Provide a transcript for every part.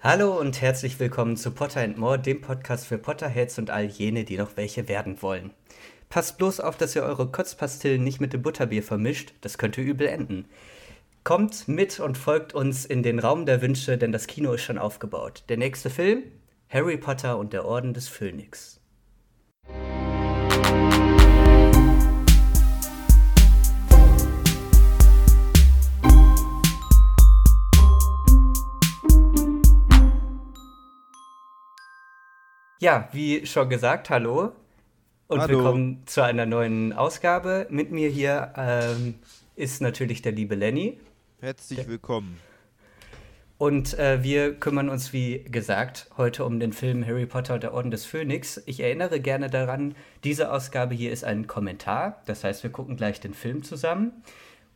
Hallo und herzlich willkommen zu Potter and More, dem Podcast für Potterheads und all jene, die noch welche werden wollen. Passt bloß auf, dass ihr eure Kotzpastillen nicht mit dem Butterbier vermischt, das könnte übel enden. Kommt mit und folgt uns in den Raum der Wünsche, denn das Kino ist schon aufgebaut. Der nächste Film? Harry Potter und der Orden des Phönix. Ja, wie schon gesagt, hallo und Hallo. willkommen zu einer neuen Ausgabe. Mit mir hier ähm, ist natürlich der liebe Lenny. Herzlich willkommen. Und äh, wir kümmern uns, wie gesagt, heute um den Film Harry Potter und der Orden des Phönix. Ich erinnere gerne daran, diese Ausgabe hier ist ein Kommentar. Das heißt, wir gucken gleich den Film zusammen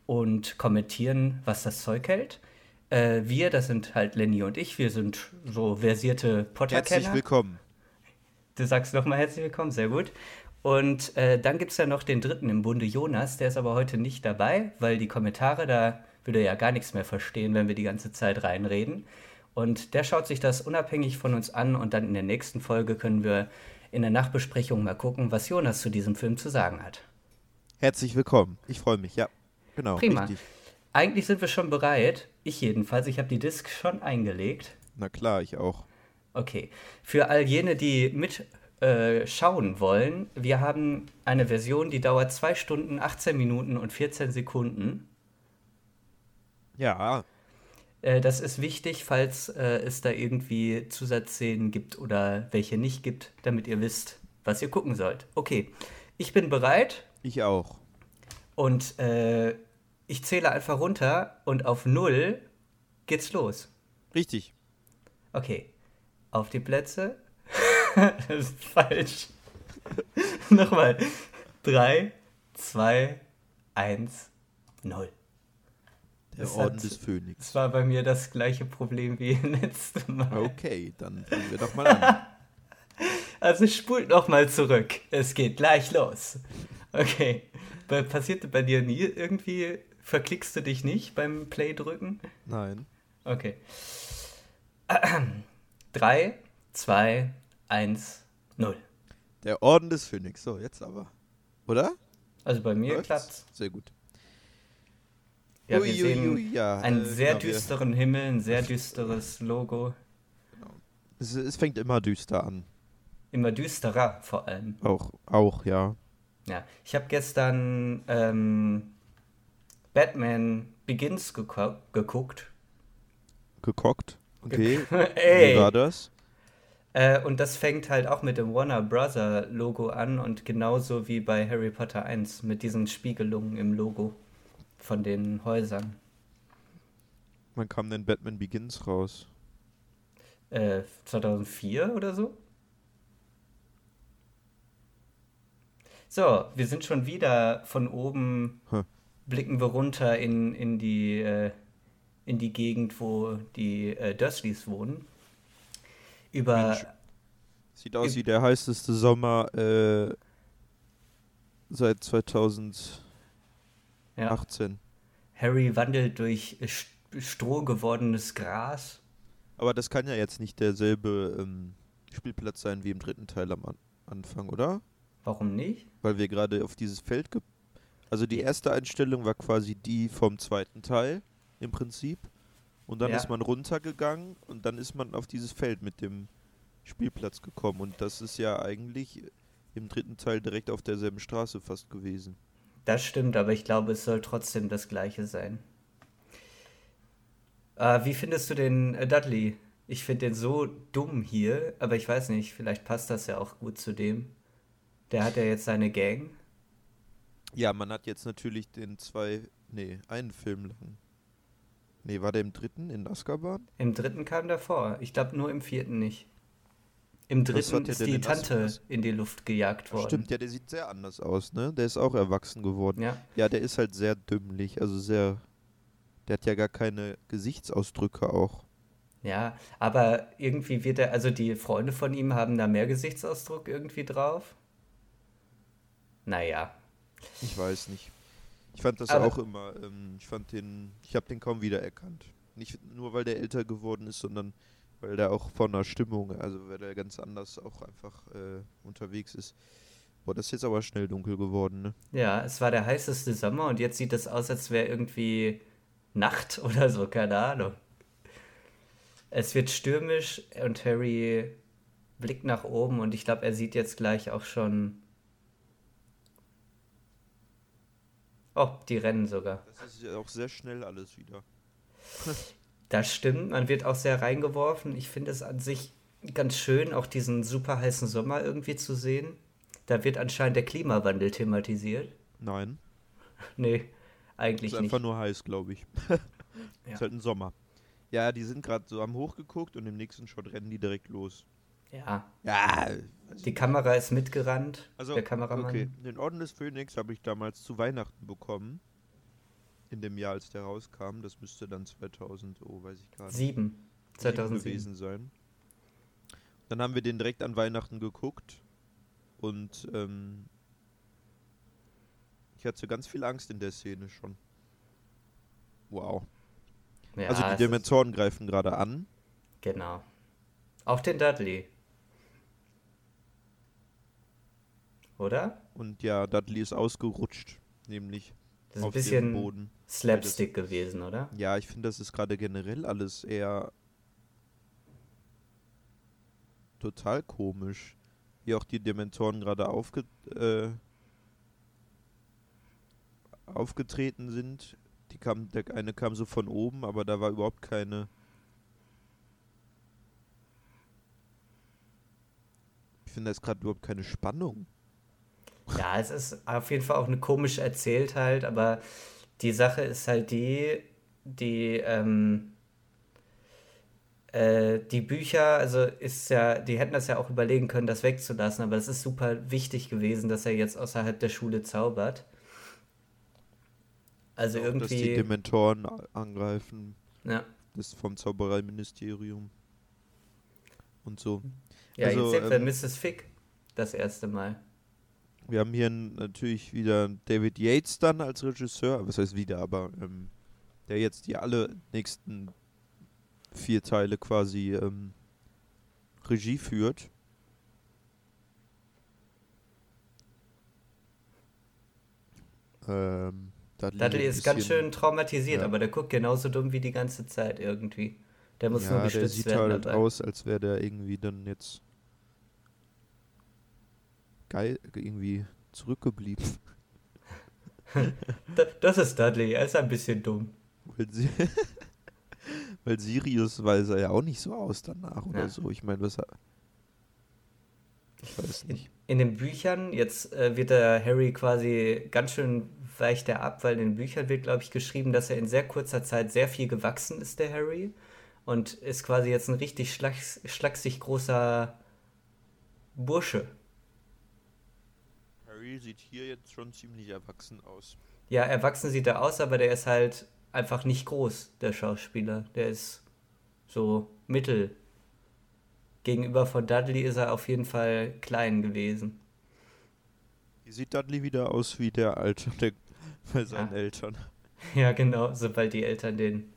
und kommentieren, was das Zeug hält. Äh, wir, das sind halt Lenny und ich, wir sind so versierte Potter-Kenner. Herzlich willkommen. Du sagst nochmal herzlich willkommen, sehr gut. Und äh, dann gibt es ja noch den dritten im Bunde, Jonas, der ist aber heute nicht dabei, weil die Kommentare, da würde er ja gar nichts mehr verstehen, wenn wir die ganze Zeit reinreden. Und der schaut sich das unabhängig von uns an und dann in der nächsten Folge können wir in der Nachbesprechung mal gucken, was Jonas zu diesem Film zu sagen hat. Herzlich willkommen. Ich freue mich, ja. Genau, Prima. richtig. Eigentlich sind wir schon bereit. Ich jedenfalls, ich habe die Disc schon eingelegt. Na klar, ich auch. Okay. Für all jene, die mitschauen äh, wollen, wir haben eine Version, die dauert 2 Stunden, 18 Minuten und 14 Sekunden. Ja, Äh, das ist wichtig, falls äh, es da irgendwie Zusatzszenen gibt oder welche nicht gibt, damit ihr wisst, was ihr gucken sollt. Okay, ich bin bereit ich auch. und äh, ich zähle einfach runter und auf 0 geht's los. Richtig. Okay, auf die Plätze. das ist falsch. Nochmal. 3, 2, 1, 0. Der Das Orden hat- des Phönix. Das war bei mir das gleiche Problem wie letztes Mal. Okay, dann fangen wir doch mal an. Also spult nochmal zurück. Es geht gleich los. Okay. Passierte bei dir nie irgendwie, verklickst du dich nicht beim Play drücken? Nein. Okay. 3, 2, 1, 0. Der Orden des Phönix. So, jetzt aber. Oder? Also bei mir Läuft's? klappt's. Sehr gut. Ja, Ui, wir sehen ui, ja, einen äh, sehr genau, düsteren Himmel, ein sehr düsteres Logo. Es, es fängt immer düster an. Immer düsterer vor allem. Auch, auch, ja. Ja, ich habe gestern ähm, Batman Begins geko geguckt. Okay. Ey! Wie war das? Äh, und das fängt halt auch mit dem Warner Brother Logo an und genauso wie bei Harry Potter 1 mit diesen Spiegelungen im Logo von den Häusern. Wann kam denn Batman Begins raus? Äh, 2004 oder so? So, wir sind schon wieder von oben, Hm. blicken wir runter in, in, die, äh, in die Gegend, wo die äh, Dursleys wohnen. Über, Mensch. Sieht aus wie der heißeste Sommer äh, seit 2018. ja, Harry wandelt durch St- Stroh gewordenes Gras. Aber das kann ja jetzt nicht derselbe ähm, Spielplatz sein wie im dritten Teil am An Anfang, oder? Warum nicht? Weil wir gerade auf dieses Feld Also die erste Einstellung war quasi die vom zweiten Teil im Prinzip. Und dann Ja. ist man runtergegangen und dann ist man auf dieses Feld mit dem Spielplatz gekommen. Und das ist ja eigentlich im dritten Teil direkt auf derselben Straße fast gewesen. Das stimmt, aber ich glaube, es soll trotzdem das gleiche sein. Äh, wie findest du den äh, Dudley? Ich finde den so dumm hier, aber ich weiß nicht, vielleicht passt das ja auch gut zu dem. Der hat ja jetzt seine Gang. Ja, man hat jetzt natürlich den zwei, nee, einen Film lang. Nee, war der im dritten in Azkaban? Im dritten kam der vor. Ich glaube nur im vierten nicht. Im dritten ist die Tante in die Luft gejagt worden. Stimmt, ja, der sieht sehr anders aus, ne? Der ist auch erwachsen geworden. Ja. Ja, der ist halt sehr dümmlich, also sehr. Der hat ja gar keine Gesichtsausdrücke auch. Ja, aber irgendwie wird er, also die Freunde von ihm haben da mehr Gesichtsausdruck irgendwie drauf. Naja, Ich weiß nicht. Ich fand das Aber- auch immer, ähm, ich fand den, ich habe den kaum wiedererkannt. Nicht nur, weil der älter geworden ist, sondern weil der auch von der Stimmung, also weil der ganz anders auch einfach äh, unterwegs ist. Boah, das ist jetzt aber schnell dunkel geworden, ne? Ja, es war der heißeste Sommer und jetzt sieht es aus, als wäre irgendwie Nacht oder so, keine Ahnung. Es wird stürmisch und Harry blickt nach oben und ich glaube, er sieht jetzt gleich auch schon. Oh, die rennen sogar. Das ist ja auch sehr schnell alles wieder. Das stimmt, man wird auch sehr reingeworfen. Ich finde es an sich ganz schön, auch diesen super heißen Sommer irgendwie zu sehen. Da wird anscheinend der Klimawandel thematisiert. Nein. nee, eigentlich ist nicht. einfach nur heiß, glaube ich. Ja. Ist halt ein Sommer. Ja, die sind gerade so am hochgeguckt und im nächsten Shot rennen die direkt los. Ja, Ja, die Kamera ist mitgerannt, also der Kameramann. okay. Den Orden des Phönix habe ich damals zu Weihnachten bekommen. In dem Jahr, als der rauskam. Das müsste dann 2000, oh, weiß ich nicht. Sieben. sieben 2007. gewesen sein. Dann haben wir den direkt an Weihnachten geguckt und ähm, ich hatte ganz viel Angst in der Szene schon. Wow. Ja, also die Dementoren greifen gerade an. Genau. Auch den Dudley. Oder? Und ja, Dudley ist ausgerutscht, nämlich Das ist ein auf dem bisschen Boden. Slapstick gewesen, oder? Ja, ich finde, das ist gerade generell alles eher total komisch. Wie auch die Dementoren gerade aufge äh, aufgetreten sind. Die kam, der eine kam so von oben, aber da war überhaupt keine. Ich finde, da ist gerade überhaupt keine Spannung. Ja, es ist auf jeden Fall auch eine komisch erzählt halt, aber die Sache ist halt die, die, ähm, äh, die Bücher, also ist ja, die hätten das ja auch überlegen können, das wegzulassen, aber es ist super wichtig gewesen, dass er jetzt außerhalb der Schule zaubert. Also Auch, dass die irgendwie, Dementoren angreifen. ja, Das vom Zaubereiministerium. Und so. ja, Also, jetzt sehen wir ähm, Mrs. Fick das erste Mal. Wir haben hier natürlich wieder David Yates dann als Regisseur, was heißt wieder, aber ähm, der jetzt die alle nächsten vier Teile quasi ähm, Regie führt. Ähm, Dudley, Dudley ist ganz schön traumatisiert, ja. aber der guckt genauso dumm wie die ganze Zeit irgendwie. Der muss nur Ja, der gestützt sieht werden halt dabei. aus, als wäre der irgendwie dann jetzt geil irgendwie zurückgeblieben. Da- Das ist Dudley, er ist ein bisschen dumm. Weil, weil Sirius weiß er ja auch nicht so aus danach oder Ja. so. Ich meine, was er. Ich weiß nicht. In den Büchern, jetzt äh, wird der Harry quasi ganz schön weicht er ab, weil in den Büchern wird, glaube ich, geschrieben, dass er in sehr kurzer Zeit sehr viel gewachsen ist, der Harry. Und ist quasi jetzt ein richtig schlags, schlaksig großer Bursche. Harry sieht hier jetzt schon ziemlich erwachsen aus. Ja, erwachsen sieht er aus, aber der ist halt einfach nicht groß, der Schauspieler. Der ist so mittel. Gegenüber von Dudley ist er auf jeden Fall klein gewesen. Hier sieht Dudley wieder aus wie der Alte der, bei seinen Ja. Eltern. Ja, genau, sobald die Eltern den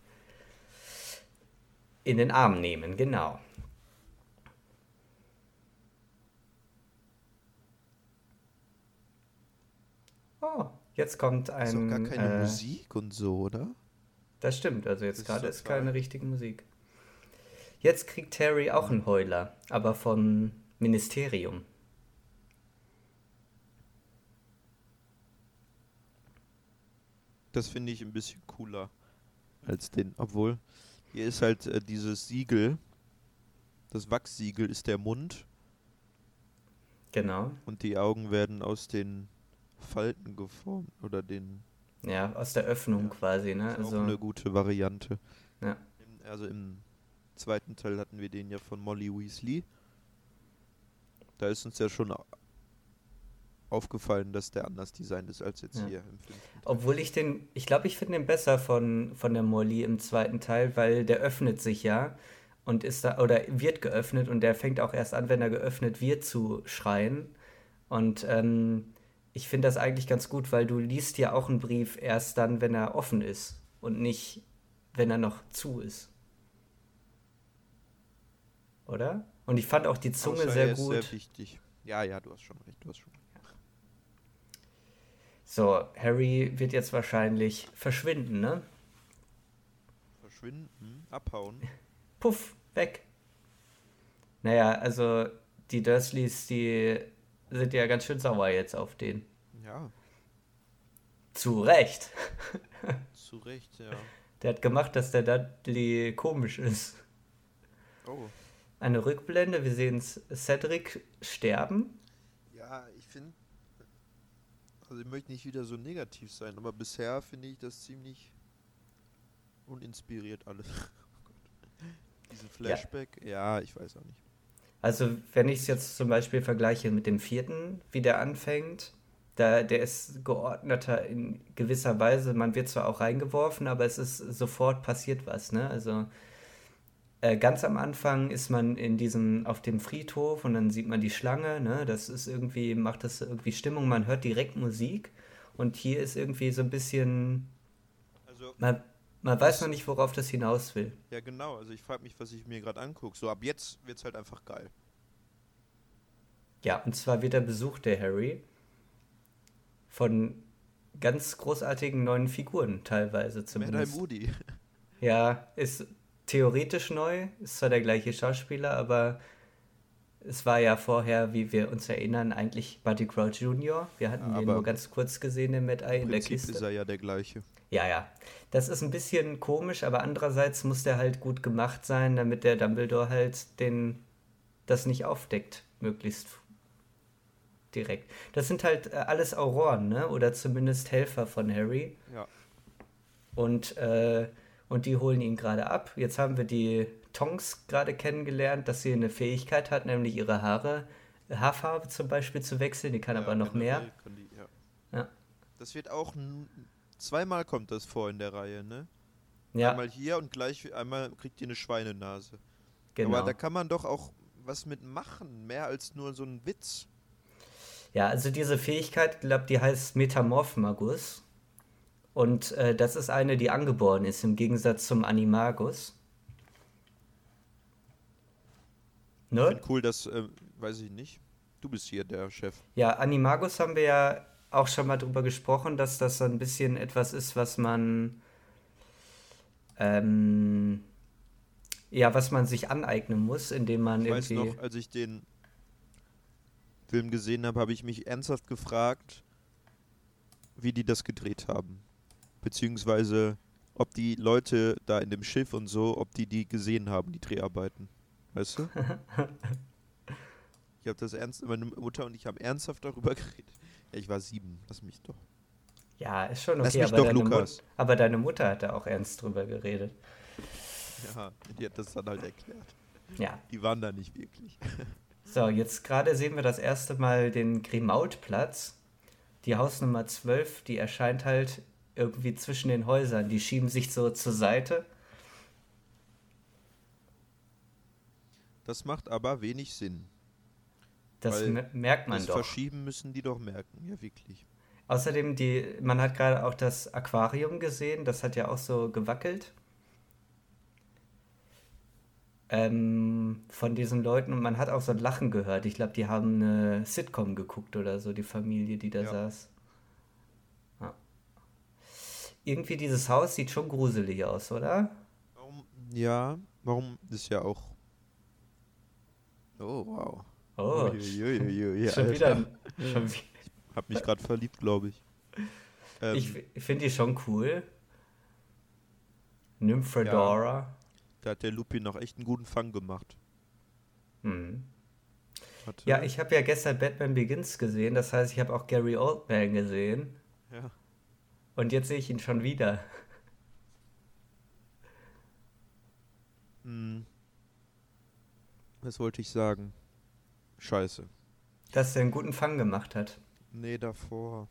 in den Arm nehmen, genau. Oh, jetzt kommt Ist auch gar ein. keine äh, Musik und so, oder? Das stimmt, also jetzt gerade ist keine richtige Musik. Jetzt kriegt Harry auch einen Heuler, aber vom Ministerium. Das finde ich ein bisschen cooler als den. Obwohl, hier ist halt äh, dieses Siegel. Das Wachssiegel ist der Mund Genau. und die Augen werden aus den Falten geformt oder den. Ja, aus der Öffnung Ja, quasi, ne? Ist Also, auch eine gute Variante. ja. Im- Also im zweiten Teil hatten wir den ja von Molly Weasley. Da ist uns ja schon au- aufgefallen, dass der anders designt ist als jetzt Ja. hier im fünften Teil. Obwohl ich den, ich glaube, ich finde den besser von, von der Molly im zweiten Teil, weil der öffnet sich ja und ist da, oder wird geöffnet und der fängt auch erst an, wenn er geöffnet wird, zu schreien. Und ähm, ich finde das eigentlich ganz gut, weil du liest ja auch einen Brief erst dann, wenn er offen ist und nicht, wenn er noch zu ist. oder? Und ich fand auch die Zunge Außer sehr gut. Sehr wichtig. Ja, ja, du hast schon recht, du hast schon recht. So, Harry wird jetzt wahrscheinlich verschwinden, ne? Verschwinden, abhauen. Puff, weg. Naja, also die Dursleys, die sind ja ganz schön sauer jetzt auf den. Ja, Zu Recht. zu Recht, ja. Der hat gemacht, dass der Dudley komisch ist. Oh. Eine Rückblende, wir sehen Cedric sterben. Ja, ich finde, also ich möchte nicht wieder so negativ sein, aber bisher finde ich das ziemlich uninspiriert alles. Oh Gott. Diesen Flashback, ja. ich weiß auch nicht. Also, wenn ich es jetzt zum Beispiel vergleiche mit dem vierten, wie der anfängt, da, der ist geordneter in gewisser Weise. Man wird zwar auch reingeworfen, aber es ist sofort passiert was, ne? Also, äh, ganz am Anfang ist man in diesem, auf dem Friedhof und dann sieht man die Schlange, ne? Das ist irgendwie, macht das irgendwie Stimmung, man hört direkt Musik und hier ist irgendwie so ein bisschen, Also, man, man weiß noch nicht, worauf das hinaus will. ja genau, also ich frage mich, was ich mir gerade angucke. So ab jetzt wird es halt einfach geil. Ja, und zwar wird er besucht, der Harry, von ganz großartigen neuen Figuren teilweise zumindest. Moody. Ja, ist theoretisch neu, ist zwar der gleiche Schauspieler, aber es war ja vorher, wie wir uns erinnern, eigentlich Buddy Crouch Jr. Wir hatten Ja, aber nur ganz kurz gesehen im Mad Eye in der Prinzip ist Kiste. er ja der gleiche. Ja, ja. Das ist ein bisschen komisch, aber andererseits muss der halt gut gemacht sein, damit der Dumbledore halt den das nicht aufdeckt, möglichst direkt. Das sind halt äh, alles Auroren, ne? Oder zumindest Helfer von Harry. Ja. Und, äh, und die holen ihn gerade ab. Jetzt haben wir die Tonks gerade kennengelernt, dass sie eine Fähigkeit hat, nämlich ihre Haare, Haarfarbe zum Beispiel zu wechseln. Die kann ja, aber noch mehr. die, ja. Ja. Das wird auch zweimal kommt das vor in der Reihe, ne? Ja, Einmal hier und gleich einmal kriegt ihr eine Schweinenase. genau. Aber da kann man doch auch was mitmachen, mehr als nur so ein Witz. Ja, also diese Fähigkeit, glaube die heißt Metamorphmagus. Und äh, das ist eine, die angeboren ist, im Gegensatz zum Animagus. Ich Ne? finde cool, dass, äh, weiß ich nicht, du bist hier der Chef. Ja, Animagus haben wir ja auch schon mal drüber gesprochen, dass das so ein bisschen etwas ist, was man ähm, ja, was man sich aneignen muss, indem man Ich weiß irgendwie. noch, als ich den Film gesehen habe, habe ich mich ernsthaft gefragt, wie die das gedreht haben. Beziehungsweise, ob die Leute da in dem Schiff und so, ob die die gesehen haben, die Dreharbeiten. Weißt du? ich habe das ernst, meine Mutter und ich haben ernsthaft darüber geredet. Ja, ich war sieben, lass mich doch. Ja, ist schon okay, aber doch, deine, Mut Lukas. aber deine Mutter hat da auch ernst drüber geredet. Ja, die hat das dann halt erklärt. Ja. Die waren da nicht wirklich. So, jetzt gerade sehen wir das erste Mal den Grimaud-Platz. Die Hausnummer 12, die erscheint halt irgendwie zwischen den Häusern. Die schieben sich so zur Seite. Das macht aber wenig Sinn. Das merkt man Das doch. Verschieben müssen die doch merken, ja wirklich. Außerdem, die, man hat gerade auch das Aquarium gesehen, das hat ja auch so gewackelt. Ähm, von diesen Leuten und man hat auch so ein Lachen gehört. Ich glaube, die haben eine Sitcom geguckt oder so, die Familie, die da Ja. saß. Ja. Irgendwie dieses Haus sieht schon gruselig aus, oder? Warum, ja, warum ist ja auch. Oh, wow. Oh, Uiuiuiui, schon wieder. Schon wie, Hab mich gerade verliebt, glaube ich. Ähm, ich ich finde die schon cool. Nymphadora. da hat der Lupin noch echt einen guten Fang gemacht. Hm. Warte. Ja, ich habe ja gestern Batman Begins gesehen, das heißt, ich habe auch Gary Oldman gesehen Ja. und jetzt sehe ich ihn schon wieder. Hm. Was wollte ich sagen? Scheiße. Dass er einen guten Fang gemacht hat. Nee, davor.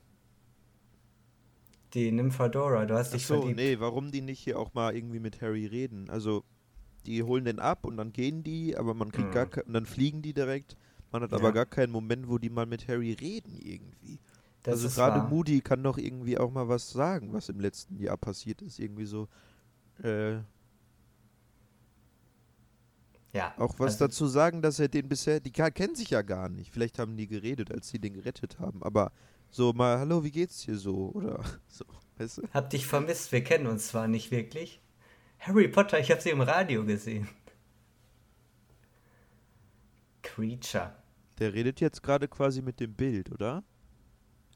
Die Nymphadora, du hast dich Achso, verliebt. nee, warum die nicht hier auch mal irgendwie mit Harry reden? Also, die holen den ab und dann gehen die, aber man kriegt Mhm. gar und dann fliegen die direkt. Man hat Ja. aber gar keinen Moment, wo die mal mit Harry reden irgendwie. Das also gerade. Moody kann doch irgendwie auch mal was sagen, was im letzten Jahr passiert ist. Irgendwie so, äh, Ja. Auch was also, dazu sagen, dass er den bisher, die kennen sich ja gar nicht. Vielleicht haben die geredet, als sie den gerettet haben. Aber so mal, hallo, wie geht's dir so? Oder so, weißt du? Hab dich vermisst, wir kennen uns zwar nicht wirklich. Harry Potter, ich habe sie im Radio gesehen. Creature. Der redet jetzt gerade quasi mit dem Bild, oder?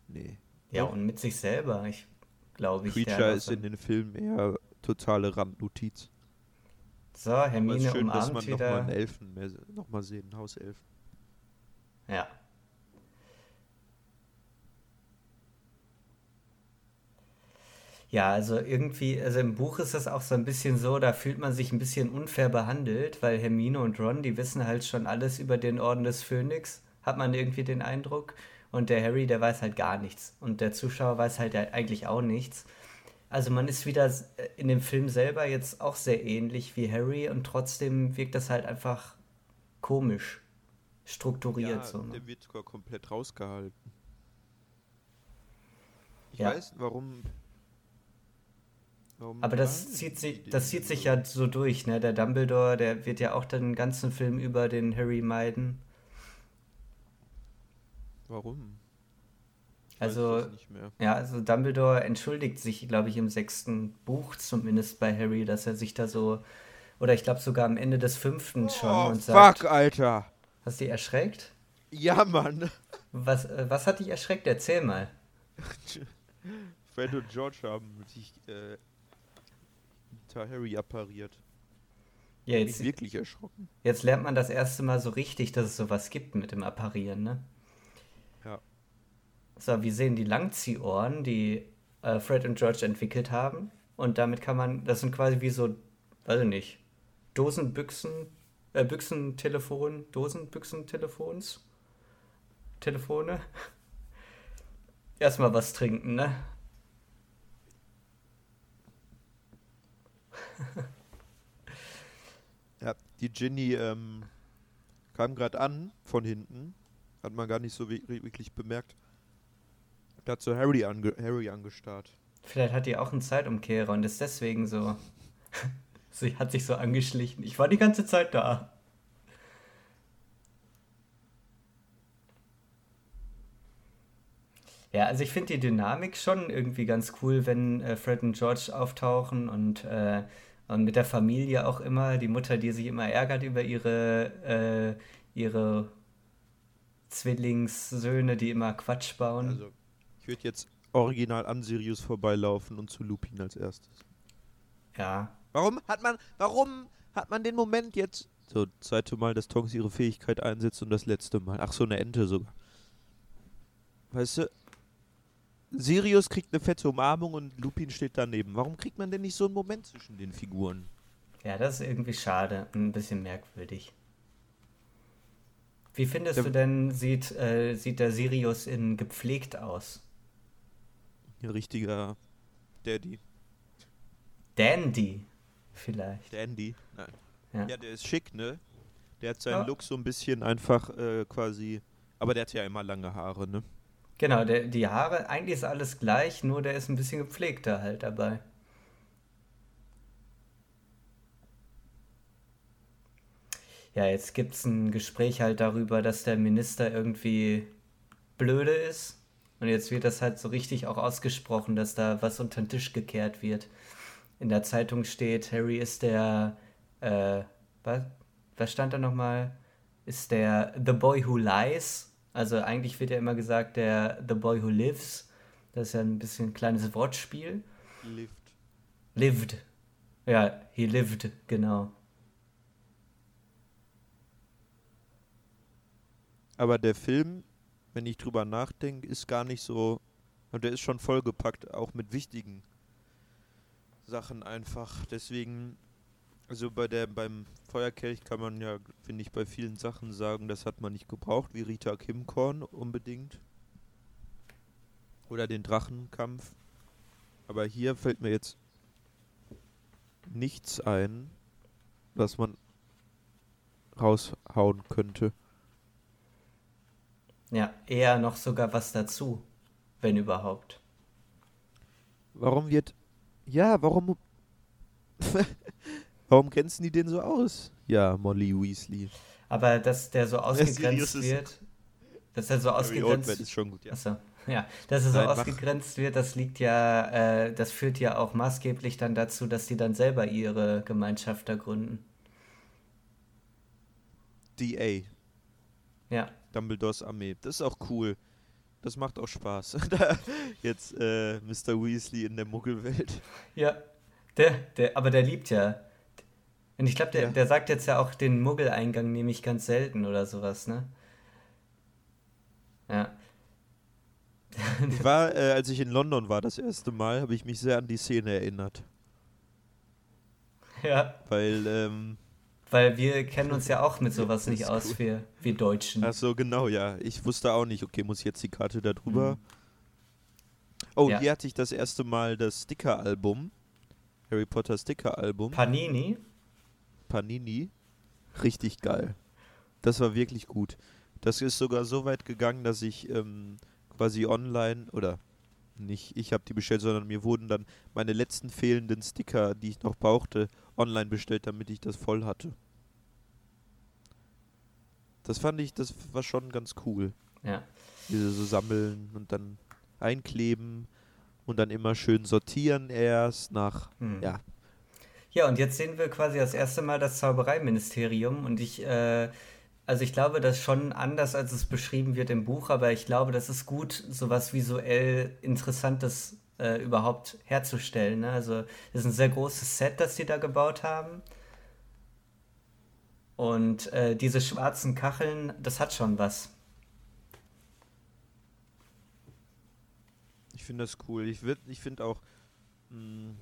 Nee. Ja, und mit sich selber, ich glaube ich. Creature ist in den Filmen eher totale Randnotiz. So, Hermine schön, umarmt dass man wieder. Nochmal Elfen mehr, noch mal sehen, Hauselfen. Ja. Ja, also irgendwie, also im Buch ist das auch so ein bisschen so, da fühlt man sich ein bisschen unfair behandelt, weil Hermine und Ron, die wissen halt schon alles über den Orden des Phönix, hat man irgendwie den Eindruck. Und der Harry, der weiß halt gar nichts. Und der Zuschauer weiß halt eigentlich auch nichts. Also man ist wieder äh, in dem Film selber jetzt auch sehr ähnlich wie Harry und trotzdem wirkt das halt einfach komisch strukturiert. Ja, so, ne? der wird sogar komplett rausgehalten. Ich ja. weiß, warum. warum Aber das zieht, sich, das zieht sich ja so durch, ne? Der Dumbledore, der wird ja auch den ganzen Film über den Harry meiden. Warum? Also, ja, also Dumbledore entschuldigt sich, glaube ich, im sechsten Buch zumindest bei Harry, dass er sich da so, oder ich glaube sogar am Ende des fünften schon oh, und sagt. Fuck, Alter! Hast du dich erschreckt? Ja, Mann! Was, äh, was hat dich erschreckt? Erzähl mal. Fred und George haben sich äh, Harry appariert. Ja, jetzt, wirklich erschrocken. Jetzt lernt man das erste Mal so richtig, dass es sowas gibt mit dem Apparieren, ne? So, wir sehen die Langziehohren, die äh, Fred und George entwickelt haben. Und damit kann man, das sind quasi wie so, weiß ich nicht, Dosenbüchsen, äh, Büchsentelefon, Dosenbüchsentelefons, Telefone. Erstmal was trinken, ne? ja, die Ginny ähm, kam gerade an von hinten. Hat man gar nicht so wirklich bemerkt. Da hat so Harry, ange Harry angestarrt. Vielleicht hat die auch einen Zeitumkehrer und ist deswegen so. Sie hat sich so angeschlichen. Ich war die ganze Zeit da. Ja, also ich finde die Dynamik schon irgendwie ganz cool, wenn äh, Fred und George auftauchen und, äh, und mit der Familie auch immer. Die Mutter, die sich immer ärgert über ihre, äh, ihre Zwillingssöhne, die immer Quatsch bauen. Also ich würde jetzt original an Sirius vorbeilaufen und zu Lupin als erstes. Ja. Warum hat man, warum hat man den Moment jetzt? So, zweite Mal, dass Tonks ihre Fähigkeit einsetzt und das letzte Mal. Ach so, eine Ente sogar. Weißt du, Sirius kriegt eine fette Umarmung und Lupin steht daneben. Warum kriegt man denn nicht so einen Moment zwischen den Figuren? Ja, das ist irgendwie schade. Ein bisschen merkwürdig. Wie findest der, du denn, sieht, äh, sieht der Sirius in gepflegt aus? Ein richtiger Daddy. Dandy, vielleicht. Dandy, nein. Ja. ja, der ist schick, ne? Der hat seinen ja. Look so ein bisschen einfach äh, quasi. Aber der hat ja immer lange Haare, ne? Genau, der, die Haare, eigentlich ist alles gleich, nur der ist ein bisschen gepflegter halt dabei. Ja, jetzt gibt es ein Gespräch halt darüber, dass der Minister irgendwie blöde ist und jetzt wird das halt so richtig auch ausgesprochen, dass da was unter den Tisch gekehrt wird. In der Zeitung steht, Harry ist der, äh, was, was stand da nochmal? Ist der The Boy Who Lies. Also eigentlich wird ja immer gesagt, der The Boy Who Lives. Das ist ja ein bisschen ein kleines Wortspiel. Lived. Lived. Ja, he lived, genau. Aber der Film wenn ich drüber nachdenke, ist gar nicht so. Und der ist schon vollgepackt, auch mit wichtigen Sachen einfach. Deswegen, also bei der beim Feuerkelch kann man ja, finde ich, bei vielen Sachen sagen, das hat man nicht gebraucht, wie Rita Kimkorn unbedingt. Oder den Drachenkampf. Aber hier fällt mir jetzt nichts ein, was man raushauen könnte. Ja, eher noch sogar was dazu, wenn überhaupt. Warum wird. Ja, warum. Warum grenzen die den so aus? Ja, Molly Weasley. Aber dass der so ausgegrenzt ist- wird, dass er so ausgegrenzt ist schon gut, ja. Achso, ja, dass er so Nein, mach. ausgegrenzt wird, das liegt ja, äh, das führt ja auch maßgeblich dann dazu, dass die dann selber ihre Gemeinschaft da gründen. DA, Ja, Dumbledores Armee. Das ist auch cool. Das macht auch Spaß. Jetzt äh, Mr. Weasley in der Muggelwelt. ja, der, der, aber der liebt ja. Und ich glaube, der, Ja. der sagt jetzt ja auch den Muggeleingang nehme ich ganz selten oder sowas, ne? Ja. Ich war, äh, als ich in London war das erste Mal, habe ich mich sehr an die Szene erinnert. Ja, Weil, ähm, weil wir kennen uns ja auch mit sowas nicht ist aus, cool. wir, wir Deutschen. ach so, genau, ja. Ich wusste auch nicht, okay, muss ich jetzt die Karte da drüber? Mhm. Oh, Ja. hier hatte ich das erste Mal das Sticker-Album. Harry Potter Sticker-Album. Panini? Panini. Richtig geil. Das war wirklich gut. Das ist sogar so weit gegangen, dass ich ähm, quasi online oder nicht ich habe die bestellt, sondern mir wurden dann meine letzten fehlenden Sticker, die ich noch brauchte, online bestellt, damit ich das voll hatte. Das fand ich, das war schon ganz cool. Ja. Diese so sammeln und dann einkleben und dann immer schön sortieren erst nach, Hm. ja, Ja, und jetzt sehen wir quasi das erste Mal das Zaubereiministerium und ich, äh, also ich glaube, das ist schon anders, als es beschrieben wird im Buch, aber ich glaube, das ist gut, sowas visuell Interessantes äh, überhaupt herzustellen. Ne? Also das ist ein sehr großes Set, das die da gebaut haben. Und äh, diese schwarzen Kacheln, das hat schon was. Ich finde das cool. Ich, würd- ich finde auch, mh,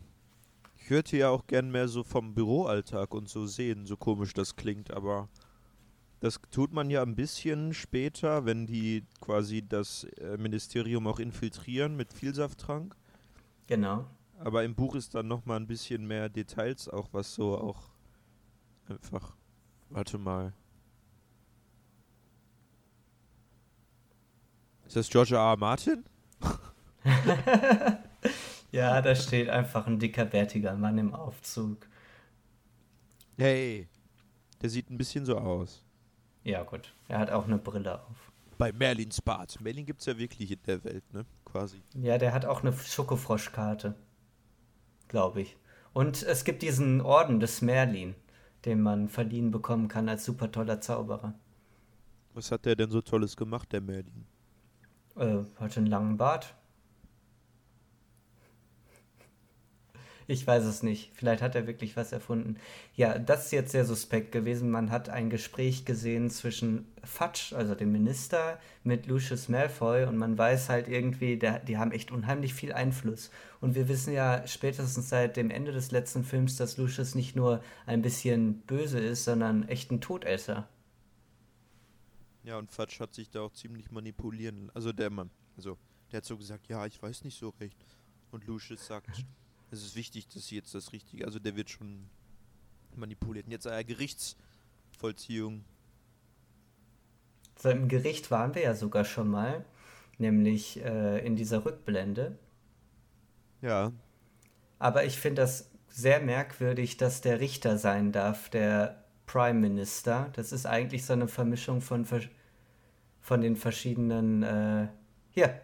ich würde ja auch gern mehr so vom Büroalltag und so sehen, so komisch das klingt, aber das tut man ja ein bisschen später, wenn die quasi das äh, Ministerium auch infiltrieren mit Vielsafttrank. Genau. Aber im Buch ist dann nochmal ein bisschen mehr Details auch, was so auch einfach. Warte mal. Ist das George R. R. Martin? Ja, da steht einfach ein dicker, bärtiger Mann im Aufzug. Hey, der sieht ein bisschen so aus. Ja, gut. Er hat auch eine Brille auf. Bei Merlins Bart. Merlin gibt es ja wirklich in der Welt, ne? Quasi. Ja, der hat auch eine Schokofroschkarte. Glaube ich. Und es gibt diesen Orden des Merlin, den man verliehen bekommen kann als super toller Zauberer. Was hat der denn so Tolles gemacht, der Merlin? Äh, hat einen langen Bart. Ich weiß es nicht. Vielleicht hat er wirklich was erfunden. Ja, das ist jetzt sehr suspekt gewesen. Man hat ein Gespräch gesehen zwischen Fudge, also dem Minister, mit Lucius Malfoy und man weiß halt irgendwie, der, die haben echt unheimlich viel Einfluss. Und wir wissen ja spätestens seit dem Ende des letzten Films, dass Lucius nicht nur ein bisschen böse ist, sondern echt ein Todesser. Ja, und Fatsch hat sich da auch ziemlich manipulieren. Also der Mann. Also, der hat so gesagt, ja, ich weiß nicht so recht. Und Lucius sagt, es ist wichtig, dass sie jetzt das Richtige. Also der wird schon manipuliert. Und jetzt eine Gerichtsvollziehung. So im Gericht waren wir ja sogar schon mal, nämlich äh, in dieser Rückblende. Ja, Aber ich finde das sehr merkwürdig, dass der Richter sein darf, der Prime Minister. Das ist eigentlich so eine Vermischung von, von den verschiedenen, äh, hier,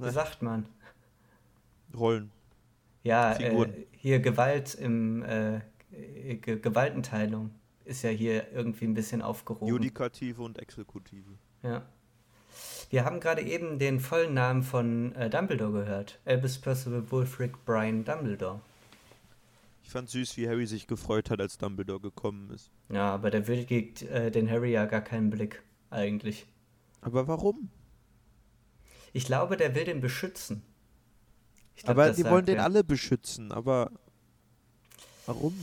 wie Ja. sagt man? Rollen. Ja, äh, hier Gewalt im, äh, Ge Gewaltenteilung ist ja hier irgendwie ein bisschen aufgehoben. Judikative und Exekutive. Ja. Wir haben gerade eben den vollen Namen von äh, Dumbledore gehört. Albus Percival Wulfric Brian Dumbledore. Ich fand süß, wie Harry sich gefreut hat, als Dumbledore gekommen ist. Ja, aber der würdigt äh, den Harry ja gar keinen Blick, eigentlich. Aber warum? Ich glaube, der will den beschützen. Glaub, aber die wollen den alle beschützen, aber warum?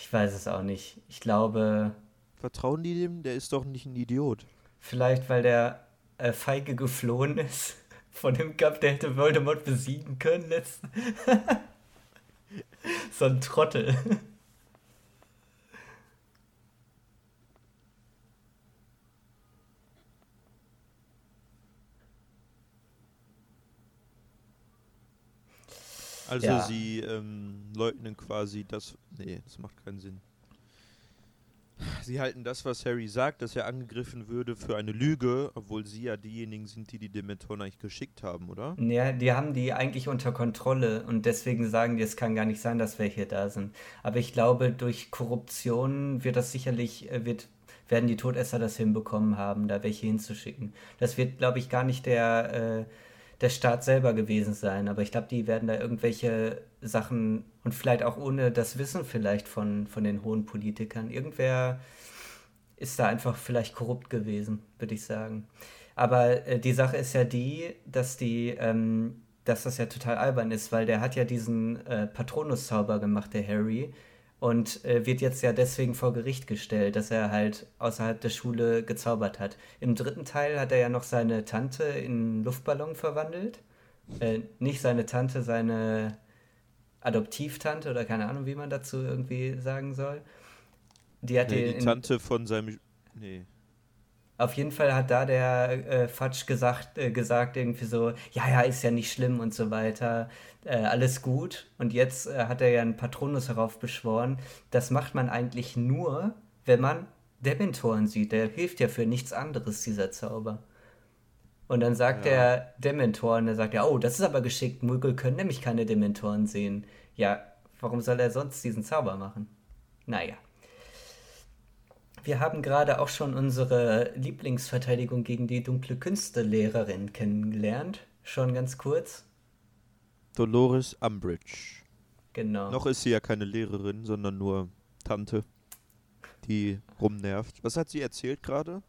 Ich weiß es auch nicht. Ich glaube, Vertrauen die dem? Der ist doch nicht ein Idiot. vielleicht weil der äh, feige geflohen ist von dem Kampf, der hätte Voldemort besiegen können letzten. so ein Trottel. Also Ja. sie ähm, leugnen quasi das. Nee, das macht keinen Sinn. Sie halten das, was Harry sagt, dass er angegriffen würde, für eine Lüge, obwohl sie ja diejenigen sind, die die Dementoren eigentlich geschickt haben, oder? Ja, die haben die eigentlich unter Kontrolle und deswegen sagen die, es kann gar nicht sein, dass wir hier da sind. Aber ich glaube, durch Korruption wird das sicherlich, äh, wird, werden die Todesser das hinbekommen haben, da welche hinzuschicken. Das wird, glaube ich, gar nicht der, äh, der Staat selber gewesen sein, aber ich glaube, die werden da irgendwelche Sachen und vielleicht auch ohne das Wissen vielleicht von, von den hohen Politikern. Irgendwer ist da einfach vielleicht korrupt gewesen, würde ich sagen. Aber äh, die Sache ist ja die, dass die, ähm, dass das ja total albern ist, weil der hat ja diesen äh, Patronus-Zauber gemacht, der Harry, und äh, wird jetzt ja deswegen vor Gericht gestellt, dass er halt außerhalb der Schule gezaubert hat. Im dritten Teil hat er ja noch seine Tante in einen Luftballon verwandelt. Äh, nicht seine Tante, seine Adoptivtante oder keine Ahnung, wie man dazu irgendwie sagen soll. Die hat Nee, den die in- Tante von seinem. Nee. Auf jeden Fall hat da der äh, Fatsch gesagt, äh, gesagt irgendwie so, ja, ja, ist ja nicht schlimm und so weiter, äh, alles gut. Und jetzt äh, hat er ja einen Patronus heraufbeschworen. Das macht man eigentlich nur, wenn man Dementoren sieht. Der hilft ja für nichts anderes, dieser Zauber. Und dann sagt Ja. der Dementoren, der sagt ja, oh, das ist aber geschickt, Muggel können nämlich keine Dementoren sehen. Ja, warum soll er sonst diesen Zauber machen? Naja. Wir haben gerade auch schon unsere Lieblingsverteidigung gegen die dunkle Künste-Lehrerin kennengelernt. Schon ganz kurz. Dolores Umbridge. Genau. Noch ist sie ja keine Lehrerin, sondern nur Tante, die rumnervt. Was hat sie erzählt gerade?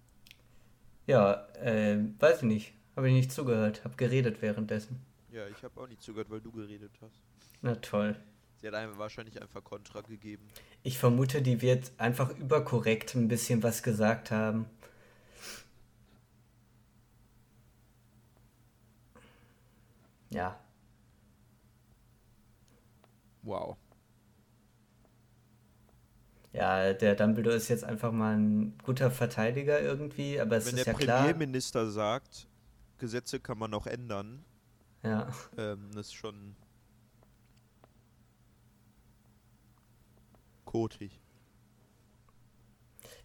Ja, äh, weiß ich nicht. Habe ich nicht zugehört. Hab geredet währenddessen. Ja, ich habe auch nicht zugehört, weil du geredet hast. Na toll. Sie hat einem wahrscheinlich einfach Kontra gegeben. Ich vermute, die wird einfach überkorrekt ein bisschen was gesagt haben. Ja, Wow. ja, der Dumbledore ist jetzt einfach mal ein guter Verteidiger irgendwie, aber es Wenn ist der ja klar. Premierminister sagt, Gesetze kann man auch ändern, Ja, ähm, das ist schon kotig.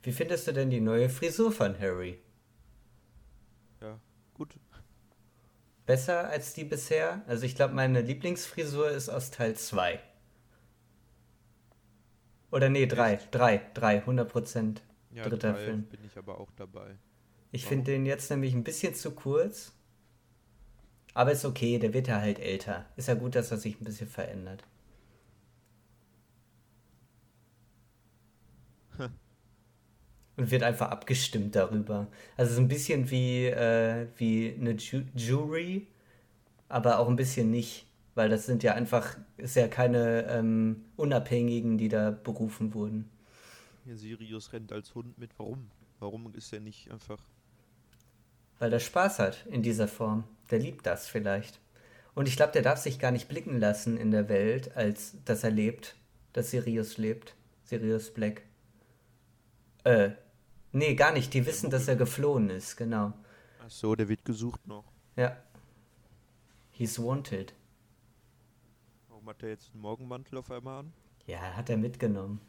wie findest du denn die neue Frisur von Harry? Ja, gut. Besser als die bisher? Also ich glaube, meine Lieblingsfrisur ist aus Teil 2. Oder nee, 3, 3, 3, 100 Prozent. Ja, Dritter Film. bin ich aber auch dabei. Ich finde den jetzt nämlich ein bisschen zu kurz. Aber ist okay, der wird ja halt älter. Ist ja gut, dass er sich ein bisschen verändert. Und wird einfach abgestimmt darüber. Also so ein bisschen wie, äh, wie eine Ju Jury, aber auch ein bisschen nicht. Weil das sind ja einfach, ist ja keine ähm, Unabhängigen, die da berufen wurden. Hier Sirius rennt als Hund mit. Warum? Warum ist er nicht einfach. Weil er Spaß hat in dieser Form. Der liebt das vielleicht. Und ich glaube, der darf sich gar nicht blicken lassen in der Welt, als dass er lebt. Dass Sirius lebt. Sirius Black. Äh, nee, gar nicht. Die wissen, dass er geflohen ist, genau. Ach so, der wird gesucht noch. Ja. He's wanted. Warum hat er jetzt einen Morgenmantel auf einmal an? Ja, hat er mitgenommen.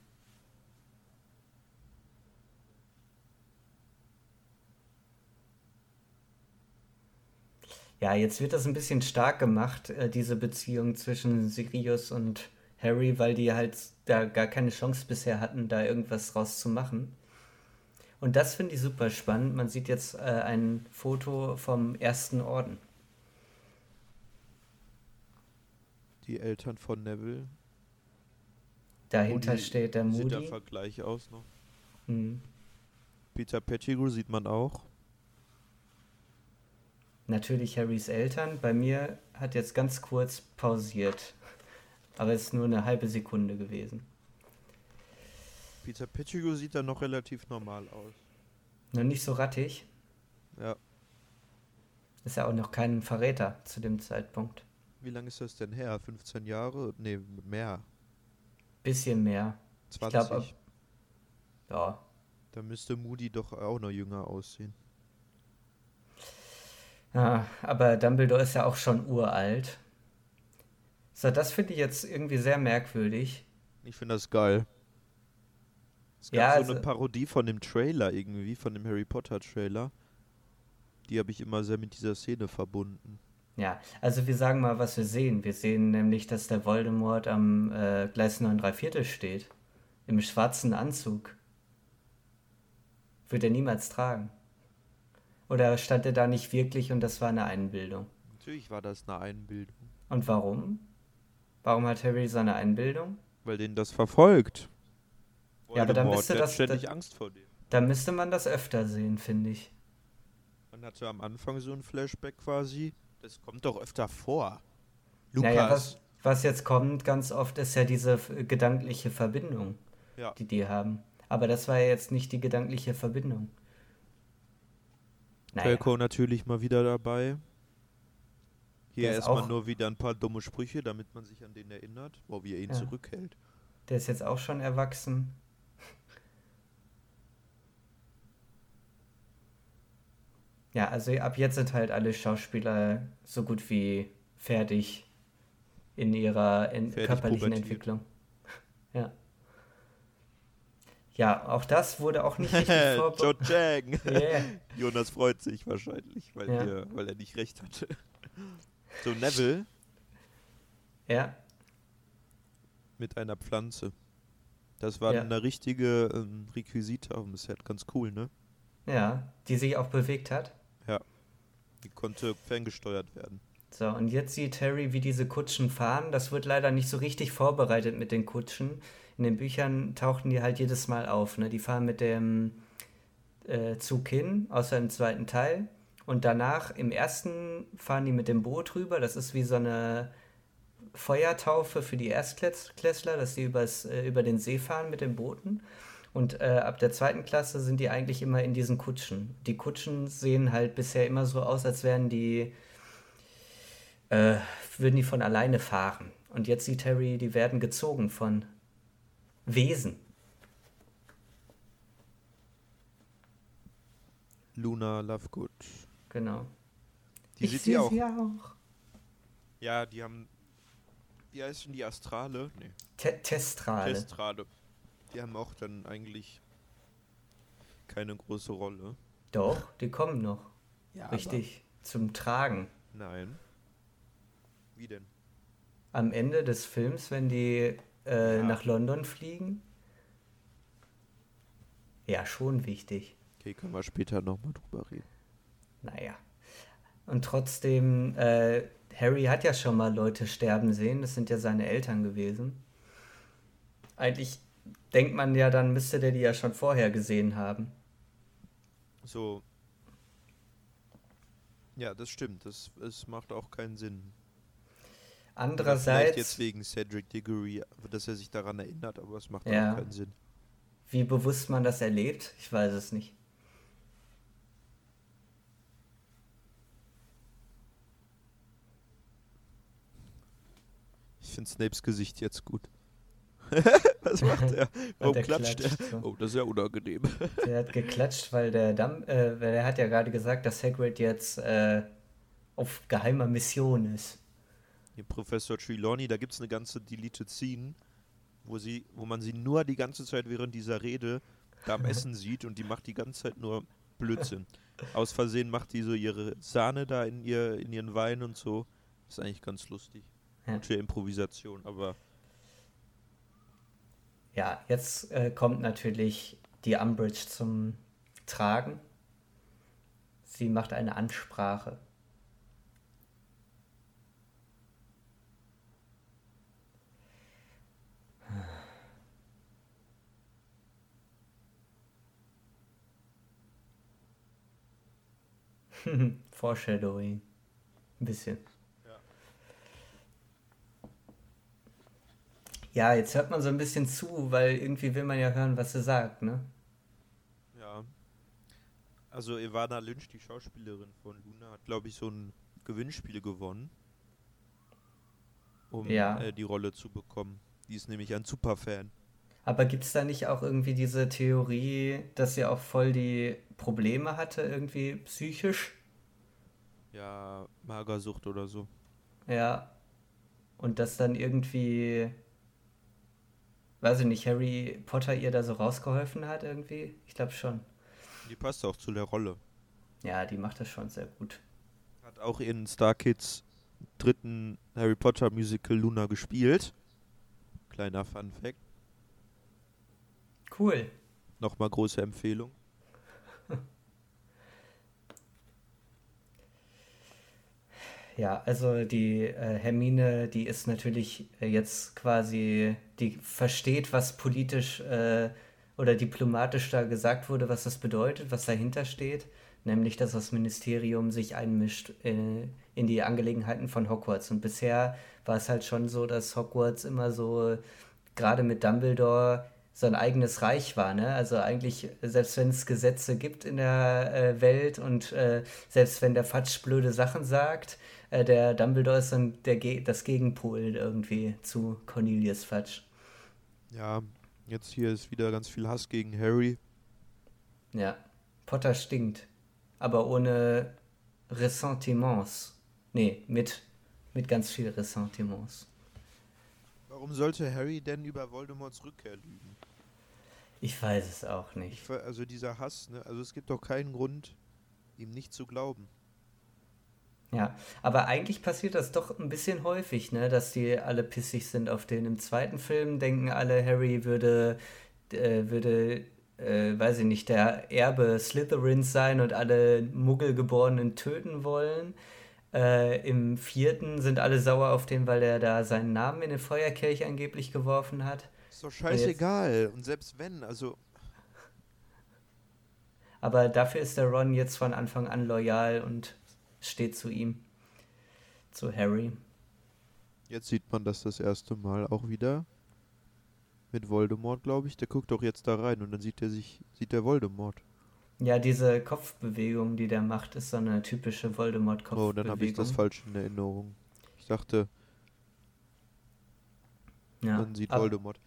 Ja, jetzt wird das ein bisschen stark gemacht, äh, diese Beziehung zwischen Sirius und Harry, weil die halt da gar keine Chance bisher hatten, da irgendwas draus zu machen. Und das finde ich super spannend. Man sieht jetzt äh, ein Foto vom ersten Orden. Die Eltern von Neville. Dahinter Moody steht der Sieht da Moody. Vergleich aus noch. Mhm. Peter Pettigrew sieht man auch. Natürlich Harrys Eltern. Bei mir hat jetzt ganz kurz pausiert. Aber es ist nur eine halbe Sekunde gewesen. Peter Pettigrew sieht da noch relativ normal aus. Noch nicht so rattig. Ja. Ist ja auch noch kein Verräter zu dem Zeitpunkt. Wie lange ist das denn her? 15 Jahre? Nee, mehr. Bisschen mehr. 20. glaub, ab- Ja. da müsste Moody doch auch noch jünger aussehen. ja. Aber Dumbledore ist ja auch schon uralt. So, das finde ich jetzt irgendwie sehr merkwürdig. Ich finde das geil. Es gab Ja, so also- eine Parodie von dem Trailer irgendwie, von dem Harry Potter Trailer. Die habe ich immer sehr mit dieser Szene verbunden. Ja, also wir sagen mal, was wir sehen. Wir sehen nämlich, dass der Voldemort am äh, Gleis 9 3 Viertel steht. Im schwarzen Anzug. Wird er niemals tragen. Oder stand er da nicht wirklich und das war eine Einbildung? Natürlich war das eine Einbildung, Und warum? Warum hat Harry seine Einbildung? weil den das verfolgt. Ja, aber dann müsste das- das- Angst vor dem. Da müsste man das öfter sehen, finde ich. Man hatte am Anfang so ein Flashback quasi. Das kommt doch öfter vor. Lukas. Naja, was, was jetzt kommt ganz oft, ist ja diese f- gedankliche Verbindung, Ja. die die haben. Aber das war ja jetzt nicht die gedankliche Verbindung. Naja, natürlich mal wieder dabei. Hier erstmal nur wieder ein paar dumme Sprüche, damit man sich an den erinnert, wo wie er ihn Ja. zurückhält. der ist jetzt auch schon erwachsen. Ja, also ab jetzt sind halt alle Schauspieler so gut wie fertig in ihrer in Fertig körperlichen pubertiert. Entwicklung. Ja. Ja, auch das wurde auch nicht richtig vorbereitet. Jang. Yeah. Jonas freut sich wahrscheinlich, weil, Ja. ihr, weil er nicht recht hatte. So, Neville Ja, mit einer Pflanze. Das war Ja. eine richtige ähm, Requisite auf dem Set. Ganz cool, ne? ja, die sich auch bewegt hat. Die konnte ferngesteuert werden. So, und jetzt sieht Harry, wie diese Kutschen fahren. Das wird leider nicht so richtig vorbereitet mit den Kutschen. In den Büchern tauchten die halt jedes Mal auf. Ne? Die fahren mit dem äh, Zug hin, außer im zweiten Teil. Und danach, im ersten, fahren die mit dem Boot rüber. Das ist wie so eine Feuertaufe für die Erstklässler, dass die übers, äh, über den See fahren mit den Booten. Und äh, ab der zweiten Klasse sind die eigentlich immer in diesen Kutschen. Die Kutschen sehen halt bisher immer so aus, als wären die äh, würden die von alleine fahren. Und jetzt sieht Harry, die werden gezogen von Wesen. Luna Lovegood. Genau. Die ich sieht sehe sie auch. sie auch. Ja, die haben. Wie heißt denn die Astrale? Nee, Te Testrale. Testrale. Die haben auch dann eigentlich keine große Rolle. Doch, die kommen noch. Ja, Richtig. Zum Tragen. Nein. Wie denn? Am Ende des Films, wenn die äh, Ja. nach London fliegen. Ja, schon wichtig. Okay, können wir später nochmal drüber reden. Naja. Und trotzdem, äh, Harry hat ja schon mal Leute sterben sehen. Das sind ja seine Eltern gewesen. Eigentlich denkt man ja, dann müsste der die ja schon vorher gesehen haben. So. Ja, das stimmt. Das, es macht auch keinen Sinn. Andererseits, jetzt wegen Cedric Diggory, dass er sich daran erinnert, aber es macht Ja. auch keinen Sinn. wie bewusst man das erlebt, ich weiß es nicht. Ich finde Snapes Gesicht jetzt gut. Was macht er? Warum der klatscht er? klatscht so. Oh, das ist ja unangenehm. Der hat geklatscht, weil der Dam äh, weil er hat ja gerade gesagt, dass Hagrid jetzt äh, auf geheimer Mission ist. Hier Professor Trelawney, da gibt es eine ganze Deleted Scene, wo, sie, wo man sie nur die ganze Zeit während dieser Rede da am Essen sieht und die macht die ganze Zeit nur Blödsinn. Aus Versehen macht die so ihre Sahne da in, ihr, in ihren Wein und so. ist eigentlich ganz lustig. Ja. Für Improvisation, aber Ja, jetzt äh, kommt natürlich die Umbridge zum Tragen. Sie macht eine Ansprache. Foreshadowing. Ein bisschen. Ja. Jetzt hört man so ein bisschen zu, weil irgendwie will man ja hören, was sie sagt, ne? ja. Also Ivana Lynch, die Schauspielerin von Luna, hat glaube ich so ein Gewinnspiel gewonnen, um Ja. äh, die Rolle zu bekommen. Die ist nämlich ein Superfan. Aber gibt es da nicht auch irgendwie diese Theorie, dass sie auch voll die Probleme hatte, irgendwie psychisch? Ja, Magersucht oder so. Ja. Und dass dann irgendwie, weiß ich nicht, Harry Potter ihr da so rausgeholfen hat irgendwie? Ich glaube schon. Die passt auch zu der Rolle. Ja, die macht das schon sehr gut. Hat auch in Star Kids dritten Harry Potter Musical Luna gespielt. Kleiner Fun Fact. Cool. Nochmal große Empfehlung. Ja, also die äh, Hermine, die ist natürlich äh, jetzt quasi, die versteht, was politisch äh, oder diplomatisch da gesagt wurde, was das bedeutet, was dahinter steht, nämlich dass das Ministerium sich einmischt äh, in die Angelegenheiten von Hogwarts. Und bisher war es halt schon so, dass Hogwarts immer so, gerade mit Dumbledore, so ein eigenes Reich war. Ne? Also eigentlich, selbst wenn es Gesetze gibt in der äh, Welt und äh, selbst wenn der Fatsch blöde Sachen sagt, äh, der Dumbledore ist dann der, das Gegenpol irgendwie zu Cornelius Fudge. Ja, jetzt hier ist wieder ganz viel Hass gegen Harry. Ja, Potter stinkt, aber ohne Ressentiments. Nee, mit, mit ganz viel Ressentiments. Warum sollte Harry denn über Voldemorts Rückkehr lügen? Ich weiß es auch nicht. Ich, also dieser Hass, ne? also es gibt doch keinen Grund, ihm nicht zu glauben. Ja, aber eigentlich passiert das doch ein bisschen häufig, ne, dass die alle pissig sind auf den. Im zweiten Film denken alle, Harry würde, äh, würde, äh, weiß ich nicht, der Erbe Slytherins sein und alle Muggelgeborenen töten wollen. Äh, Im vierten sind alle sauer auf den, weil er da seinen Namen in den Feuerkelch angeblich geworfen hat. Ist doch scheißegal. Und, und selbst wenn, also. Aber dafür ist der Ron jetzt von Anfang an loyal und steht zu ihm, zu Harry. Jetzt sieht man das das erste Mal auch wieder mit Voldemort, glaube ich. Der guckt doch jetzt da rein und dann sieht er sich, sieht er Voldemort. Ja, diese Kopfbewegung, die der macht, ist so eine typische Voldemort-Kopfbewegung. Oh, dann habe ich das falsch in Erinnerung. Ich dachte, ja, dann sieht Voldemort.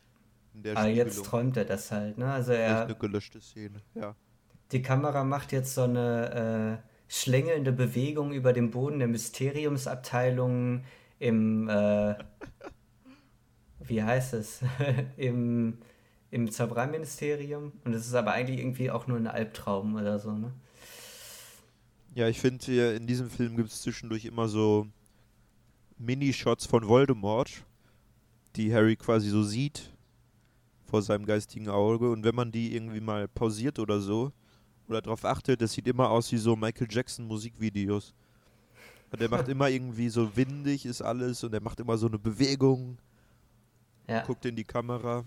In der aber jetzt träumt er das halt, ne? Also er. Eine gelöschte Szene, ja. Die Kamera macht jetzt so eine äh, schlängelnde Bewegung über den Boden der Mysteriumsabteilung im, äh, wie heißt es, im, im Zaubereiministerium. Und es ist aber eigentlich irgendwie auch nur ein Albtraum oder so, ne? Ja, ich finde, in diesem Film gibt es zwischendurch immer so Minishots von Voldemort, die Harry quasi so sieht vor seinem geistigen Auge. Und wenn man die irgendwie mal pausiert oder so, oder darauf achtet, das sieht immer aus wie so Michael Jackson Musikvideos. Und der macht immer irgendwie so windig ist alles und er macht immer so eine Bewegung. Ja. Guckt in die Kamera.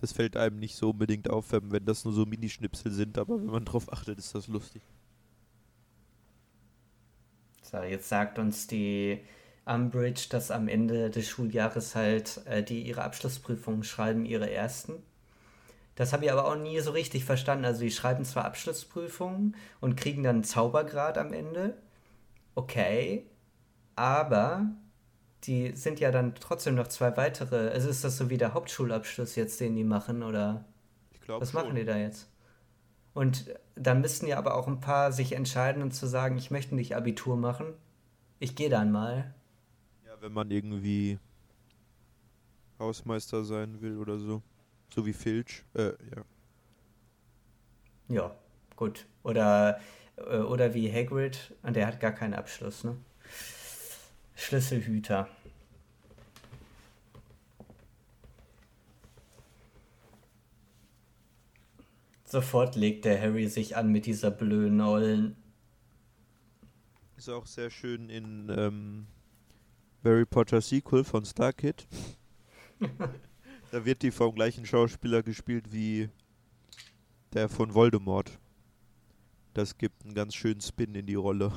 Das fällt einem nicht so unbedingt auf, wenn das nur so Minischnipsel sind, aber wenn man drauf achtet, ist das lustig. So, jetzt sagt uns die Umbridge, dass am Ende des Schuljahres halt äh, die ihre Abschlussprüfungen schreiben, ihre ersten. Das habe ich aber auch nie so richtig verstanden. Also die schreiben zwar Abschlussprüfungen und kriegen dann einen Zaubergrad am Ende. Okay. Aber die sind ja dann trotzdem noch zwei weitere. Also ist das so wie der Hauptschulabschluss jetzt, den die machen, oder? Ich glaube. Was machen die da jetzt? Und dann müssten ja aber auch ein paar sich entscheiden und zu sagen, ich möchte nicht Abitur machen. Ich gehe dann mal. Ja, wenn man irgendwie Hausmeister sein will oder so. So wie Filch, äh, ja. Ja, gut. Oder, äh, oder wie Hagrid, und der hat gar keinen Abschluss, ne? Schlüsselhüter. Sofort legt der Harry sich an mit dieser blöden Ollen. Ist auch sehr schön in ähm, Harry Potter Sequel von Starkid. Da wird die vom gleichen Schauspieler gespielt wie der von Voldemort. Das gibt einen ganz schönen Spin in die Rolle.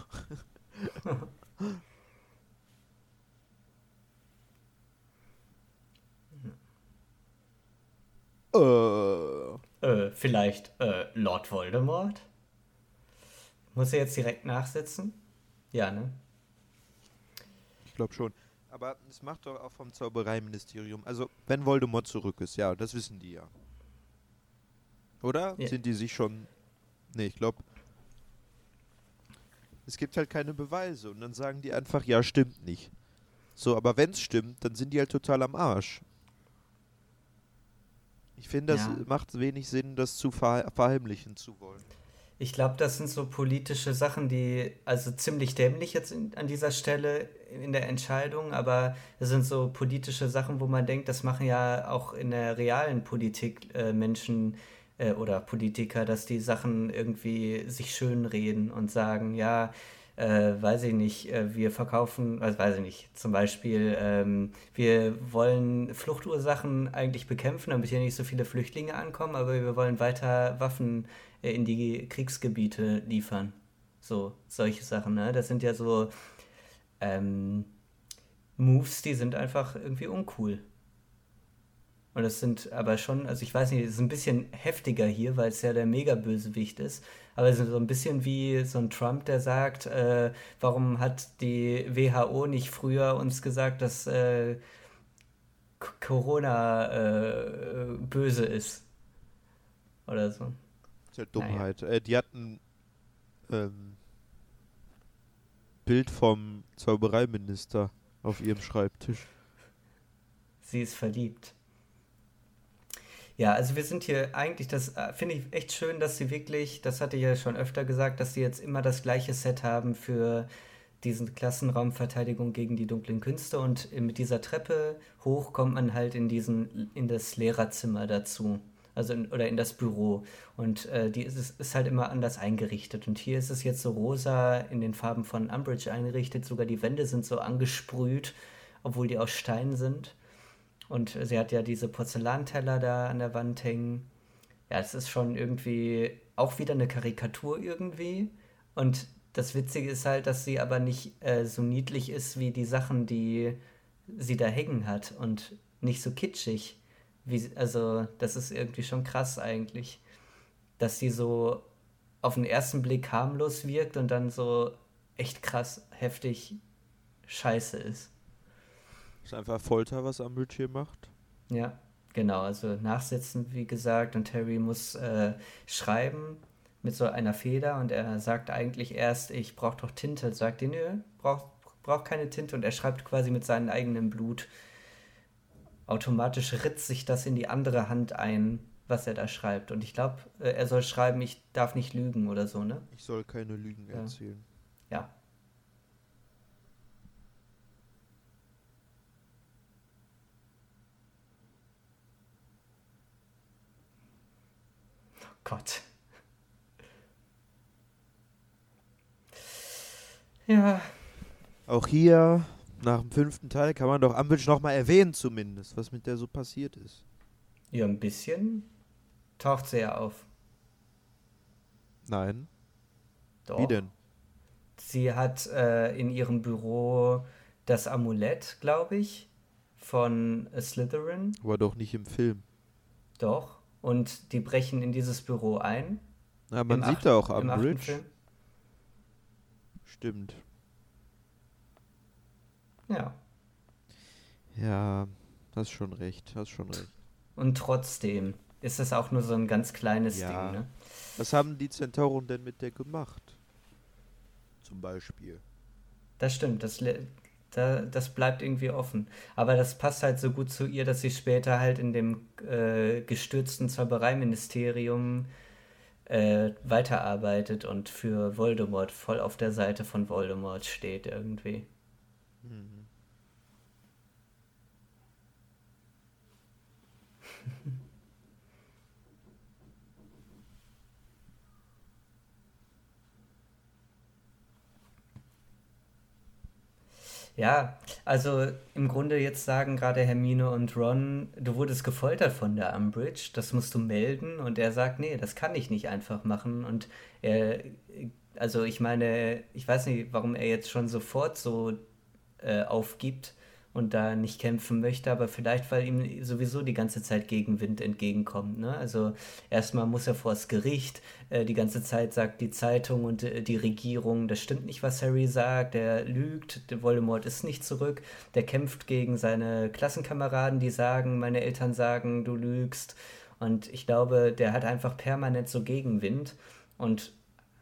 äh. Äh, vielleicht äh, Lord Voldemort? Muss er jetzt direkt nachsitzen? Ja, ne? Ich glaube schon. Aber es macht doch auch vom Zaubereiministerium. Also, wenn Voldemort zurück ist, ja, das wissen die ja. Oder? Ja. Sind die sich schon. Nee, ich glaube. Es gibt halt keine Beweise und dann sagen die einfach, ja, stimmt nicht. so, aber wenn es stimmt, dann sind die halt total am Arsch. Ich finde, das Ja. macht wenig Sinn, das zu verhe verheimlichen zu wollen. Ich glaube, das sind so politische Sachen, die, also ziemlich dämlich jetzt in, an dieser Stelle in der Entscheidung, aber das sind so politische Sachen, wo man denkt, das machen ja auch in der realen Politik äh, Menschen äh, oder Politiker, dass die Sachen irgendwie sich schönreden und sagen, ja, äh, weiß ich nicht, äh, wir verkaufen, also weiß ich nicht, zum Beispiel, ähm, wir wollen Fluchtursachen eigentlich bekämpfen, damit hier nicht so viele Flüchtlinge ankommen, aber wir wollen weiter Waffen äh, in die Kriegsgebiete liefern. So, solche Sachen, ne? Das sind ja so ähm, Moves, die sind einfach irgendwie uncool. Und das sind aber schon, also ich weiß nicht, es ist ein bisschen heftiger hier, weil es ja der Mega-Bösewicht ist. Aber es ist so ein bisschen wie so ein Trump, der sagt, äh, warum hat die WHO nicht früher uns gesagt, dass äh, Corona äh, böse ist? Oder so. Das ist Naja. Dummheit. Äh, die hatten ähm, Bild vom Zaubereiminister auf ihrem Schreibtisch. Sie ist verliebt. Ja, also wir sind hier eigentlich, das äh, finde ich echt schön, dass sie wirklich, das hatte ich ja schon öfter gesagt, dass sie jetzt immer das gleiche Set haben für diesen Klassenraumverteidigung gegen die dunklen Künste und mit dieser Treppe hoch kommt man halt in diesen, in das Lehrerzimmer dazu. Also in, oder in das Büro. Und äh, die ist, ist halt immer anders eingerichtet. Und hier ist es jetzt so rosa in den Farben von Umbridge eingerichtet. Sogar die Wände sind so angesprüht, obwohl die aus Stein sind. Und sie hat ja diese Porzellanteller da an der Wand hängen. Ja, es ist schon irgendwie auch wieder eine Karikatur irgendwie. Und das Witzige ist halt, dass sie aber nicht äh, so niedlich ist wie die Sachen, die sie da hängen hat. Und nicht so kitschig. Wie, also, das ist irgendwie schon krass eigentlich. Dass sie so auf den ersten Blick harmlos wirkt und dann so echt krass heftig scheiße ist. Ist einfach Folter, was hier macht. Ja, genau. Also nachsitzen, wie gesagt, und Harry muss äh, schreiben mit so einer Feder und er sagt eigentlich erst, ich brauche doch Tinte. Sagt die, nö, braucht brauch keine Tinte und er schreibt quasi mit seinem eigenen Blut. Automatisch ritzt sich das in die andere Hand ein, was er da schreibt. Und ich glaube, äh, er soll schreiben, ich darf nicht lügen oder so, ne? Ich soll keine Lügen Ja. erzählen. Ja. Gott. Ja, Auch hier, nach dem fünften Teil, kann man doch Umbridge nochmal erwähnen zumindest, was mit der so passiert ist. ja, ein bisschen taucht sie ja auf. Nein. Doch. Wie denn? Sie hat äh, in ihrem Büro das Amulett, glaube ich, von Slytherin. Aber doch nicht im Film. Doch. Und die brechen in dieses Büro ein. Na, man sieht da auch im achten Umbridge. Film. Stimmt. Ja. Ja, hast schon recht, hast schon recht. Und trotzdem ist es auch nur so ein ganz kleines Ja. Ding, ne? Was haben die Zentauren denn mit der gemacht? Zum Beispiel. Das stimmt, das, da, das bleibt irgendwie offen. Aber das passt halt so gut zu ihr, dass sie später halt in dem äh, gestürzten Zaubereiministerium äh, weiterarbeitet und für Voldemort voll auf der Seite von Voldemort steht irgendwie. Mhm. Ja, also im Grunde jetzt sagen gerade Hermine und Ron, du wurdest gefoltert von der Umbridge, das musst du melden. Und er sagt, nee, das kann ich nicht einfach machen. Und er, also ich meine, ich weiß nicht, warum er jetzt schon sofort so äh, aufgibt und da nicht kämpfen möchte, aber vielleicht, weil ihm sowieso die ganze Zeit Gegenwind entgegenkommt, ne? Also erstmal muss er vors Gericht, äh, die ganze Zeit sagt die Zeitung und äh, die Regierung, das stimmt nicht, was Harry sagt, der lügt, der Voldemort ist nicht zurück, der kämpft gegen seine Klassenkameraden, die sagen, meine Eltern sagen, du lügst und ich glaube, der hat einfach permanent so Gegenwind und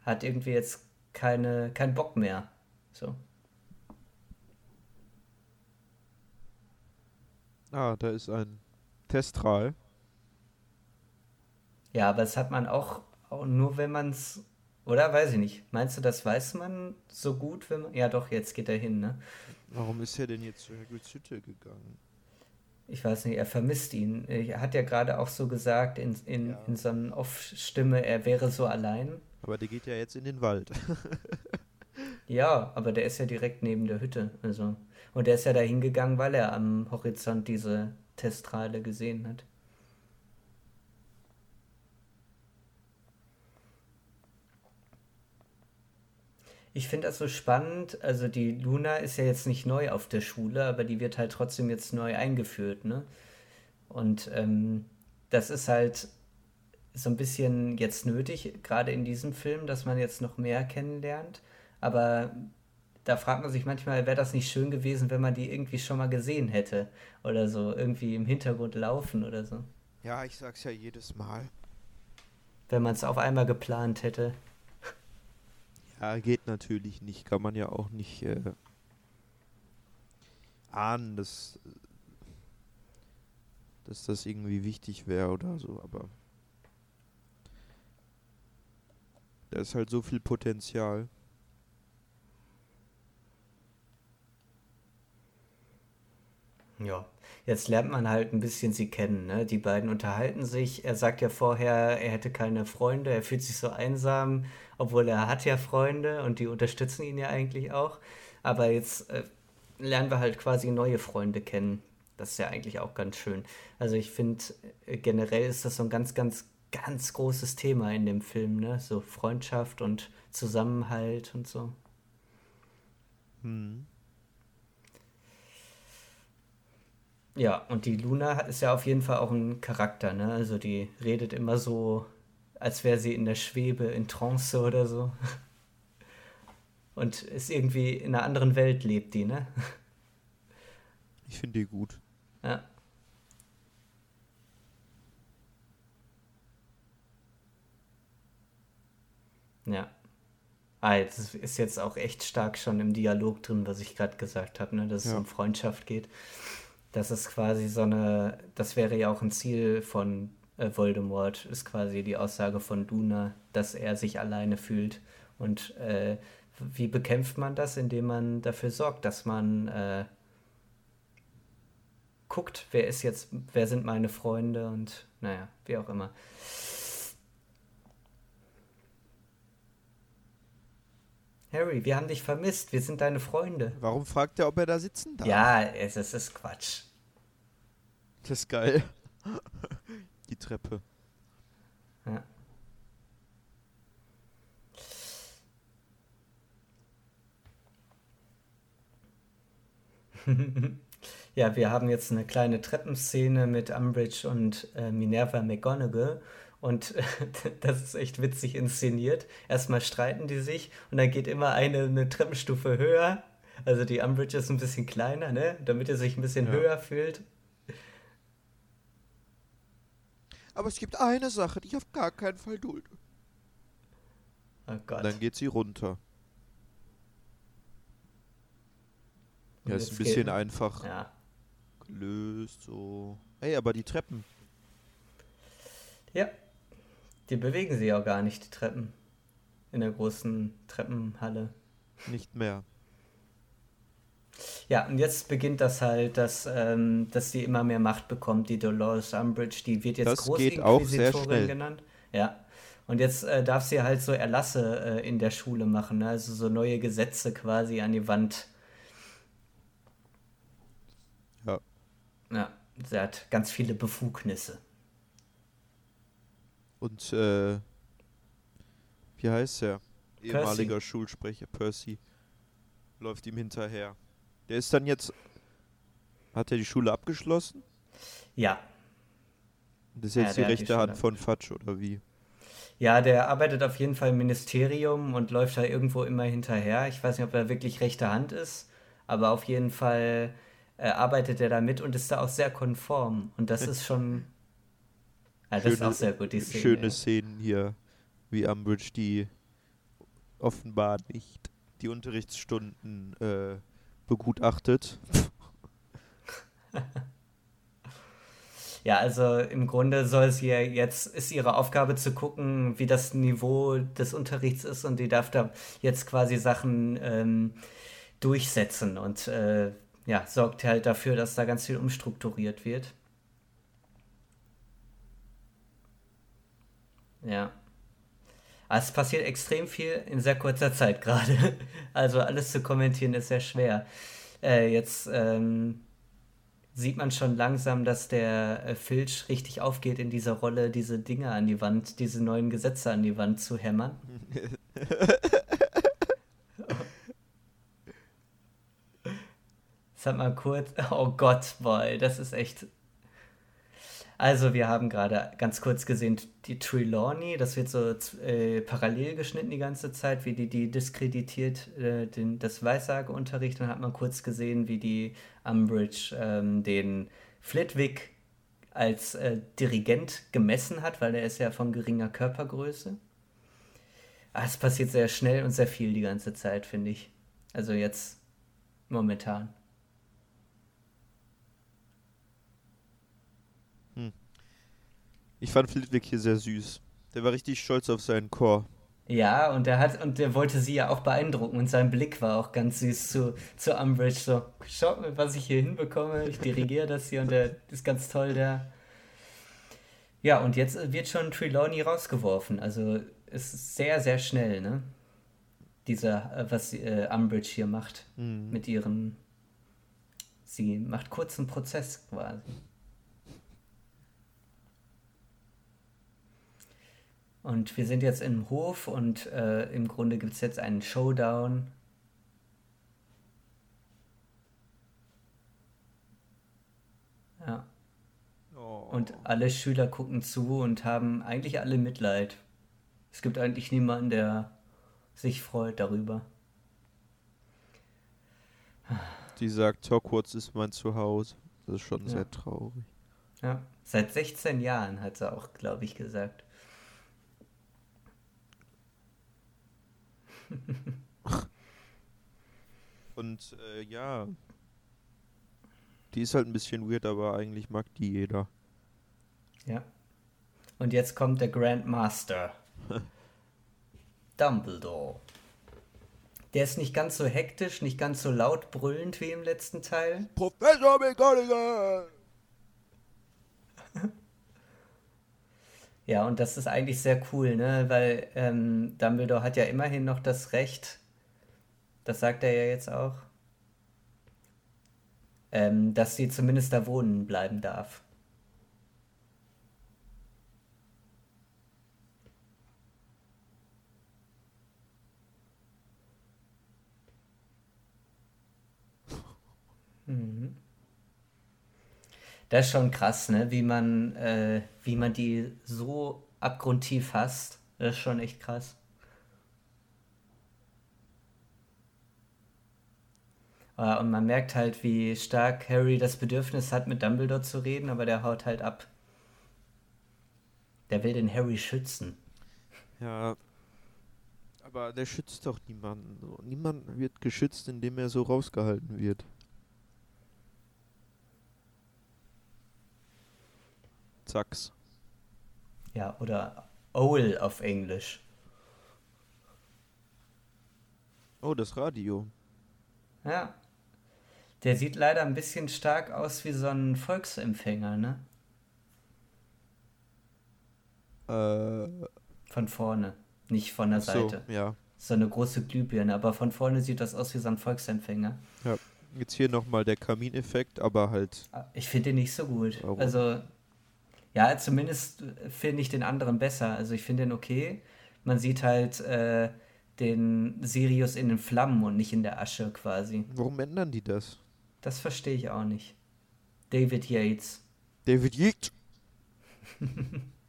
hat irgendwie jetzt keine, keinen Bock mehr, so. Ah, da ist ein Testral. Ja, aber das hat man auch, auch nur, wenn man es. Oder weiß ich nicht. Meinst du, das weiß man so gut, wenn man. Ja, doch, jetzt geht er hin, ne? Warum ist er denn jetzt zu Hagrids Hütte gegangen? Ich weiß nicht, er vermisst ihn. Er hat ja gerade auch so gesagt in, in, Ja. in so einer Off-Stimme, er wäre so allein. Aber der geht ja jetzt in den Wald. Ja, aber der ist ja direkt neben der Hütte. Also. Und der ist ja da hingegangen, weil er am Horizont diese Testrale gesehen hat. Ich finde das so spannend. Also die Luna ist ja jetzt nicht neu auf der Schule, aber die wird halt trotzdem jetzt neu eingeführt, ne? Und ähm, das ist halt so ein bisschen jetzt nötig, gerade in diesem Film, dass man jetzt noch mehr kennenlernt. Aber da fragt man sich manchmal, wäre das nicht schön gewesen, wenn man die irgendwie schon mal gesehen hätte oder so, irgendwie im Hintergrund laufen oder so. ja, ich sag's ja jedes Mal. Wenn man es auf einmal geplant hätte. Ja, geht natürlich nicht. Kann man ja auch nicht äh, ahnen, dass, dass das irgendwie wichtig wäre oder so, aber da ist halt so viel Potenzial. Ja, jetzt lernt man halt ein bisschen sie kennen, ne? Die beiden unterhalten sich. Er sagt ja vorher, er hätte keine Freunde, er fühlt sich so einsam, obwohl er hat ja Freunde und die unterstützen ihn ja eigentlich auch. Aber jetzt äh, lernen wir halt quasi neue Freunde kennen. Das ist ja eigentlich auch ganz schön. Also ich finde, äh, generell ist das so ein ganz, ganz, ganz großes Thema in dem Film, ne? So Freundschaft und Zusammenhalt und so. Hm. Ja, und die Luna ist ja auf jeden Fall auch ein Charakter, ne? Also die redet immer so, als wäre sie in der Schwebe, in Trance oder so. Und ist irgendwie in einer anderen Welt lebt die, ne? Ich finde die gut. Ja. Ja. Ah, jetzt ist jetzt auch echt stark schon im Dialog drin, was ich gerade gesagt habe, ne? Dass es Ja. um Freundschaft geht. Das ist quasi so eine, das wäre ja auch ein Ziel von äh, Voldemort, ist quasi die Aussage von Luna, dass er sich alleine fühlt. Und äh, wie bekämpft man das? Indem man dafür sorgt, dass man äh, guckt, wer ist jetzt, wer sind meine Freunde und naja, wie auch immer. Harry, wir haben dich vermisst, wir sind deine Freunde. Warum fragt er, ob er da sitzen darf? Ja, es, es ist Quatsch. Das ist geil. Die Treppe. Ja. Ja, wir haben jetzt eine kleine Treppenszene mit Umbridge und äh, Minerva McGonagall. Und das ist echt witzig inszeniert. Erstmal streiten die sich und dann geht immer eine, eine Treppenstufe höher. Also die Umbridge ist ein bisschen kleiner, ne? Damit er sich ein bisschen Ja. höher fühlt. Aber es gibt eine Sache, die ich auf gar keinen Fall dulde. Oh Gott. Dann geht sie runter. Und Ja, ist ein bisschen geht- einfach Ja. gelöst, so. Ey, aber die Treppen. Ja. Die bewegen sich auch gar nicht, die Treppen. In der großen Treppenhalle. Nicht mehr. Ja, und jetzt beginnt das halt, dass, ähm, dass die immer mehr Macht bekommt, die Dolores Umbridge, die wird jetzt Das Großinquisitorin genannt. Ja. Und jetzt äh, darf sie halt so Erlasse äh, in der Schule machen, ne? also so neue Gesetze quasi an die Wand. Ja. Ja, sie hat ganz viele Befugnisse. Und, äh, wie heißt er? Ehemaliger Schulsprecher, Percy. Läuft ihm hinterher. Der ist dann jetzt. Hat er die Schule abgeschlossen? Ja, Das ist Ja, jetzt die hat die rechte Schule Hand von Fatsch, oder wie? Ja, der arbeitet auf jeden Fall im Ministerium und läuft da irgendwo immer hinterher. Ich weiß nicht, ob er wirklich rechte Hand ist, aber auf jeden Fall äh, arbeitet er da mit und ist da auch sehr konform. Und das ist schon. Ja, das ist auch sehr gut, die Szene. Schöne ja. Szenen hier, wie Umbridge die offenbar nicht die Unterrichtsstunden äh, begutachtet. Ja, also im Grunde soll sie ja jetzt, ist ihre Aufgabe zu gucken, wie das Niveau des Unterrichts ist und die darf da jetzt quasi Sachen ähm, durchsetzen und äh, ja, sorgt halt dafür, dass da ganz viel umstrukturiert wird. Ja. Also es passiert extrem viel in sehr kurzer Zeit gerade. Also alles zu kommentieren ist sehr schwer. Äh, jetzt ähm, sieht man schon langsam, dass der äh, Filch richtig aufgeht in dieser Rolle, diese Dinge an die Wand, diese neuen Gesetze an die Wand zu hämmern. Hat mal kurz. Oh Gott, boy, das ist echt. Also, wir haben gerade ganz kurz gesehen, die Trelawney, das wird so äh, parallel geschnitten die ganze Zeit, wie die, die diskreditiert äh, den, das Weissageunterricht. Dann hat man kurz gesehen, wie die Umbridge ähm, den Flitwick als äh, Dirigent gemessen hat, weil er ist ja von geringer Körpergröße. Ah, es passiert sehr schnell und sehr viel die ganze Zeit, finde ich. Also jetzt momentan. Ich fand Flitwick hier sehr süß. Der war richtig stolz auf seinen Chor. Ja, und der hat und der wollte sie ja auch beeindrucken und sein Blick war auch ganz süß zu, zu Umbridge. So, schaut mal, was ich hier hinbekomme. Ich dirigiere das hier und der ist ganz toll, der. Ja, und jetzt wird schon Trelawney rausgeworfen. Also es ist sehr, sehr schnell, ne? Dieser, äh, was äh, Umbridge hier macht mhm. mit ihren. Sie macht kurzen Prozess quasi. Und wir sind jetzt im Hof und äh, im Grunde gibt es jetzt einen Showdown. Ja. Oh. Und alle Schüler gucken zu und haben eigentlich alle Mitleid. Es gibt eigentlich niemanden, der sich freut darüber. Die sagt, Hogwarts ist mein Zuhause. Das ist schon ja. sehr traurig. Ja, seit 16 Jahren hat sie auch, glaube ich, gesagt. Und äh, ja, die ist halt ein bisschen weird, aber eigentlich mag die jeder. Ja. Und jetzt kommt der Grandmaster. Dumbledore. Der ist nicht ganz so hektisch, nicht ganz so laut brüllend wie im letzten Teil. Professor McGonagall! Ja, und das ist eigentlich sehr cool, ne? Weil ähm, Dumbledore hat ja immerhin noch das Recht, das sagt er ja jetzt auch, ähm, dass sie zumindest da wohnen bleiben darf. Mhm. Das ist schon krass, ne? Wie man, äh, wie man die so abgrundtief hasst. Das ist schon echt krass. Äh, und man merkt halt, wie stark Harry das Bedürfnis hat, mit Dumbledore zu reden, aber der haut halt ab. Der will den Harry schützen. Ja. Aber der schützt doch niemanden. Niemand wird geschützt, indem er so rausgehalten wird. Sachs. Ja, oder Owl auf Englisch. Oh, das Radio. Ja. Der sieht leider ein bisschen stark aus wie so ein Volksempfänger, ne? Äh. Von vorne, nicht von der Seite. So, ja. So eine große Glühbirne, aber von vorne sieht das aus wie so ein Volksempfänger. Ja, jetzt hier nochmal der Kamineffekt, aber halt. Ah, ich finde den nicht so gut. Warum? Also, ja, zumindest finde ich den anderen besser. Also ich finde den okay. Man sieht halt äh, den Sirius in den Flammen und nicht in der Asche quasi. Warum ändern die das? Das verstehe ich auch nicht. David Yates. David Yates.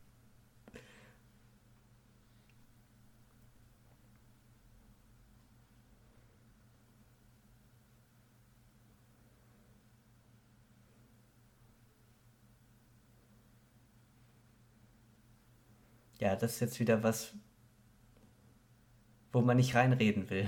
Ja, das ist jetzt wieder was, wo man nicht reinreden will.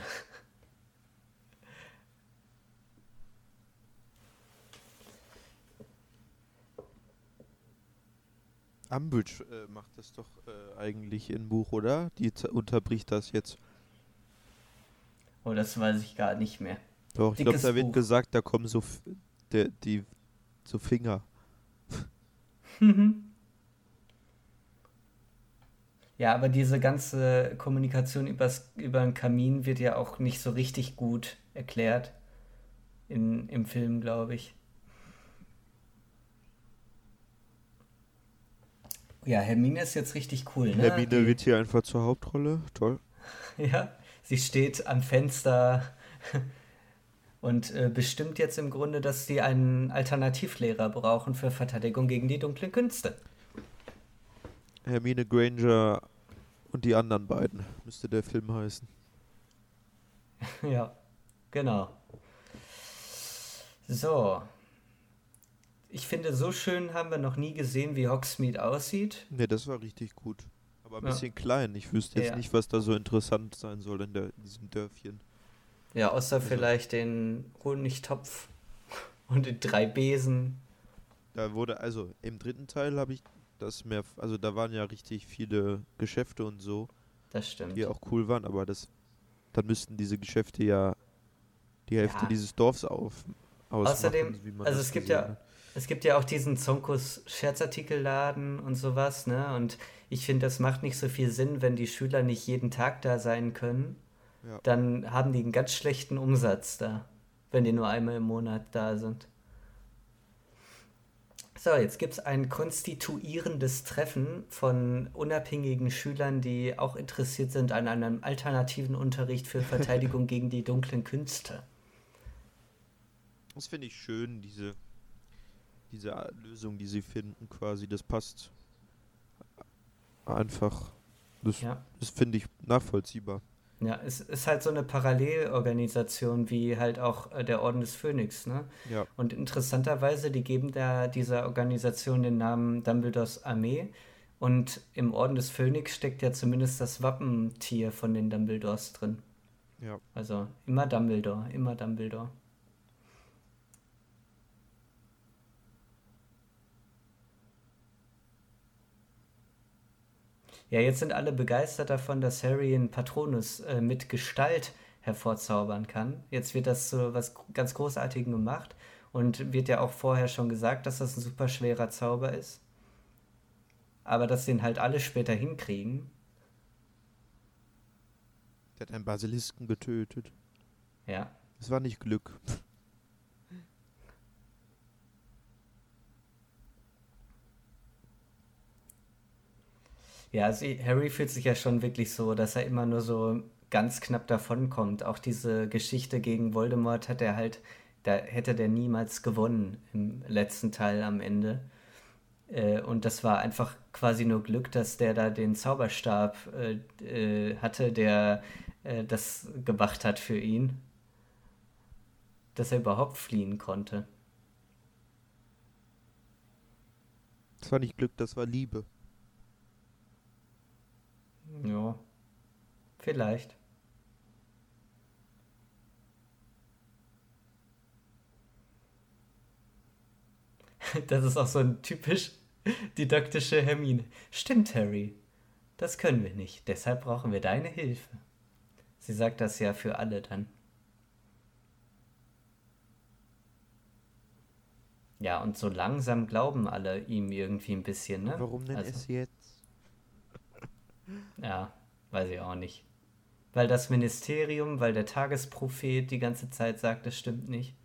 Umbridge äh, macht das doch äh, eigentlich im Buch, oder? Die unterbricht das jetzt. Oh, das weiß ich gar nicht mehr. Doch, ich glaube, da wird Buch. gesagt, da kommen so der, die so Finger. Ja, aber diese ganze Kommunikation übers, über den Kamin wird ja auch nicht so richtig gut erklärt in, im Film, glaube ich. Ja, Hermine ist jetzt richtig cool, ne? Hermine wird hier einfach zur Hauptrolle. Toll. Ja, sie steht am Fenster und äh, bestimmt jetzt im Grunde, dass sie einen Alternativlehrer brauchen für Verteidigung gegen die dunklen Künste. Hermine Granger und die anderen beiden müsste der Film heißen. Ja, genau. So. Ich finde, so schön haben wir noch nie gesehen, wie Hogsmeade aussieht. Ne, das war richtig gut. Aber ein Ja. bisschen klein. Ich wüsste jetzt Ja. nicht, was da so interessant sein soll in, der, in diesem Dörfchen. Ja, außer vielleicht den Honigtopf und die drei Besen. Da wurde, also im dritten Teil habe ich das mehr, also da waren ja richtig viele Geschäfte und so, Das stimmt. die auch cool waren, aber das, dann müssten diese Geschäfte ja die Hälfte Ja. dieses Dorfs auf, ausmachen, Außerdem, also es gibt ja, hat. es gibt ja auch diesen Zonkus Scherzartikelladen und sowas, ne? Und ich finde, das macht nicht so viel Sinn, wenn die Schüler nicht jeden Tag da sein können. Ja. Dann haben die einen ganz schlechten Umsatz da, wenn die nur einmal im Monat da sind. So, jetzt gibt es ein konstituierendes Treffen von unabhängigen Schülern, die auch interessiert sind an einem alternativen Unterricht für Verteidigung gegen die dunklen Künste. Das finde ich schön, diese, diese Lösung, die sie finden, quasi. Das passt einfach. Das, Ja. das finde ich nachvollziehbar. Ja, es ist halt so eine Parallelorganisation wie halt auch äh, der Orden des Phönix, ne? Ja. Und interessanterweise, die geben da dieser Organisation den Namen Dumbledores Armee. Und im Orden des Phönix steckt ja zumindest das Wappentier von den Dumbledores drin. Ja. Also immer Dumbledore, immer Dumbledore. Ja, jetzt sind alle begeistert davon, dass Harry einen Patronus äh, mit Gestalt hervorzaubern kann. Jetzt wird das zu was ganz Großartigem gemacht und wird ja auch vorher schon gesagt, dass das ein super schwerer Zauber ist. Aber dass den halt alle später hinkriegen, Der hat einen Basilisken getötet. ja. Das war nicht Glück. Ja, also Harry fühlt sich ja schon wirklich so, dass er immer nur so ganz knapp davonkommt. Auch diese Geschichte gegen Voldemort hat er halt, da hätte der niemals gewonnen im letzten Teil am Ende. Äh, und das war einfach quasi nur Glück, dass der da den Zauberstab äh, äh, hatte, der äh, das gemacht hat für ihn. Dass er überhaupt fliehen konnte. Das war nicht Glück, das war Liebe. Ja, vielleicht. Das ist auch so ein typisch didaktische Hermine. Stimmt, Harry. Das können wir nicht. Deshalb brauchen wir deine Hilfe. Sie sagt das ja für alle dann. Ja, und so langsam glauben alle ihm irgendwie ein bisschen, ne? Warum denn Also- es jetzt? Ja, weiß ich auch nicht. Weil das Ministerium, weil der Tagesprophet die ganze Zeit sagt, das stimmt nicht.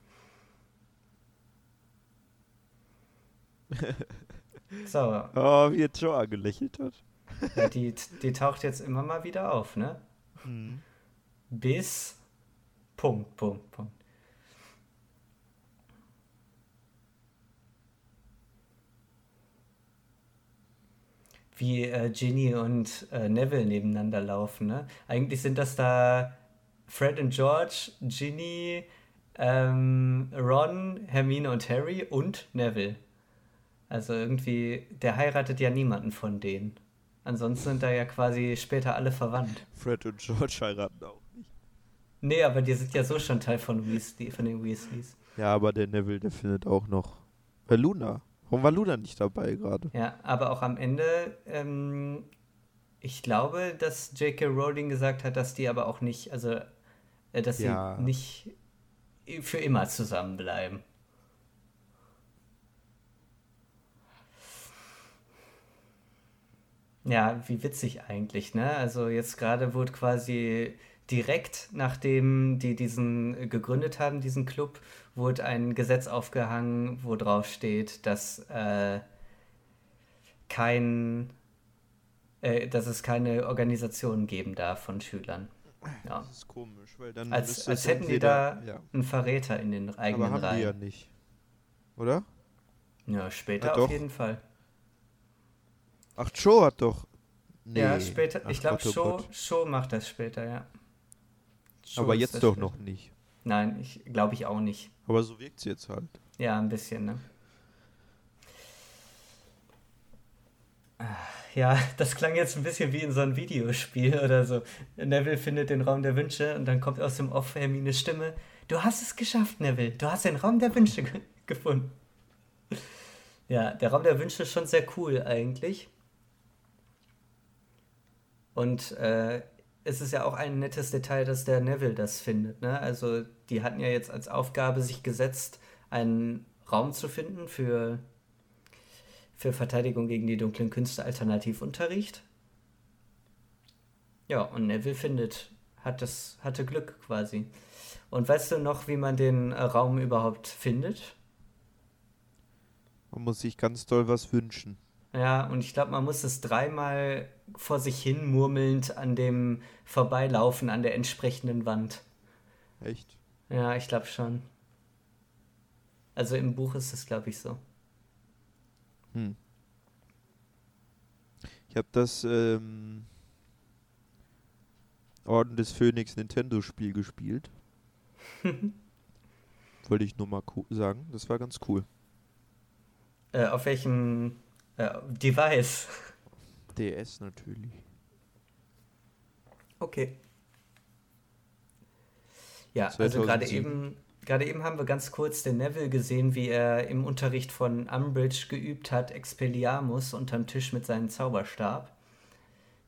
So, Oh, wie jetzt Joa gelächelt hat. ja, die, die taucht jetzt immer mal wieder auf, ne? Mhm. Bis Punkt, Punkt, Punkt. Wie äh, Ginny und äh, Neville nebeneinander laufen, ne? Eigentlich sind das da Fred und George, Ginny, ähm, Ron, Hermine und Harry und Neville. Also irgendwie, der heiratet ja niemanden von denen. Ansonsten sind da ja quasi später alle verwandt. Fred und George heiraten auch nicht. Nee, aber die sind ja so schon Teil von Weasley, von den Weasleys. Ja, aber der Neville, der findet auch noch. Äh, Luna Warum war Luna nicht dabei gerade? Ja, aber auch am Ende, ähm, ich glaube, dass J.K. Rowling gesagt hat, dass die aber auch nicht, also, äh, dass Ja. sie nicht für immer zusammenbleiben. Ja, wie witzig eigentlich, ne? Also jetzt gerade wurde quasi direkt nachdem die diesen gegründet haben, diesen Club, wurde ein Gesetz aufgehangen, wo drauf steht, dass äh, kein, äh, dass es keine Organisation geben darf von Schülern. Ja. Das ist komisch, weil dann Als, als hätten die da Ja. einen Verräter in den Aber eigenen haben die ja Reihen. nicht. Oder? Ja, später Ja, auf jeden Fall. Ach, Joe hat doch. Nee. Ja, später. Ach ich glaube, oh Gott. Show macht das später, ja. Show Aber jetzt doch später. noch nicht. Nein, ich glaube ich auch nicht. Aber so wirkt es jetzt halt. Ja, ein bisschen, ne? Ja, das klang jetzt ein bisschen wie in so einem Videospiel oder so. Neville findet den Raum der Wünsche und dann kommt aus dem Off Hermines Stimme. Du hast es geschafft, Neville. Du hast den Raum der Wünsche ge gefunden. Ja, der Raum der Wünsche ist schon sehr cool eigentlich. Und äh, es ist ja auch ein nettes Detail, dass der Neville das findet. Ne? Also die hatten ja jetzt als Aufgabe sich gesetzt, einen Raum zu finden für, für Verteidigung gegen die dunklen Künste Alternativunterricht. Ja, und Neville findet, hat das, hatte Glück quasi. Und weißt du noch, wie man den Raum überhaupt findet? Man muss sich ganz doll was wünschen. Ja, und ich glaube, man muss es dreimal vor sich hin murmelnd an dem Vorbeilaufen an der entsprechenden Wand. Echt? Ja, ich glaube schon. Also im Buch ist es, glaube ich, so. Hm. Ich habe das ähm, Orden des Phönix Nintendo-Spiel gespielt. Wollte ich nur mal sagen. Das war ganz cool. Äh, auf welchem äh, Device? DS natürlich. Okay. Ja, also gerade 2007. eben, gerade eben haben wir ganz kurz den Neville gesehen, wie er im Unterricht von Umbridge geübt hat, Expelliarmus unterm Tisch mit seinem Zauberstab.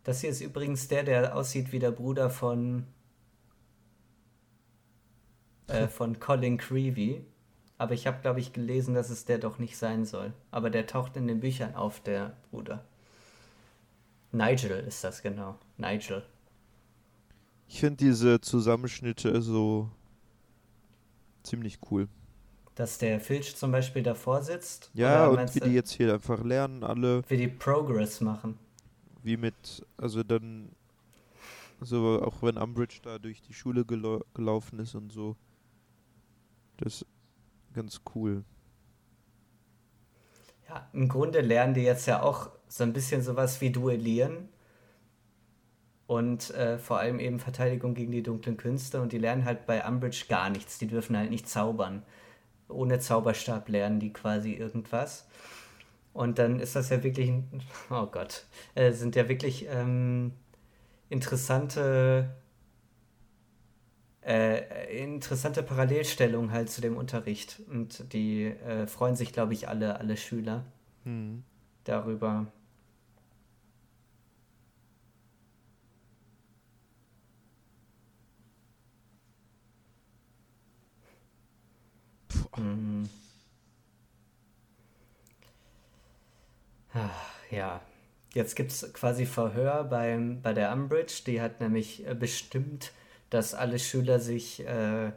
Das hier ist übrigens der, der aussieht wie der Bruder von äh, von Colin Creevy. Aber ich habe, glaube ich, gelesen, dass es der doch nicht sein soll. Aber der taucht in den Büchern auf, der Bruder. Nigel ist das genau. Nigel. Ich finde diese Zusammenschnitte so ziemlich cool. Dass der Filch zum Beispiel davor sitzt. Ja, und wie die jetzt hier einfach lernen, alle, wie die Progress machen. wie mit, also dann, so auch wenn Umbridge da durch die Schule gelau gelaufen ist und so. Das ganz cool. Ja, im Grunde lernen die jetzt ja auch so ein bisschen sowas wie Duellieren. Und äh, vor allem eben Verteidigung gegen die dunklen Künste. Und die lernen halt bei Umbridge gar nichts. Die dürfen halt nicht zaubern. Ohne Zauberstab lernen die quasi irgendwas. Und dann ist das ja wirklich, ein, oh Gott, äh, sind ja wirklich ähm, interessante, äh, interessante Parallelstellungen halt zu dem Unterricht. Und die äh, freuen sich, glaube ich, alle, alle Schüler Hm. darüber. Mhm. Ah, Ja, jetzt gibt es quasi Verhör beim, bei der Umbridge. Die hat nämlich äh, bestimmt, dass alle Schüler sich äh,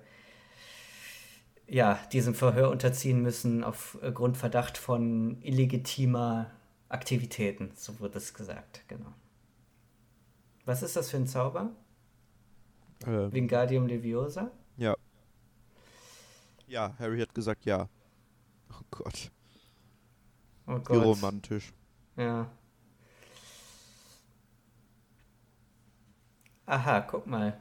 ja, diesem Verhör unterziehen müssen aufgrund Verdacht von illegitimer Aktivitäten. So wird es gesagt, genau. Was ist das für ein Zauber? Ähm, Wingardium Leviosa? ja. Ja, Harry hat gesagt ja. Oh Gott, Oh wie Gott. romantisch. Ja. Aha, guck mal.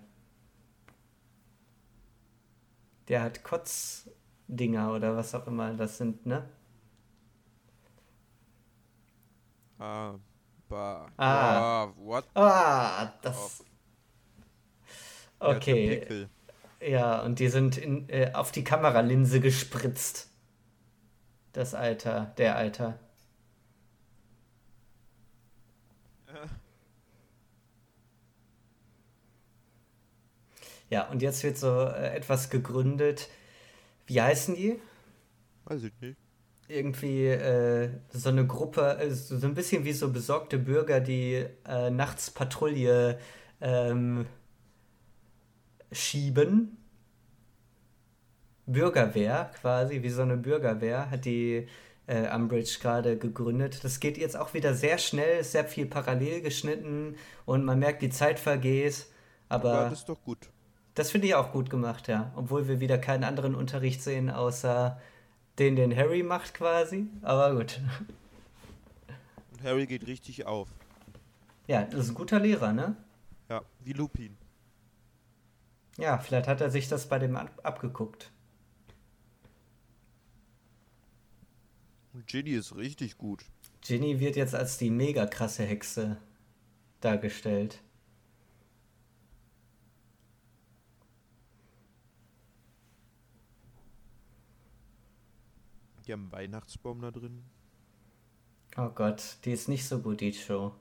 Der hat Kotzdinger oder was auch immer das sind, ne? Ah, bah. Ah. Ah, what? Ah, das. Hat Okay. Ja, und die sind in, äh, auf die Kameralinse gespritzt. das Alter, der Alter. Ja, und jetzt wird so äh, etwas gegründet. Wie heißen die? Weiß ich nicht. Irgendwie äh, so eine Gruppe, äh, so so ein bisschen wie so besorgte Bürger, die äh, nachts Patrouille ähm, schieben. Bürgerwehr quasi, wie so eine Bürgerwehr, hat die äh, Umbridge gerade gegründet. Das geht jetzt auch wieder sehr schnell, ist sehr viel parallel geschnitten und man merkt, die Zeit vergeht. Aber Aber das ist doch gut. Das finde ich auch gut gemacht, ja. Obwohl wir wieder keinen anderen Unterricht sehen, außer den, den Harry macht quasi. Aber gut. Und Harry geht richtig auf. Ja, das ist ein guter Lehrer, ne? Ja, wie Lupin. Ja, vielleicht hat er sich das bei dem ab abgeguckt. Und Ginny ist richtig gut. Ginny wird jetzt als die mega krasse Hexe dargestellt. Die haben einen Weihnachtsbaum da drin. Oh Gott, die ist nicht so gut, die Show.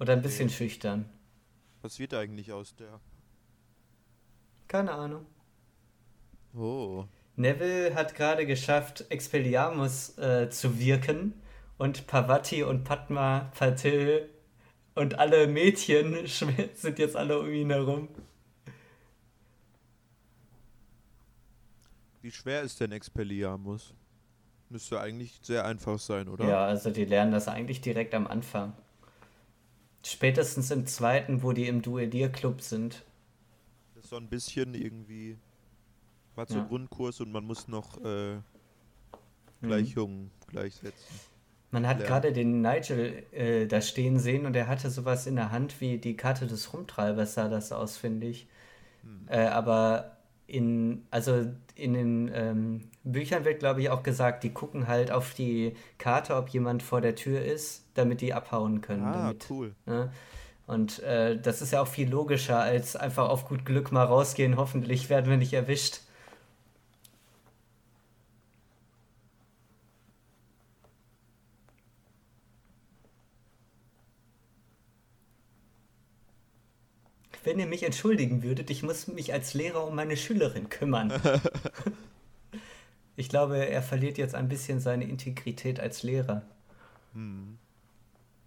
Oder ein bisschen Nee. schüchtern. Was wird eigentlich aus der? Keine Ahnung. Oh. Neville hat gerade geschafft, Expelliarmus äh, zu wirken und Pavati und Padma Patil und alle Mädchen sind jetzt alle um ihn herum. Wie schwer ist denn Expelliarmus? Müsste eigentlich sehr einfach sein, oder? Ja, also die lernen das eigentlich direkt am Anfang. Spätestens im zweiten, wo die im Duellierclub sind. Das ist so ein bisschen irgendwie. War zu Ja. Grundkurs und man muss noch äh, Mhm. Gleichungen gleichsetzen. Man hat gerade den Nigel äh, da stehen sehen und er hatte sowas in der Hand wie die Karte des Rumtreibers, sah das aus, finde ich. Hm. Äh, aber in, also in den ähm, Büchern wird, glaube ich, auch gesagt, die gucken halt auf die Karte, ob jemand vor der Tür ist, damit die abhauen können. Ah, damit, cool. ne? Und äh, das ist ja auch viel logischer, als einfach auf gut Glück mal rausgehen. Hoffentlich werden wir nicht erwischt. Wenn ihr mich entschuldigen würdet, ich muss mich als Lehrer um meine Schülerin kümmern. Ich glaube, er verliert jetzt ein bisschen seine Integrität als Lehrer. Hm.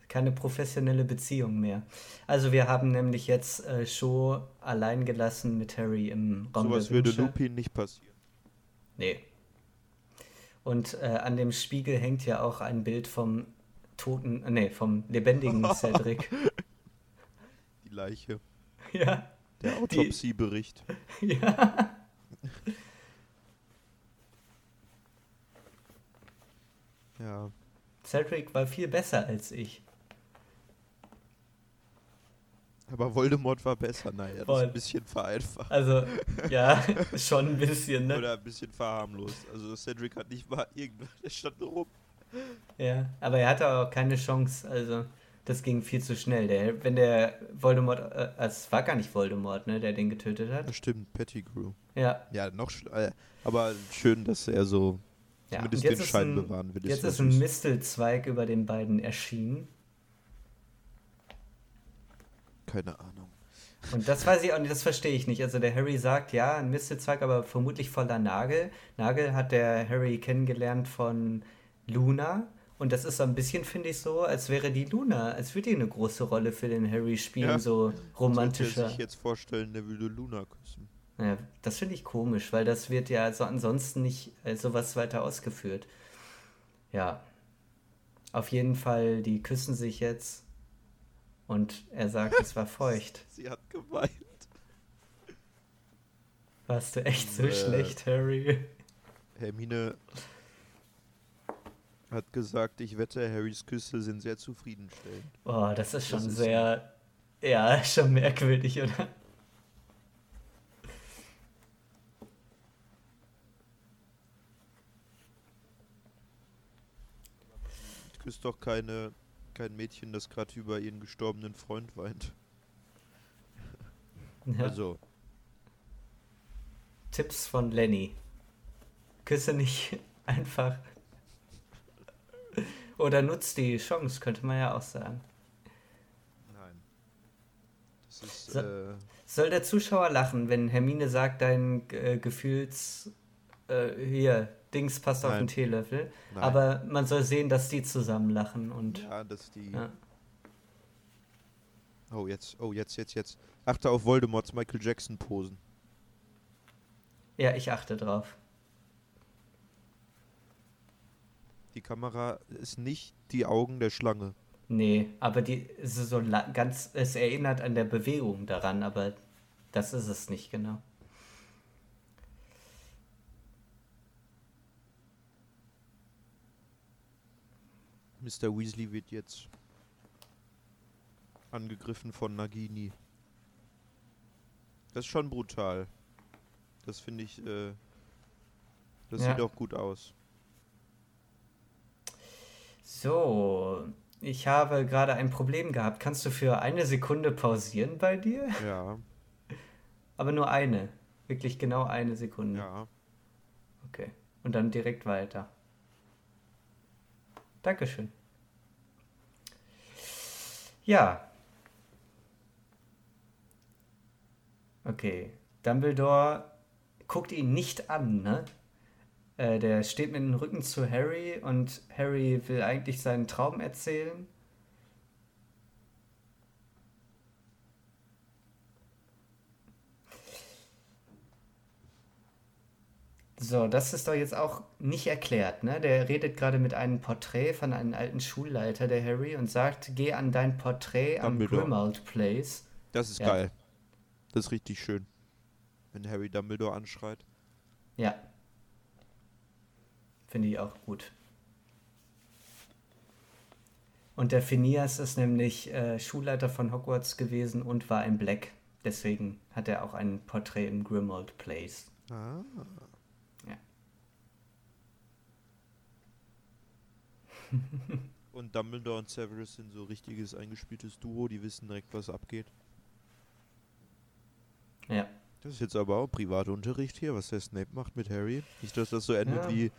Keine professionelle Beziehung mehr. Also wir haben nämlich jetzt äh, Cho allein gelassen mit Harry im Raum Sowas würde. Lupin nicht passieren. Nee. Und äh, an dem Spiegel hängt ja auch ein Bild vom toten, äh, nee, vom lebendigen Cedric. Die Leiche. Ja, Der Autopsiebericht. ja. Ja. Cedric war viel besser als ich. Aber Voldemort war besser. Naja, das Voll. ist ein bisschen vereinfacht. Also, ja, schon ein bisschen, ne? Oder ein bisschen verharmlost. Also Cedric hat nicht mal irgendwas. Der stand nur rum. Ja, aber er hatte auch keine Chance, also das ging viel zu schnell. Der, wenn der Voldemort, äh, es war gar nicht Voldemort, ne, der den getötet hat. Das stimmt, Pettigrew. Ja, Ja, noch äh, Aber schön, dass er so ja. Zumindest jetzt den ist Schein ein, bewahren will. jetzt ist ein. Mistelzweig über den beiden erschienen. Keine Ahnung. Und das weiß ich auch nicht, das verstehe ich nicht. Also der Harry sagt, ja, ein Mistelzweig, aber vermutlich voller Nagel. Nagel hat der Harry kennengelernt von Luna. Und das ist so ein bisschen, finde ich, so, als wäre die Luna, als würde die eine große Rolle für den Harry spielen, Ja. so er romantischer. sich jetzt vorstellen, der würde Luna küssen. Ja, das finde ich komisch, weil das wird ja so ansonsten nicht sowas weiter ausgeführt. Ja. Auf jeden Fall, die küssen sich jetzt und er sagt, es war feucht. Sie hat geweint. Warst du echt so Äh. schlecht, Harry? Hermine hat gesagt, ich wette, Harrys Küsse sind sehr zufriedenstellend. Boah, das ist schon Das ist- sehr, ja, schon merkwürdig, oder? Küsst doch keine, kein Mädchen, das gerade über ihren gestorbenen Freund weint. Ja. Also, Tipps von Lenny. Küsse nicht Einfach. Oder nutzt die Chance, könnte man ja auch sagen. Nein. Ist, So- äh, Soll der Zuschauer lachen, wenn Hermine sagt, dein äh, Gefühls. Äh, hier, Dings passt auf Nein. den Teelöffel. nein. Aber man soll sehen, dass die zusammen lachen und. ja, dass die. Ja. Oh, jetzt, oh, jetzt, jetzt, jetzt. Achte auf Voldemorts Michael Jackson Posen. Ja, ich achte drauf. Die Kamera ist nicht die Augen der Schlange. Nee, aber die es ist so ganz. Es erinnert an der Bewegung daran, aber das ist es nicht genau. Mr. Weasley wird jetzt angegriffen von Nagini. Das ist schon brutal. Das finde ich, äh, das Ja. sieht auch gut aus. So, ich habe gerade ein Problem gehabt. Kannst du für eine Sekunde pausieren bei dir? Ja, Aber nur eine. Wirklich genau eine Sekunde. ja. Okay. Und dann direkt weiter. Dankeschön. Ja. Okay. Dumbledore guckt ihn nicht an, ne? Äh, der steht mit dem Rücken zu Harry und Harry will eigentlich seinen Traum erzählen. So, das ist doch jetzt auch nicht erklärt, ne? Der redet gerade mit einem Porträt von einem alten Schulleiter, der Harry, und sagt, geh an dein Porträt am. Grimmauld Place. Das ist Ja. geil. Das ist richtig schön. Wenn Harry Dumbledore anschreit. Ja. Finde ich auch gut. Und der Phineas ist nämlich äh, Schulleiter von Hogwarts gewesen und war ein Black. Deswegen hat er auch ein Porträt im Grimmauld Place. Ah. Ja. und Dumbledore und Severus sind so richtiges eingespieltes Duo, die wissen direkt, was abgeht. Ja. Das ist jetzt aber auch Privatunterricht hier, was der Snape macht mit Harry. Nicht, dass das so endet Ja. wie,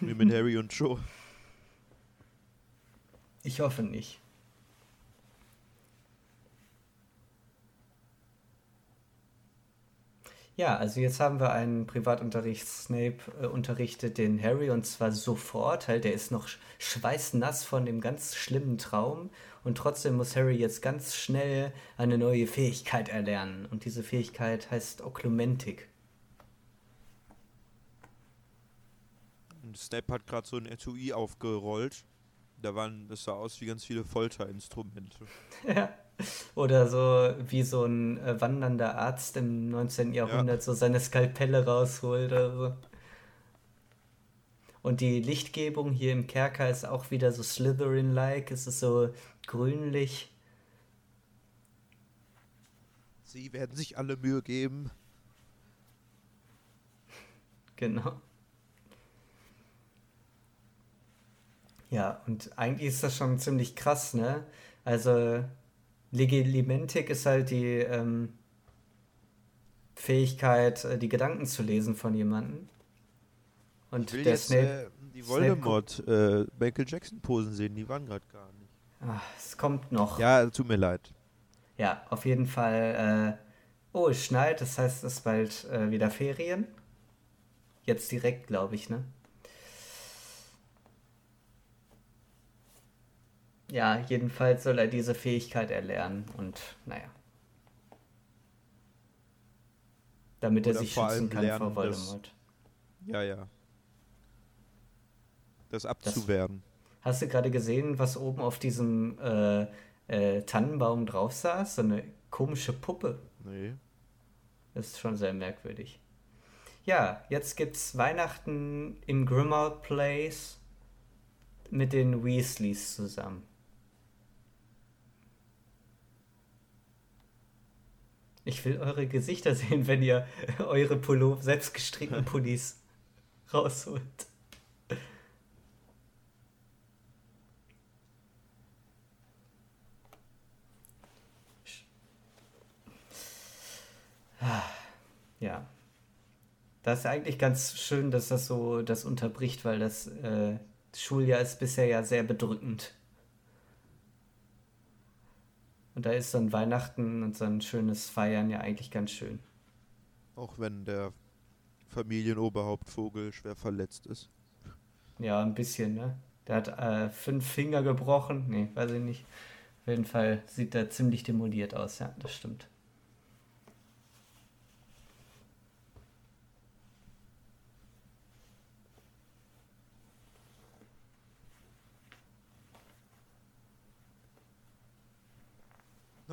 wie mit Harry und Joe. Ich hoffe nicht. Ja, also jetzt haben wir einen Privatunterricht. Snape äh, unterrichtet den Harry und zwar sofort. Halt, der ist noch sch- schweißnass von dem ganz schlimmen Traum und trotzdem muss Harry jetzt ganz schnell eine neue Fähigkeit erlernen. Und diese Fähigkeit heißt Oklumentik. Und Snape hat gerade so ein Etui aufgerollt. Da waren, das sah aus wie ganz viele Folterinstrumente. Ja. Oder so wie so ein äh, wandernder Arzt im 19. Jahrhundert so seine Skalpelle rausholt oder so. Und die Lichtgebung hier im Kerker ist auch wieder so Slytherin-like. Es ist so grünlich. Sie werden sich alle Mühe geben. Genau. Ja, und eigentlich ist das schon ziemlich krass, ne? Also, Legilimentik ist halt die ähm, Fähigkeit, äh, die Gedanken zu lesen von jemandem. Und der jetzt Snape, äh, die Voldemort äh, Michael Jackson Posen sehen, die waren gerade gar nicht. ach, es kommt noch. Ja, Ja, tut mir leid. auf jeden Fall. Äh, oh, es schneit, das heißt, es ist bald äh, wieder Ferien. Jetzt direkt, glaube ich, ne? Ja, jedenfalls soll er diese Fähigkeit erlernen und naja. Damit er Oder sich vor schützen kann lernen, vor Voldemort. Ja, ja. Das abzuwehren. Hast du gerade gesehen, was oben auf diesem äh, äh, Tannenbaum drauf saß? So eine komische Puppe. Nee. Das ist schon sehr merkwürdig. Ja, jetzt gibt's Weihnachten im Grimmauld Place mit den Weasleys zusammen. Ich will eure Gesichter sehen, wenn ihr eure Pullover, selbstgestrickten Pullis rausholt. Ja. Das ist eigentlich ganz schön, dass das so das unterbricht, weil das äh, Schuljahr ist bisher ja sehr bedrückend. Und da ist so ein Weihnachten und so ein schönes Feiern ja eigentlich ganz schön. Auch wenn der Familienoberhauptvogel schwer verletzt ist. Ja, ein bisschen, ne? Der hat äh, fünf Finger gebrochen. Nee, weiß ich nicht. Auf jeden Fall sieht er ziemlich demoliert aus, ja, das stimmt.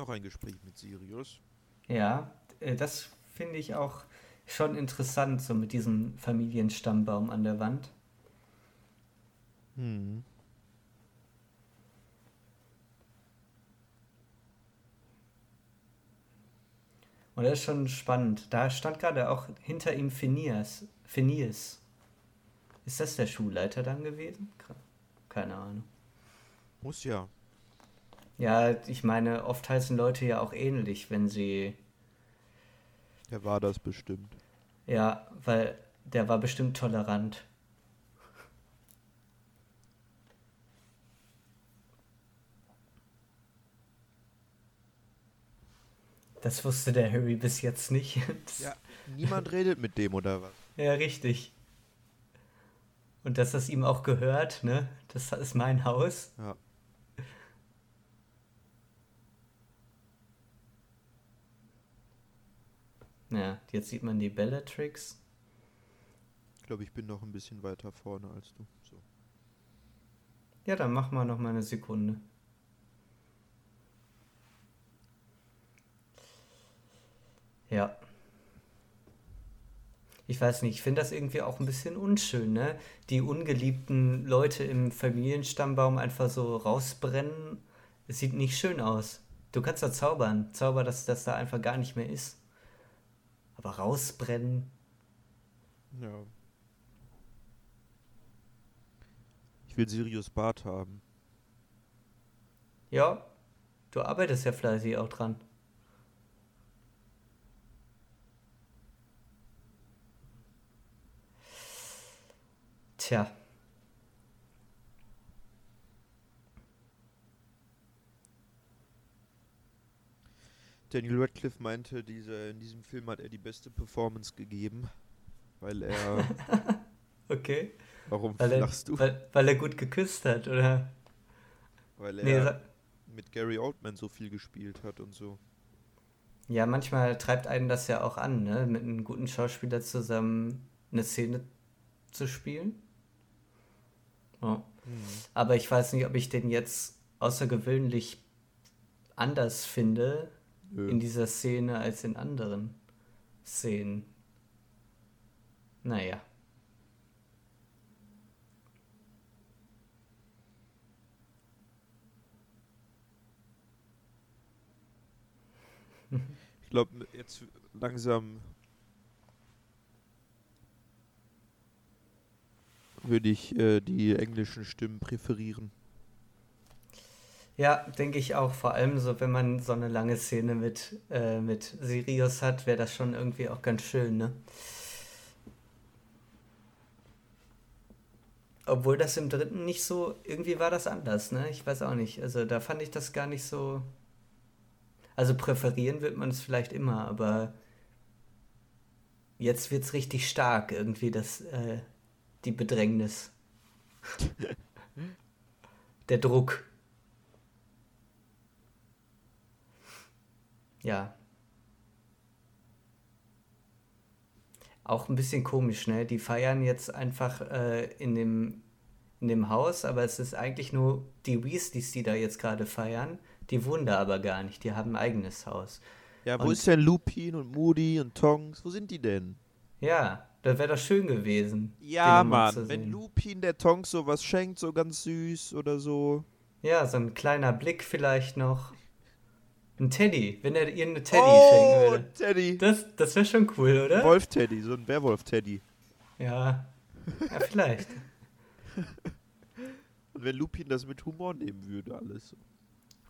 Noch ein Gespräch mit Sirius. Ja, äh, das finde ich auch schon interessant, so mit diesem Familienstammbaum an der Wand. Hm. Und das ist schon spannend. Da stand gerade auch hinter ihm Phineas. Phineas. Ist das der Schulleiter dann gewesen? Keine Ahnung. Muss ja. Ja, ich meine, oft heißen Leute ja auch ähnlich, wenn sie. Der war das bestimmt. Ja, weil der war bestimmt tolerant. Das wusste der Harry bis jetzt nicht. ja, niemand redet mit dem, oder was? Ja, richtig. Und dass das ihm auch gehört, ne? Das ist mein Haus. Ja. Ja, jetzt sieht man die Bellatrix. Ich glaube, ich bin noch ein bisschen weiter vorne als du. So. Ja, dann machen wir noch mal eine Sekunde. Ja. Ich weiß nicht, ich finde das irgendwie auch ein bisschen unschön, ne? Die ungeliebten Leute im Familienstammbaum einfach so rausbrennen. Es sieht nicht schön aus. Du kannst da zaubern. Zauber, dass das da einfach gar nicht mehr ist. Aber rausbrennen. Ja. Ich will Sirius Bart haben. Ja, du arbeitest ja fleißig auch dran. Tja. Daniel Radcliffe meinte, diese, in diesem Film hat er die beste Performance gegeben, weil er. okay. Warum weil lachst er, du? Weil, weil, er gut geküsst hat, oder? Weil er nee, mit Gary Oldman so viel gespielt hat und so. Ja, manchmal treibt einen das ja auch an, ne? mit einem guten Schauspieler zusammen eine Szene zu spielen. Ja. Mhm. Aber ich weiß nicht, ob ich den jetzt außergewöhnlich anders finde Nö. in dieser Szene als in anderen Szenen. Naja. Ich glaube, jetzt langsam würde ich äh, die englischen Stimmen präferieren. Ja, denke ich auch. Vor allem so, wenn man so eine lange Szene mit, äh, mit Sirius hat, wäre das schon irgendwie auch ganz schön, ne? Obwohl das im dritten nicht so, irgendwie war das anders, ne? Ich weiß auch nicht. Also da fand ich das gar nicht so. Also präferieren wird man es vielleicht immer, aber jetzt wird es richtig stark, irgendwie, das, äh, die Bedrängnis. Der Druck. Ja. Auch ein bisschen komisch, ne? Die feiern jetzt einfach äh, in, dem, in dem Haus, aber es ist eigentlich nur die Weasleys, die da jetzt gerade feiern. Die wohnen da aber gar nicht, die haben ein eigenes Haus. Ja, wo und, ist denn Lupin und Moody und Tongs? Wo sind die denn? Ja, das wäre doch schön gewesen. Ja, Mann, wenn Lupin der Tonks sowas schenkt, so ganz süß oder so. Ja, so ein kleiner Blick vielleicht noch. Ein Teddy, wenn er ihr eine Teddy oh, schenken würde. Teddy. Das, das wäre schon cool, oder? Wolf-Teddy, so ein Werwolf-Teddy. Ja. Ja, vielleicht. Und wenn Lupin das mit Humor nehmen würde, alles.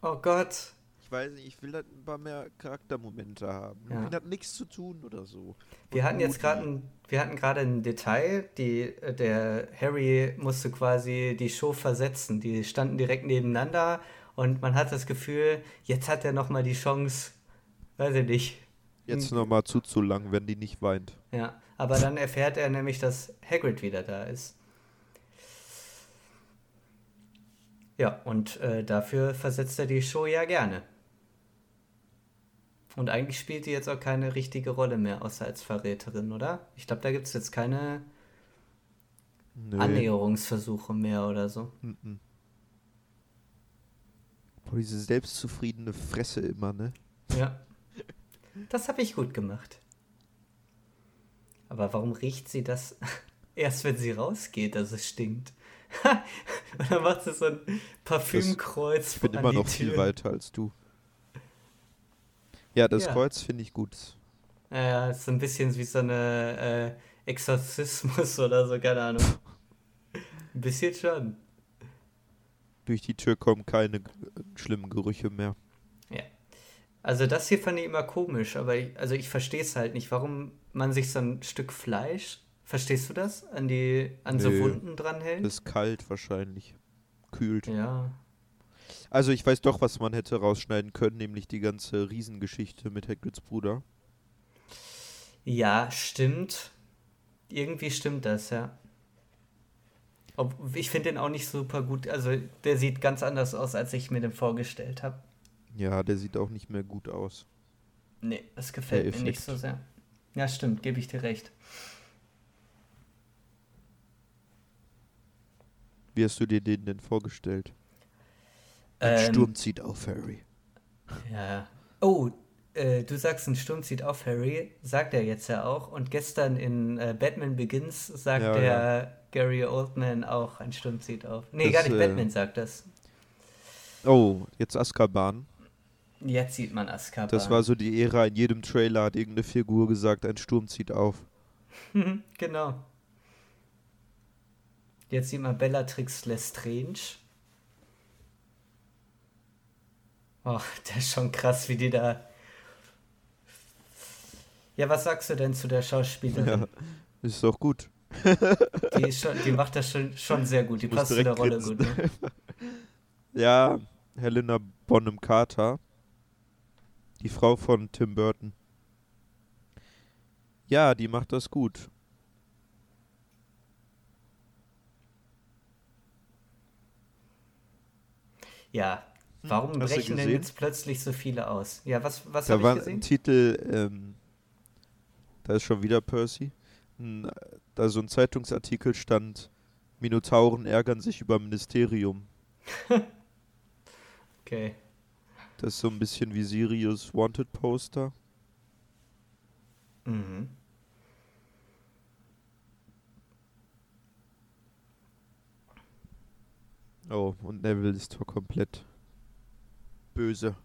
Oh Gott. weiß nicht, ich will halt ein paar mehr Charaktermomente haben. Ja. Lupin hat nichts zu tun oder so. Wir Und hatten jetzt gerade ein, wir hatten gerade ein Detail, die, äh, der Harry musste quasi die Show versetzen. Die standen direkt nebeneinander und man hat das Gefühl, jetzt hat er nochmal die Chance, weiß ich nicht. Jetzt nochmal zuzulangen, wenn die nicht weint. Ja, aber dann erfährt er nämlich, dass Hagrid wieder da ist. Ja, und äh, dafür versetzt er die Show ja gerne. Und eigentlich spielt die jetzt auch keine richtige Rolle mehr, außer als Verräterin, oder? Ich glaube, da gibt es jetzt keine Nö. Annäherungsversuche mehr oder so. Mhm. Boah, diese selbstzufriedene Fresse immer, ne? Ja. Das habe ich gut gemacht. Aber warum riecht sie das erst, wenn sie rausgeht, dass es stinkt? Und dann macht sie so ein Parfümkreuz Ich bin immer noch viel Tür. weiter als du. Ja, das Ja. Kreuz finde ich gut. Ja, ja, ist so ein bisschen wie so eine äh, Exorzismus oder so, keine Ahnung. Ein bisschen schon. Durch die Tür kommen keine g- schlimmen Gerüche mehr. Also das hier fand ich immer komisch, aber ich, also ich verstehe es halt nicht, warum man sich so ein Stück Fleisch, verstehst du das, an die an so Nö. Wunden dranhält? Ist kalt wahrscheinlich. Kühlt. Ja. Also ich weiß doch, was man hätte rausschneiden können, nämlich die ganze Riesengeschichte mit Hagrids Bruder. Ja, stimmt. Irgendwie stimmt das, ja. Ob, ich finde den auch nicht super gut. Also, der sieht ganz anders aus, als ich mir den vorgestellt habe. Ja, der sieht auch nicht mehr gut aus. Nee, das gefällt mir nicht so sehr. Ja, stimmt, gebe ich dir recht. Wie hast du dir den denn vorgestellt? Ein Ähm, Sturm zieht auf, Harry. Ja. Oh, äh, du sagst, ein Sturm zieht auf, Harry. Sagt er jetzt ja auch. Und gestern in äh, Batman Begins sagt Ja, der Gary Oldman auch, ein Sturm zieht auf. Nee, Das, gar nicht, äh, Batman sagt das. Oh, jetzt Azkaban. Jetzt sieht man Azkaban. Das war so die Ära, in jedem Trailer hat irgendeine Figur gesagt, ein Sturm zieht auf. genau. Jetzt sieht man Bellatrix Lestrange. Oh, der ist schon krass, wie die da. Ja, was sagst du denn zu der Schauspielerin? Ja, ist doch gut. Die, schon, die macht das schon, schon sehr gut. Die passt zu der Rolle grinsen. gut. Ne? Ja, Helena Bonham Carter. Die Frau von Tim Burton. Ja, die macht das gut. Ja. Warum Hast brechen denn jetzt plötzlich so viele aus? Ja, was, was Da habe war ich gesehen? ein Titel, ähm, da ist schon wieder Percy. Da so ein Zeitungsartikel stand, Minotauren ärgern sich über Ministerium. Okay. Das ist so ein bisschen wie Sirius Wanted Poster. Mhm. Oh, und Neville ist doch komplett böse.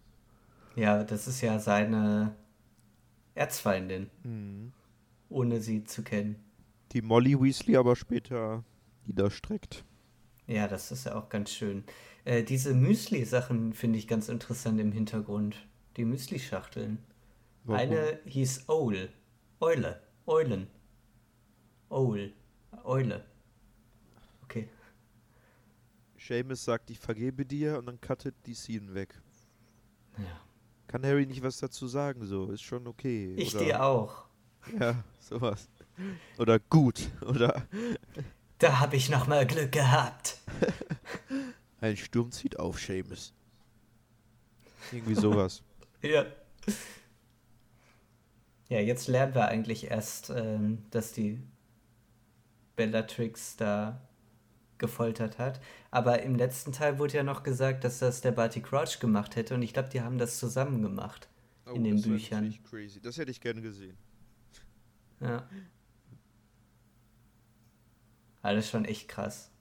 Ja, das ist ja seine Erzfeindin, Mhm. ohne sie zu kennen. Die Molly Weasley aber später niederstreckt. Ja, das ist ja auch ganz schön. Äh, diese Müsli-Sachen finde ich ganz interessant im Hintergrund. Die Müsli-Schachteln. Eine hieß Owl. Eule. Eulen. Owl. Eule. Okay. Seamus sagt, ich vergebe dir und dann cuttet die Scene weg. Ja. Kann Harry nicht was dazu sagen, so, ist schon okay. Ich oder, dir auch. Ja, sowas. Oder gut. Oder Da habe ich noch mal Glück gehabt. ein Sturm zieht auf, Seamus. Irgendwie sowas. Ja. Ja, jetzt lernen wir eigentlich erst, ähm, dass die Bellatrix da gefoltert hat. Aber im letzten Teil wurde ja noch gesagt, dass das der Barty Crouch gemacht hätte und ich glaube, die haben das zusammen gemacht. In den Oh, das Büchern. natürlich Crazy. Das hätte ich gerne gesehen. Ja. Alles schon echt krass.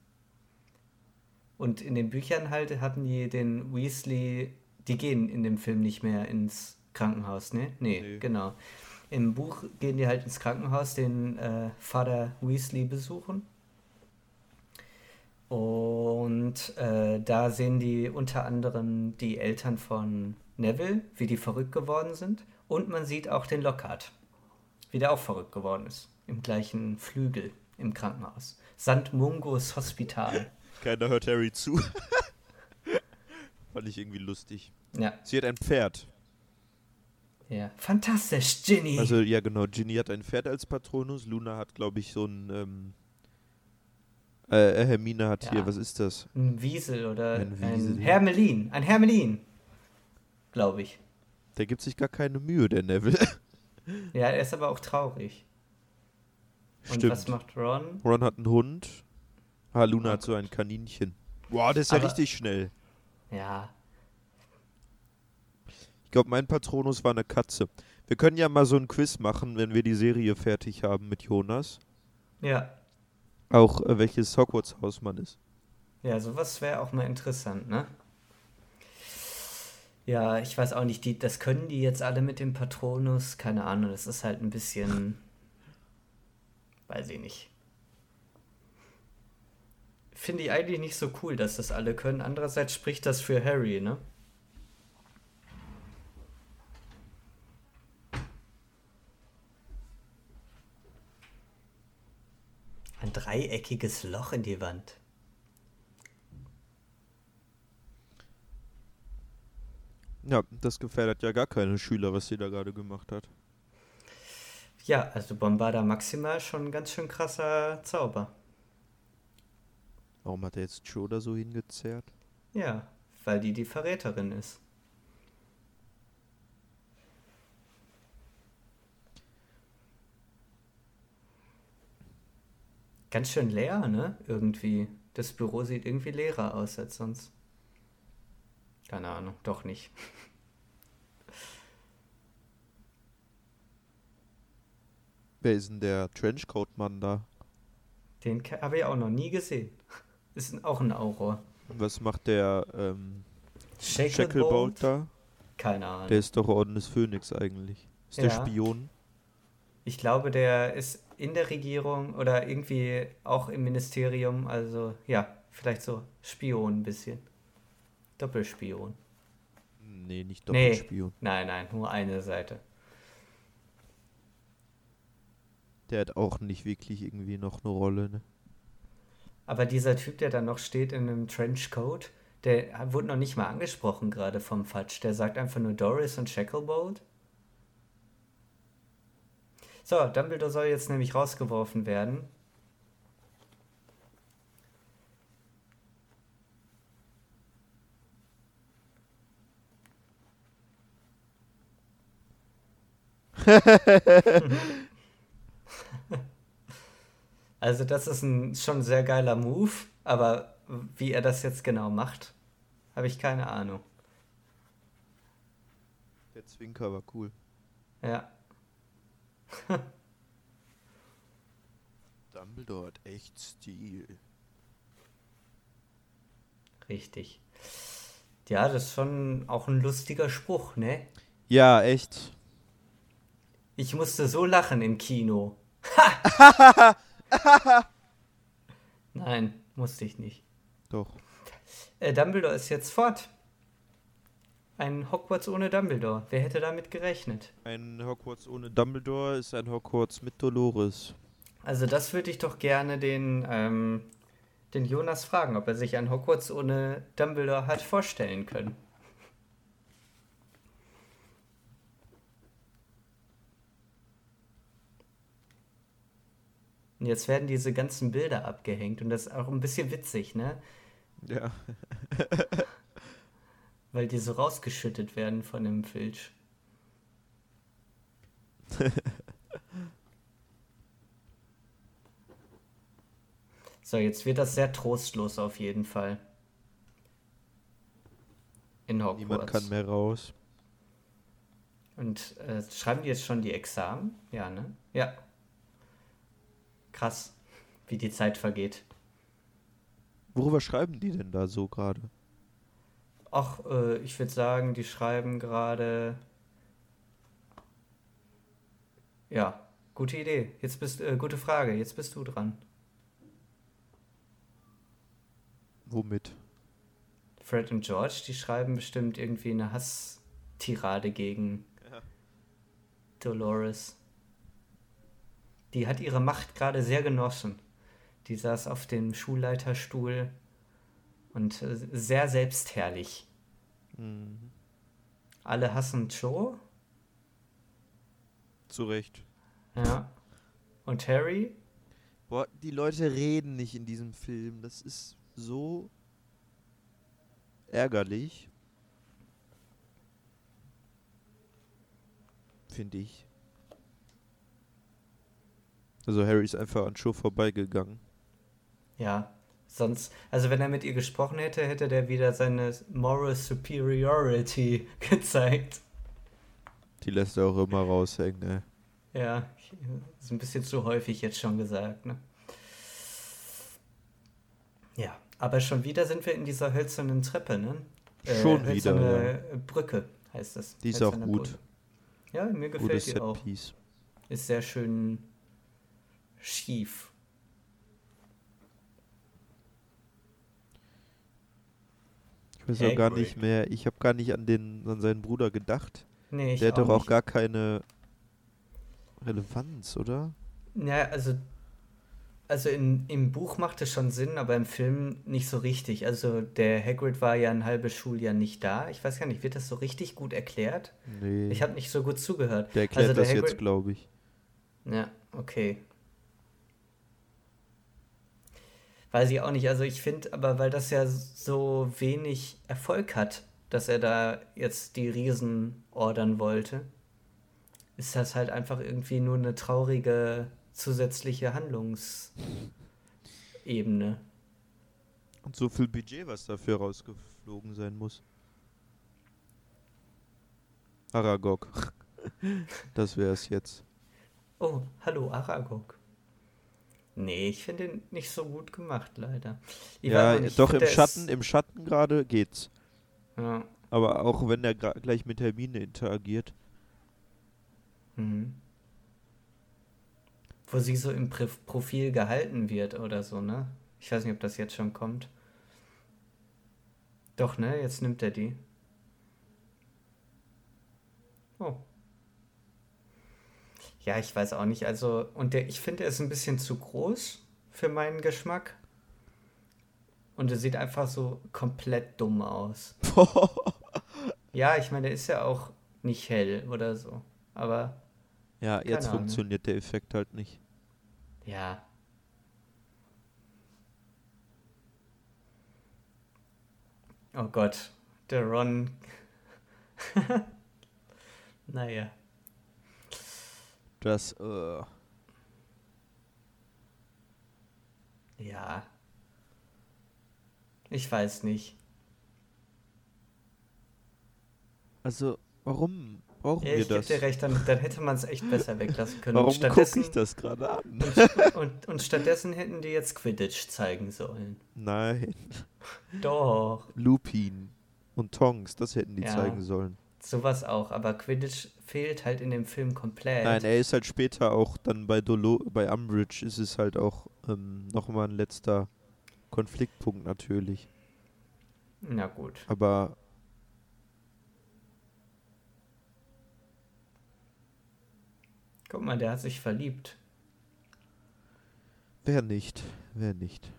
Und in den Büchern halt hatten die den Weasley, die gehen in dem Film nicht mehr ins Krankenhaus, ne? Nee, Nee. genau. Im Buch gehen die halt ins Krankenhaus, den äh, Vater Weasley besuchen. Und äh, da sehen die unter anderem die Eltern von Neville, wie die verrückt geworden sind. Und man sieht auch den Lockhart, wie der auch verrückt geworden ist. Im gleichen Flügel im Krankenhaus. St. Mungos Hospital. Keiner hört Harry zu. Fand ich irgendwie lustig. Ja. Sie hat ein Pferd. Ja. Fantastisch, Ginny. Also, ja, genau. Ginny hat ein Pferd als Patronus. Luna hat, glaube ich, so ein. Ähm, äh, Hermine hat Ja. hier, was ist das? ein Wiesel oder Ein ein, Wiesel. Hermelin. Ein Hermelin. Glaube ich. Der gibt sich gar keine Mühe, der Neville. Ja, er ist aber auch traurig. Und Stimmt. was macht Ron? Ron hat einen Hund. Ah, Luna Oh hat so ein Kaninchen. Boah, der ist ja Aber- richtig schnell. Ja. Ich glaube, mein Patronus war eine Katze. Wir können ja mal so ein Quiz machen, wenn wir die Serie fertig haben mit Jonas. Ja. Auch äh, welches Hogwarts-Haus man ist. Ja, sowas wäre auch mal interessant, ne? Ja, ich weiß auch nicht, die, das können die jetzt alle mit dem Patronus, keine Ahnung, das ist halt ein bisschen, weiß ich nicht. Finde ich eigentlich nicht so cool, dass das alle können. Andererseits spricht das für Harry, ne? Ein dreieckiges Loch in die Wand. Ja, das gefährdet ja gar keine Schüler, was sie da gerade gemacht hat. Ja, also Bombarda Maxima ist schon ein ganz schön krasser Zauber. Warum hat er jetzt Joe da so hingezerrt? Ja, weil die die Verräterin ist. Ganz schön leer, ne? Irgendwie. Das Büro sieht irgendwie leerer aus als sonst. Keine Ahnung, doch nicht. Wer ist denn der Trenchcoat-Mann da? Den habe ich auch noch nie gesehen. Ist auch ein Auror. Was macht der ähm, Shacklebolt? Da? Keine Ahnung. Der ist doch Orden des Phönix eigentlich. Ist der Ja. Spion? Ich glaube, der ist in der Regierung oder irgendwie auch im Ministerium. Also ja, vielleicht so Spion ein bisschen. Doppelspion. Nee, nicht Nee. Doppelspion. Nein, nein, nur eine Seite. Der hat auch nicht wirklich irgendwie noch eine Rolle, ne? Aber dieser Typ, der da noch steht in einem Trenchcoat, der wurde noch nicht mal angesprochen gerade vom Fatsch. Der sagt einfach nur Doris und Shacklebolt. So, Dumbledore soll jetzt nämlich rausgeworfen werden. Also das ist ein schon sehr geiler Move, aber wie er das jetzt genau macht, habe ich keine Ahnung. Der Zwinker war cool. Ja, Dumbledore hat echt Stil. richtig. Ja, das ist schon auch ein lustiger Spruch, ne? Ja, echt. Ich musste so lachen im Kino. Nein, musste ich nicht. Doch. Äh, Dumbledore ist jetzt fort. Ein Hogwarts ohne Dumbledore. Wer hätte damit gerechnet? Ein Hogwarts ohne Dumbledore ist ein Hogwarts mit Dolores. Also das würde ich doch gerne den, ähm, den Jonas fragen, ob er sich ein Hogwarts ohne Dumbledore hat vorstellen können. Und jetzt werden diese ganzen Bilder abgehängt und das ist auch ein bisschen witzig, ne? Ja. Weil die so rausgeschüttet werden von dem Filch. so, jetzt wird das sehr trostlos auf jeden Fall. In Hogwarts. Niemand kann mehr raus. Und äh, schreiben die jetzt schon die Examen? Ja, ne? Ja. Krass, wie die Zeit vergeht. Worüber schreiben die denn da so gerade? Ach, äh, ich würde sagen, die schreiben gerade. Ja, gute Idee. Jetzt bist äh, gute Frage. Jetzt bist du dran. Womit? Fred und George, die schreiben bestimmt irgendwie eine Tirade gegen Dolores. Die hat ihre Macht gerade sehr genossen. Die saß auf dem Schulleiterstuhl und äh, sehr selbstherrlich. Mhm. Alle hassen Joe. Zu Recht. Ja. Und Harry? Boah, die Leute reden nicht in diesem Film. Das ist so ärgerlich. Finde ich. Also Harry ist einfach an Joe vorbeigegangen. Ja. Sonst, also wenn er mit ihr gesprochen hätte, hätte der wieder seine Moral Superiority gezeigt. Die lässt er auch immer raushängen, ey. Ja, ist ein bisschen zu häufig jetzt schon gesagt, ne? Ja, aber schon wieder sind wir in dieser hölzernen Treppe, ne? Äh, Schon wieder, hölzerne Brücke heißt das. Die ist auch gut. Brücke. Ja, mir gefällt Gutes die auch. Ist sehr schön schief. Ich weiß auch gar nicht mehr, ich habe gar nicht an den an seinen Bruder gedacht. Nee, Der hat doch auch nicht. gar keine Relevanz, oder? Ja, also, also in, im Buch macht es schon Sinn, aber im Film nicht so richtig. Also der Hagrid war ja ein halbes Schuljahr nicht da. Ich weiß gar nicht, wird das so richtig gut erklärt? Nee. Ich habe nicht so gut zugehört. der erklärt also der das jetzt, Hagrid- glaube ich. Ja, okay. Weiß ich auch nicht. Also ich finde, aber weil das ja so wenig Erfolg hat, dass er da jetzt die Riesen ordern wollte, ist das halt einfach irgendwie nur eine traurige zusätzliche Handlungsebene. Und so viel Budget, was dafür rausgeflogen sein muss. Aragog. das wäre es jetzt. Oh, hallo Aragog. Nee, ich finde ihn nicht so gut gemacht, leider. Ich ja, nicht, doch im Schatten, im Schatten gerade geht's. Ja. Aber auch wenn er gleich mit Hermine interagiert. Mhm. Wo sie so im Pri- Profil gehalten wird oder so, ne? Ich weiß nicht, ob das jetzt schon kommt. Doch, ne? Jetzt nimmt er die. Oh. Ja, ich weiß auch nicht. Also, und der, ich finde, er ist ein bisschen zu groß für meinen Geschmack. Und er sieht einfach so komplett dumm aus. Ja, ich meine, der ist ja auch nicht hell oder so. Aber ja, jetzt Ahnung. funktioniert der Effekt halt nicht. Ja. Oh Gott, der Ron. naja. Das, äh, Ja. Ich weiß nicht. also, warum brauchen Ja, wir ich gebe das? dir recht, dann, dann hätte man es echt besser weglassen können. Warum und, gucke stattdessen, ich das gerade an? und, und stattdessen hätten die jetzt Quidditch zeigen sollen. Nein. Doch. Lupin und Tongs, das hätten die Ja. zeigen sollen. Sowas auch, aber Quidditch fehlt halt in dem Film komplett. Nein, er ist halt später auch dann bei Dolo bei Umbridge ist es halt auch ähm, nochmal ein letzter Konfliktpunkt natürlich. Na gut. Aber Guck mal, der hat sich verliebt. wer nicht? Wer nicht?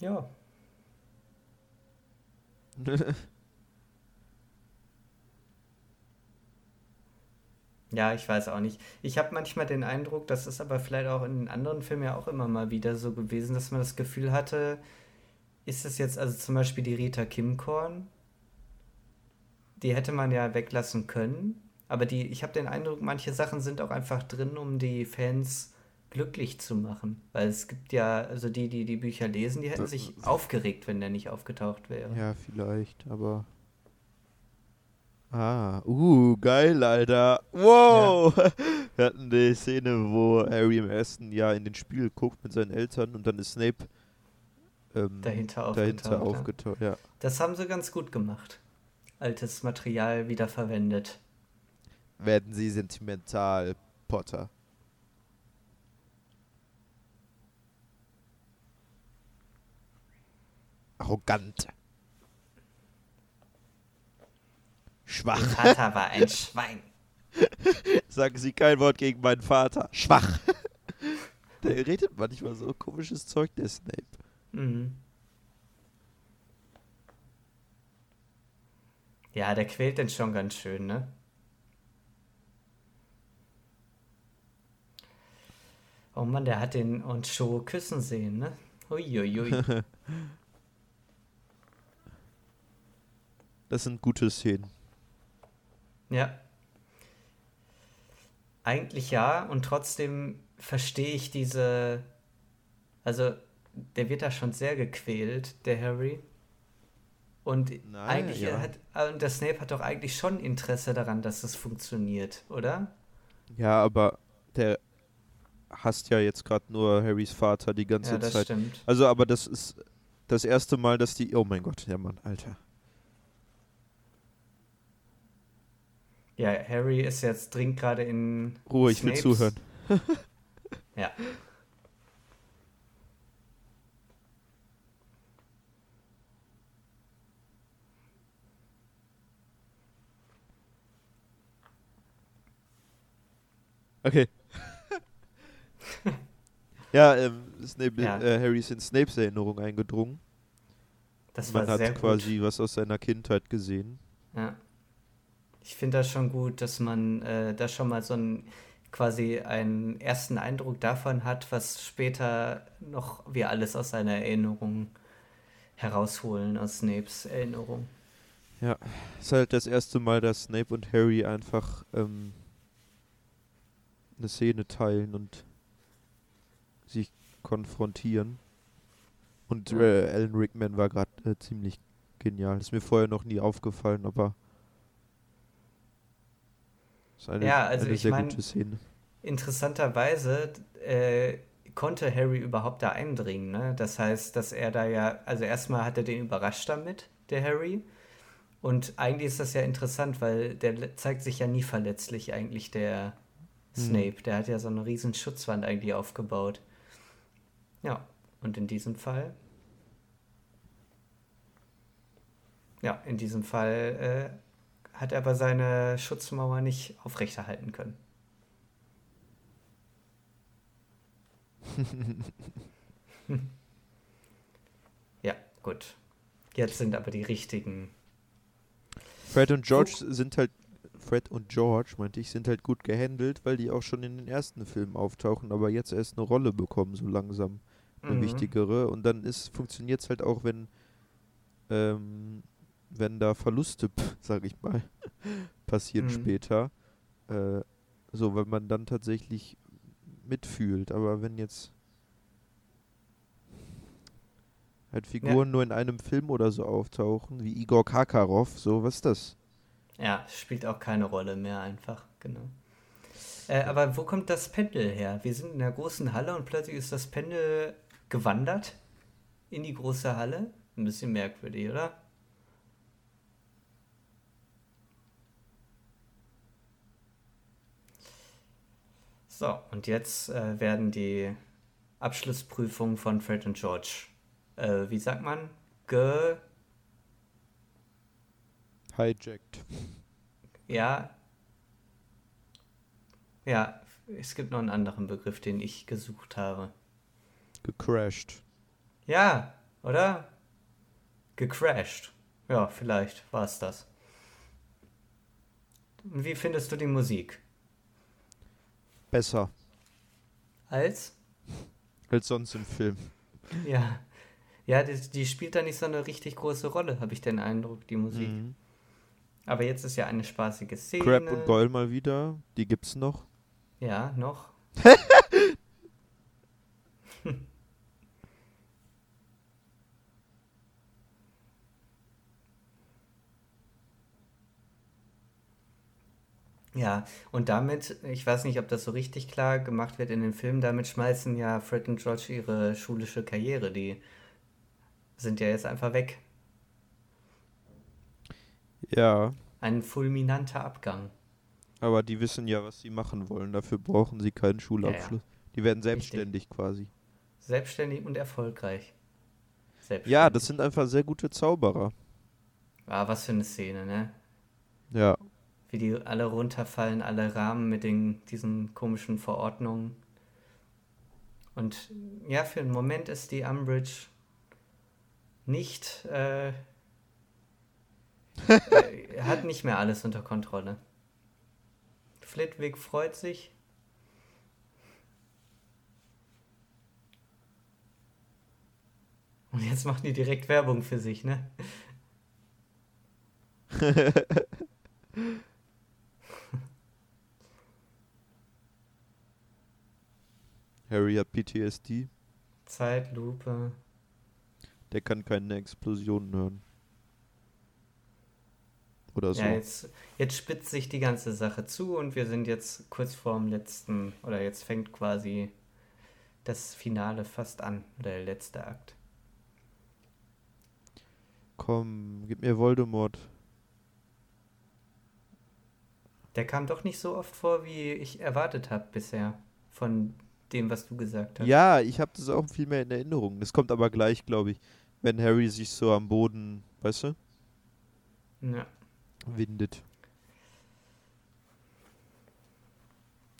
Ja. Ja, ich weiß auch nicht. Ich habe manchmal den Eindruck, das ist aber vielleicht auch in den anderen Filmen ja auch immer mal wieder so gewesen, dass man das Gefühl hatte, ist es jetzt also zum Beispiel die Rita Kimkorn, die hätte man ja weglassen können, aber die, ich habe den Eindruck, manche Sachen sind auch einfach drin, um die Fans glücklich zu machen, weil es gibt ja, also die, die die Bücher lesen, die hätten sich aufgeregt, wenn der nicht aufgetaucht wäre. ja, vielleicht, aber. Ah, uh, geil, Alter. Wow! Wir hatten die Szene, wo Harry im ersten Jahr in den Spiegel guckt mit seinen Eltern und dann ist Snape ähm, Dahinter dahinter aufgetaucht, ja. Ja. Das haben sie ganz gut gemacht. Altes Material wieder verwendet. Werden sie sentimental, Potter. Arrogant. Schwach. Mein Vater war ein Schwein. Sagen Sie kein Wort gegen meinen Vater. Schwach. Der redet manchmal so komisches Zeug, der Snape. Mhm. Ja, der quält den schon ganz schön, ne? Oh Mann, der hat den und Show küssen sehen, ne? Uiuiui. Das sind gute Szenen. Ja. Eigentlich ja, und trotzdem verstehe ich diese. Also, der wird da schon sehr gequält, der Harry. Und Naja, eigentlich ja. hat. Und der Snape hat doch eigentlich schon Interesse daran, dass es funktioniert, oder? Ja, aber der hasst ja jetzt gerade nur Harrys Vater die ganze Ja, das Zeit. stimmt. Also, aber das ist das erste Mal, dass die. Oh mein Gott, ja Mann, Alter. Ja, Harry ist jetzt dringend gerade in. Ruhe, ich will Snapes- zuhören. Ja. Okay. ja, ähm, Snape, Ja. Äh, Harry ist in Snapes Erinnerung eingedrungen. Das Man hat quasi gut. was aus seiner Kindheit gesehen. Ja. Ich finde das schon gut, dass man äh, da schon mal so ein quasi einen ersten Eindruck davon hat, was später noch wir alles aus seiner Erinnerung herausholen, aus Snapes Erinnerung. Ist halt das erste Mal, dass Snape und Harry einfach ähm, eine Szene teilen und sich konfrontieren. Und Ja. äh, Alan Rickman war gerade äh, ziemlich genial. Ist mir vorher noch nie aufgefallen, aber ist eine, Ja, also eine ich sehr mein- gute Szene. Interessanterweise äh, konnte Harry überhaupt da eindringen, ne? Das heißt, dass er da ja, also erstmal hat er den überrascht damit, der Harry. Und eigentlich ist das ja interessant, weil der zeigt sich ja nie verletzlich, eigentlich der Hm. Snape. Der hat ja so eine riesen Schutzwand eigentlich aufgebaut. Ja, und in diesem Fall. Ja, in diesem Fall äh, hat er aber seine Schutzmauer nicht aufrechterhalten können. Ja, gut. Jetzt sind aber die richtigen. Fred und George sind halt Fred und George, meinte ich, sind halt gut gehandelt, weil die auch schon in den ersten Filmen auftauchen, aber jetzt erst eine Rolle bekommen, so langsam. Eine Mhm. wichtigere. Und dann ist funktioniert es halt auch, wenn ähm, wenn da Verluste, sag ich mal, passieren Mhm. später. Äh, so, weil man dann tatsächlich mitfühlt. Aber wenn jetzt halt Figuren nur in einem Film oder so auftauchen, wie Igor Karkaroff, so, was ist das? Ja, spielt auch keine Rolle mehr einfach, genau. Äh, aber wo kommt das Pendel her? Wir sind in der großen Halle und plötzlich ist das Pendel gewandert in die große Halle. Ein bisschen merkwürdig, oder? So, und jetzt äh, werden die Abschlussprüfungen von Fred und George, äh, wie sagt man, ge Hijacked. Ja. Ja, es gibt noch einen anderen Begriff, den ich gesucht habe. Gecrashed. Ja, oder? Gecrashed. Ja, vielleicht war es das. Wie findest du die Musik? Besser Als? als sonst im Film. Ja. Ja, die, die spielt da nicht so eine richtig große Rolle, habe ich den Eindruck, die Musik. Mhm. Aber jetzt ist ja eine spaßige Szene. Crab und Goyle mal wieder. Die gibt's noch. Ja, noch. Ja, und damit, ich weiß nicht, ob das so richtig klar gemacht wird in den Filmen, damit schmeißen ja Fred und George ihre schulische Karriere. Die sind ja jetzt einfach weg. Ja, Ein fulminanter Abgang. aber die wissen ja, was sie machen wollen. Dafür brauchen sie keinen Schulabschluss. Die werden selbstständig quasi. Selbstständig und erfolgreich. Ja, das sind einfach sehr gute Zauberer. Ah, was für eine Szene, ne? Ja. Wie die alle runterfallen, alle Rahmen mit den, diesen komischen Verordnungen. Und ja, für einen Moment ist die Umbridge nicht, äh, äh, hat nicht mehr alles unter Kontrolle. Flitwick freut sich. Und jetzt machen die direkt Werbung für sich, ne? Harry hat PTSD. Zeitlupe. Der kann keine Explosionen hören. Oder so. Ja, jetzt, jetzt spitzt sich die ganze Sache zu und wir sind jetzt kurz vorm letzten, oder jetzt fängt quasi das Finale fast an, oder der letzte Akt. Komm, gib mir Voldemort. Der kam doch nicht so oft vor, wie ich erwartet habe bisher. Von dem, was du gesagt hast. Ja, ich habe das auch viel mehr in Erinnerung. Das kommt aber gleich, glaube ich, wenn Harry sich so am Boden, weißt du, Ja. windet.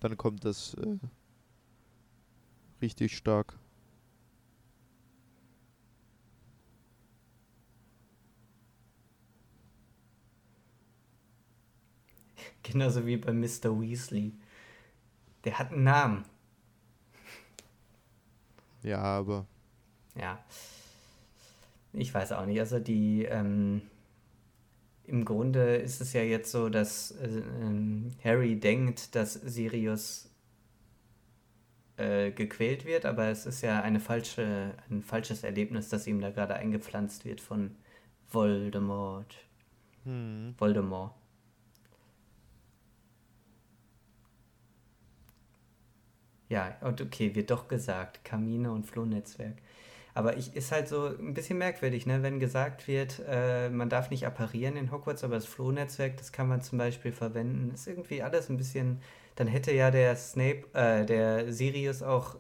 Dann kommt das äh, richtig stark. Genauso wie bei Mr. Weasley. Der hat einen Namen. Ja, aber Ja. Ich weiß auch nicht. Also die, ähm, im Grunde ist es ja jetzt so, dass äh, ähm, Harry denkt, dass Sirius äh, gequält wird, aber es ist ja eine falsche, ein falsches Erlebnis, das ihm da gerade eingepflanzt wird von Voldemort. hm. Voldemort. Ja, und okay, wird doch gesagt, Kamine und Flohnetzwerk. Aber ich ist halt so ein bisschen merkwürdig, ne? Wenn gesagt wird, äh, man darf nicht apparieren in Hogwarts, aber das Flohnetzwerk, das kann man zum Beispiel verwenden. Ist irgendwie alles ein bisschen. Dann hätte ja der Snape, äh, der Sirius auch,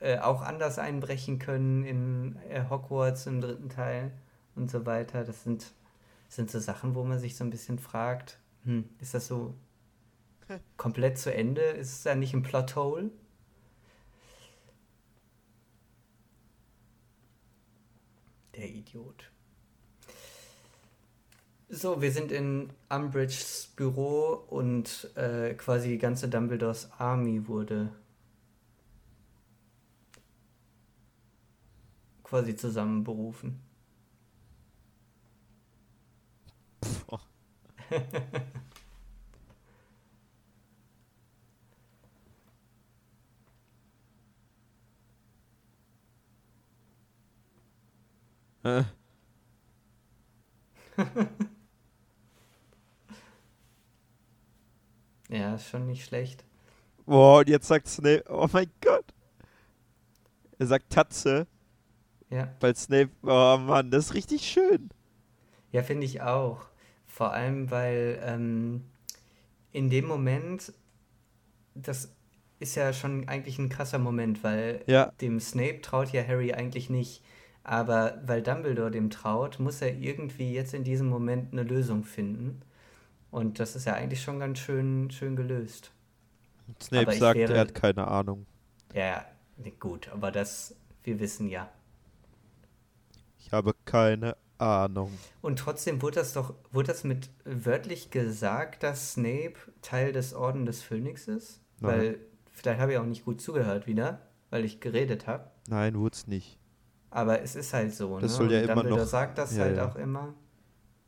äh, auch anders einbrechen können in äh, Hogwarts im dritten Teil und so weiter. Das sind, sind so Sachen, wo man sich so ein bisschen fragt, hm, ist das so komplett zu Ende? Ist es da nicht ein Plothole? Der Idiot. So, wir sind in Umbridges Büro und äh, quasi die ganze Dumbledores Army wurde quasi zusammenberufen. Boah. Äh, Ja, ist schon nicht schlecht. Boah, und jetzt sagt Snape, oh mein Gott. Er sagt Tatze, Ja. weil Snape, oh Mann, das ist richtig schön. Ja, finde ich auch. Vor allem, weil ähm, in dem Moment, das ist ja schon eigentlich ein krasser Moment, weil Ja. dem Snape traut ja Harry eigentlich nicht. Aber weil Dumbledore dem traut, muss er irgendwie jetzt in diesem Moment eine Lösung finden. Und das ist ja eigentlich schon ganz schön, schön gelöst. Snape sagt, wäre- er hat keine Ahnung. Ja, gut, aber das, wir wissen ja. Ich habe keine Ahnung. Und trotzdem wurde das doch, wurde das mit wörtlich gesagt, dass Snape Teil des Orden des Phönix ist? Nein. Weil, vielleicht habe ich auch nicht gut zugehört wieder, weil ich geredet habe. Nein, wurde nicht. Aber es ist halt so, Das ne? soll ja Und immer Dumbledore noch- sagt das ja, halt ja. auch immer.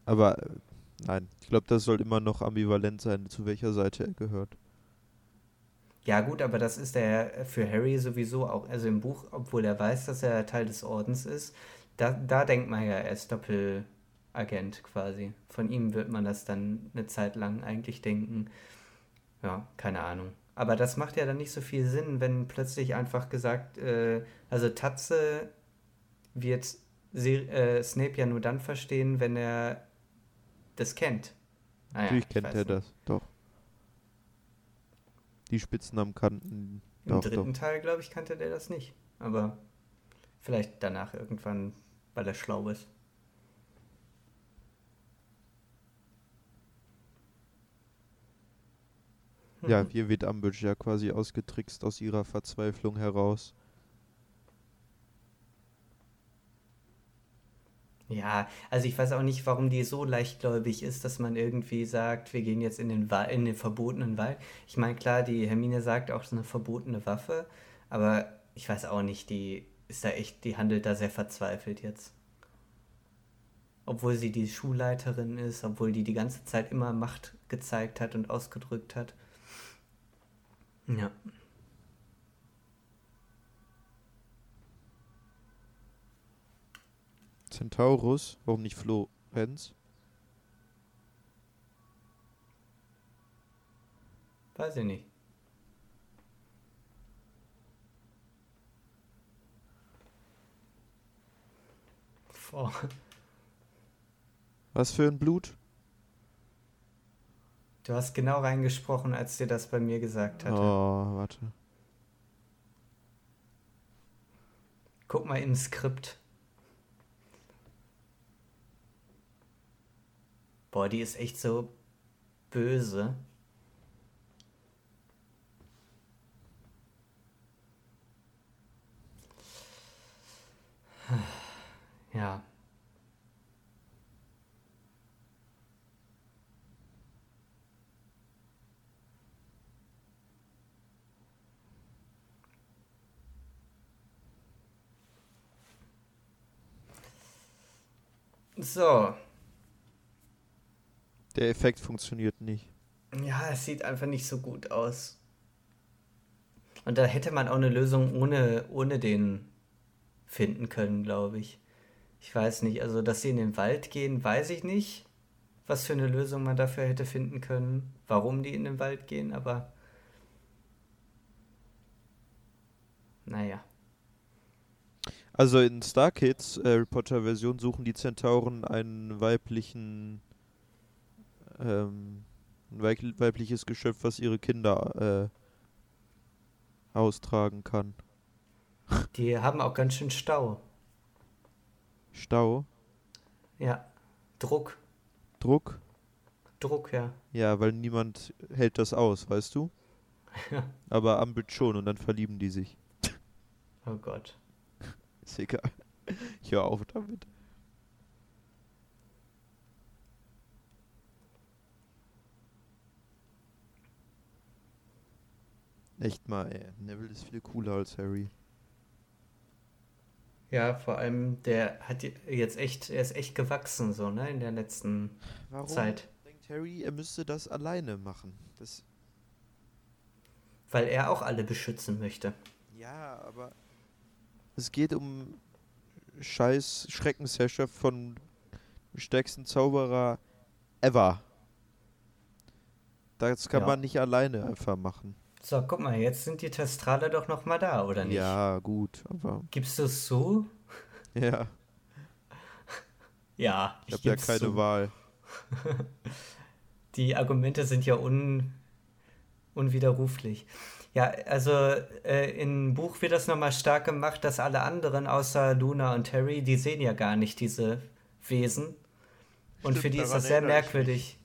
Aber äh, nein, ich glaube, das soll immer noch ambivalent sein, zu welcher Seite er gehört. Ja, gut, aber das ist er für Harry sowieso auch. Also im Buch, obwohl er weiß, dass er Teil des Ordens ist, da, da denkt man ja, er ist Doppelagent quasi. Von ihm wird man das dann eine Zeit lang eigentlich denken. Ja, keine Ahnung. Aber das macht ja dann nicht so viel Sinn, wenn plötzlich einfach gesagt, äh, also Tatze wird äh, Snape ja nur dann verstehen, wenn er das kennt. Naja, Natürlich ich kennt er nicht. das, doch. Die Spitzen am Kanten, Im doch, dritten doch. Teil, glaube ich, kannte der das nicht. Aber vielleicht danach irgendwann weil er schlau ist. Ja, hier wird Umbridge ja quasi ausgetrickst aus ihrer Verzweiflung heraus. Ja, also ich weiß auch nicht, warum die so leichtgläubig ist, dass man irgendwie sagt, wir gehen jetzt in den, Wa in den verbotenen Wald. Ich meine, klar, die Hermine sagt auch, es ist eine verbotene Waffe, aber ich weiß auch nicht, die ist da echt, die handelt da sehr verzweifelt jetzt. Obwohl sie die Schulleiterin ist, obwohl die die ganze Zeit immer Macht gezeigt hat und ausgedrückt hat. Ja. Centaurus, warum nicht Florenz? Weiß ich nicht. Boah. Was für ein Blut? Du hast genau reingesprochen, als dir das bei mir gesagt hatte. Oh, warte. Guck mal im Skript. Boah, die ist echt so böse. Ja. So. Der Effekt funktioniert nicht. Ja, es sieht einfach nicht so gut aus. Und da hätte man auch eine Lösung ohne, ohne den finden können, glaube ich. Ich weiß nicht, also dass sie in den Wald gehen, weiß ich nicht, was für eine Lösung man dafür hätte finden können, warum die in den Wald gehen, aber naja. Also in Star Kids äh, Harry Potter Version suchen die Zentauren einen weiblichen ähm, ein weib weibliches Geschöpf, was ihre Kinder äh, austragen kann. Die haben auch ganz schön Stau. Stau? Ja. Druck. Druck? Druck, ja. Ja, weil niemand hält das aus, weißt du? Ja. Aber Ambit schon und dann verlieben die sich. Oh Gott. Ist egal. Ich hör auf damit. Echt mal, ey. Neville ist viel cooler als Harry. Ja, vor allem, der hat jetzt echt, er ist echt gewachsen, so, ne, in der letzten Warum Zeit. denkt Harry, er müsste das alleine machen? Das, Weil er auch alle beschützen möchte. ja, aber es geht um scheiß Schreckensherrschaft von stärksten Zauberer ever. Das kann Ja. man nicht alleine einfach machen. So, guck mal, jetzt sind die Testrale doch noch mal da, oder nicht? Ja, gut, aber Gibst du es zu? ja, Ja, ich habe ja keine zu. Wahl. Die Argumente sind ja un, unwiderruflich. Ja, also äh, im Buch wird das nochmal stark gemacht, dass alle anderen außer Luna und Harry, die sehen ja gar nicht diese Wesen. Und Stimmt, für die ist das sehr ich merkwürdig.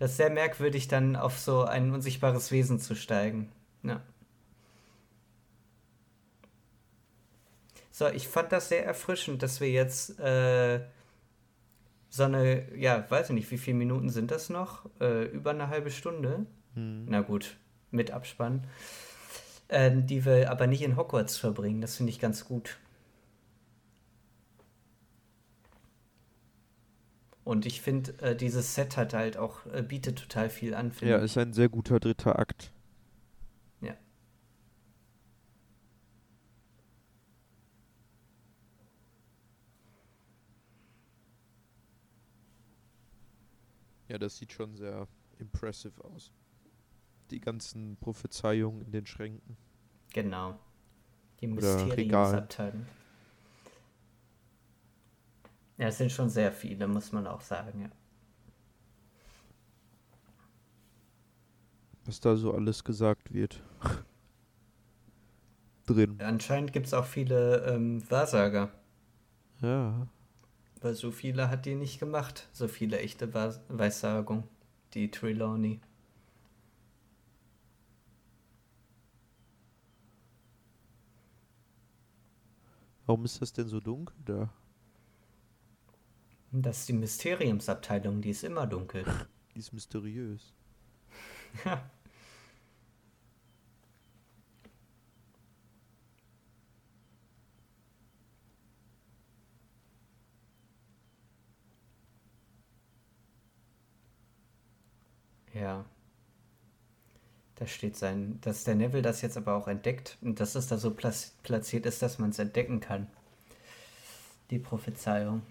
Das ist sehr merkwürdig, dann auf so ein unsichtbares Wesen zu steigen. Ja. So, ich fand das sehr erfrischend, dass wir jetzt äh, so eine, ja, weiß ich nicht, wie viele Minuten sind das noch? Äh, über eine halbe Stunde? Hm. Na gut, mit Abspann. Ähm, die wir aber nicht in Hogwarts verbringen. Das finde ich ganz gut. Und ich finde, äh, dieses Set hat halt auch, äh, bietet total viel an, Ja, ist ein sehr guter dritter Akt. Ja. Ja, das sieht schon sehr impressive aus. Die ganzen Prophezeiungen in den Schränken. Genau. Die. Mysteriumsabteilung. Ja, es sind schon sehr viele, muss man auch sagen, ja. Was da so alles gesagt wird. Drin. Anscheinend gibt es auch viele ähm, Wahrsager. Ja. Weil so viele hat die nicht gemacht. So viele echte Weissagung, die Trelawney. Warum ist das denn so dunkel da? Das ist die Mysteriumsabteilung, die ist immer dunkel. die ist mysteriös. Ja. Ja. Da steht sein, dass der Neville das jetzt aber auch entdeckt und dass es da so platziert ist, dass man es entdecken kann. Die Prophezeiung.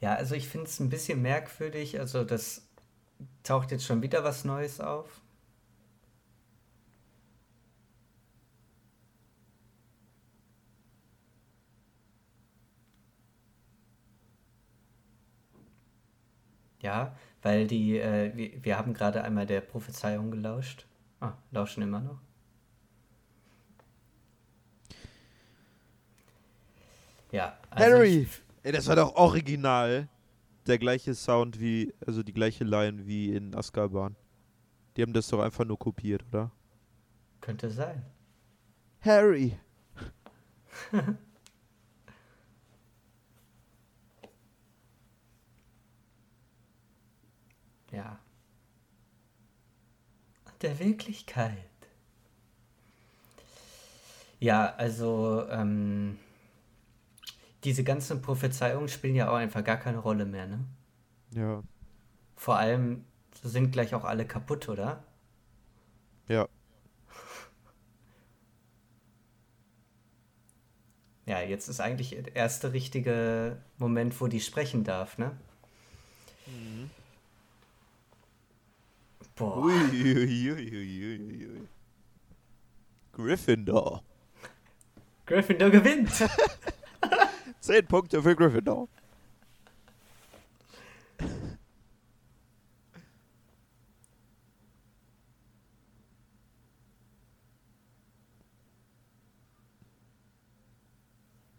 Ja, also ich finde es ein bisschen merkwürdig. Also das taucht jetzt schon wieder was Neues auf. Ja, weil die, äh, wir, wir haben gerade einmal der Prophezeiung gelauscht. Ah, lauschen immer noch. Ja. Also Harry! Ich, Ey, das war doch original der gleiche Sound wie, also die gleiche Line wie in Azkaban. Die haben das doch einfach nur kopiert, oder? Könnte sein. Harry! Ja. Der Wirklichkeit. Ja, also ähm, diese ganzen Prophezeiungen spielen ja auch einfach gar keine Rolle mehr, ne? Ja. Vor allem sind gleich auch alle kaputt, oder? Ja. Ja, jetzt ist eigentlich der erste richtige Moment, wo die sprechen darf, ne? Mhm. Boah. Ui, ui, ui, Gryffindor. Gryffindor gewinnt. Zehn Punkte für Gryffindor.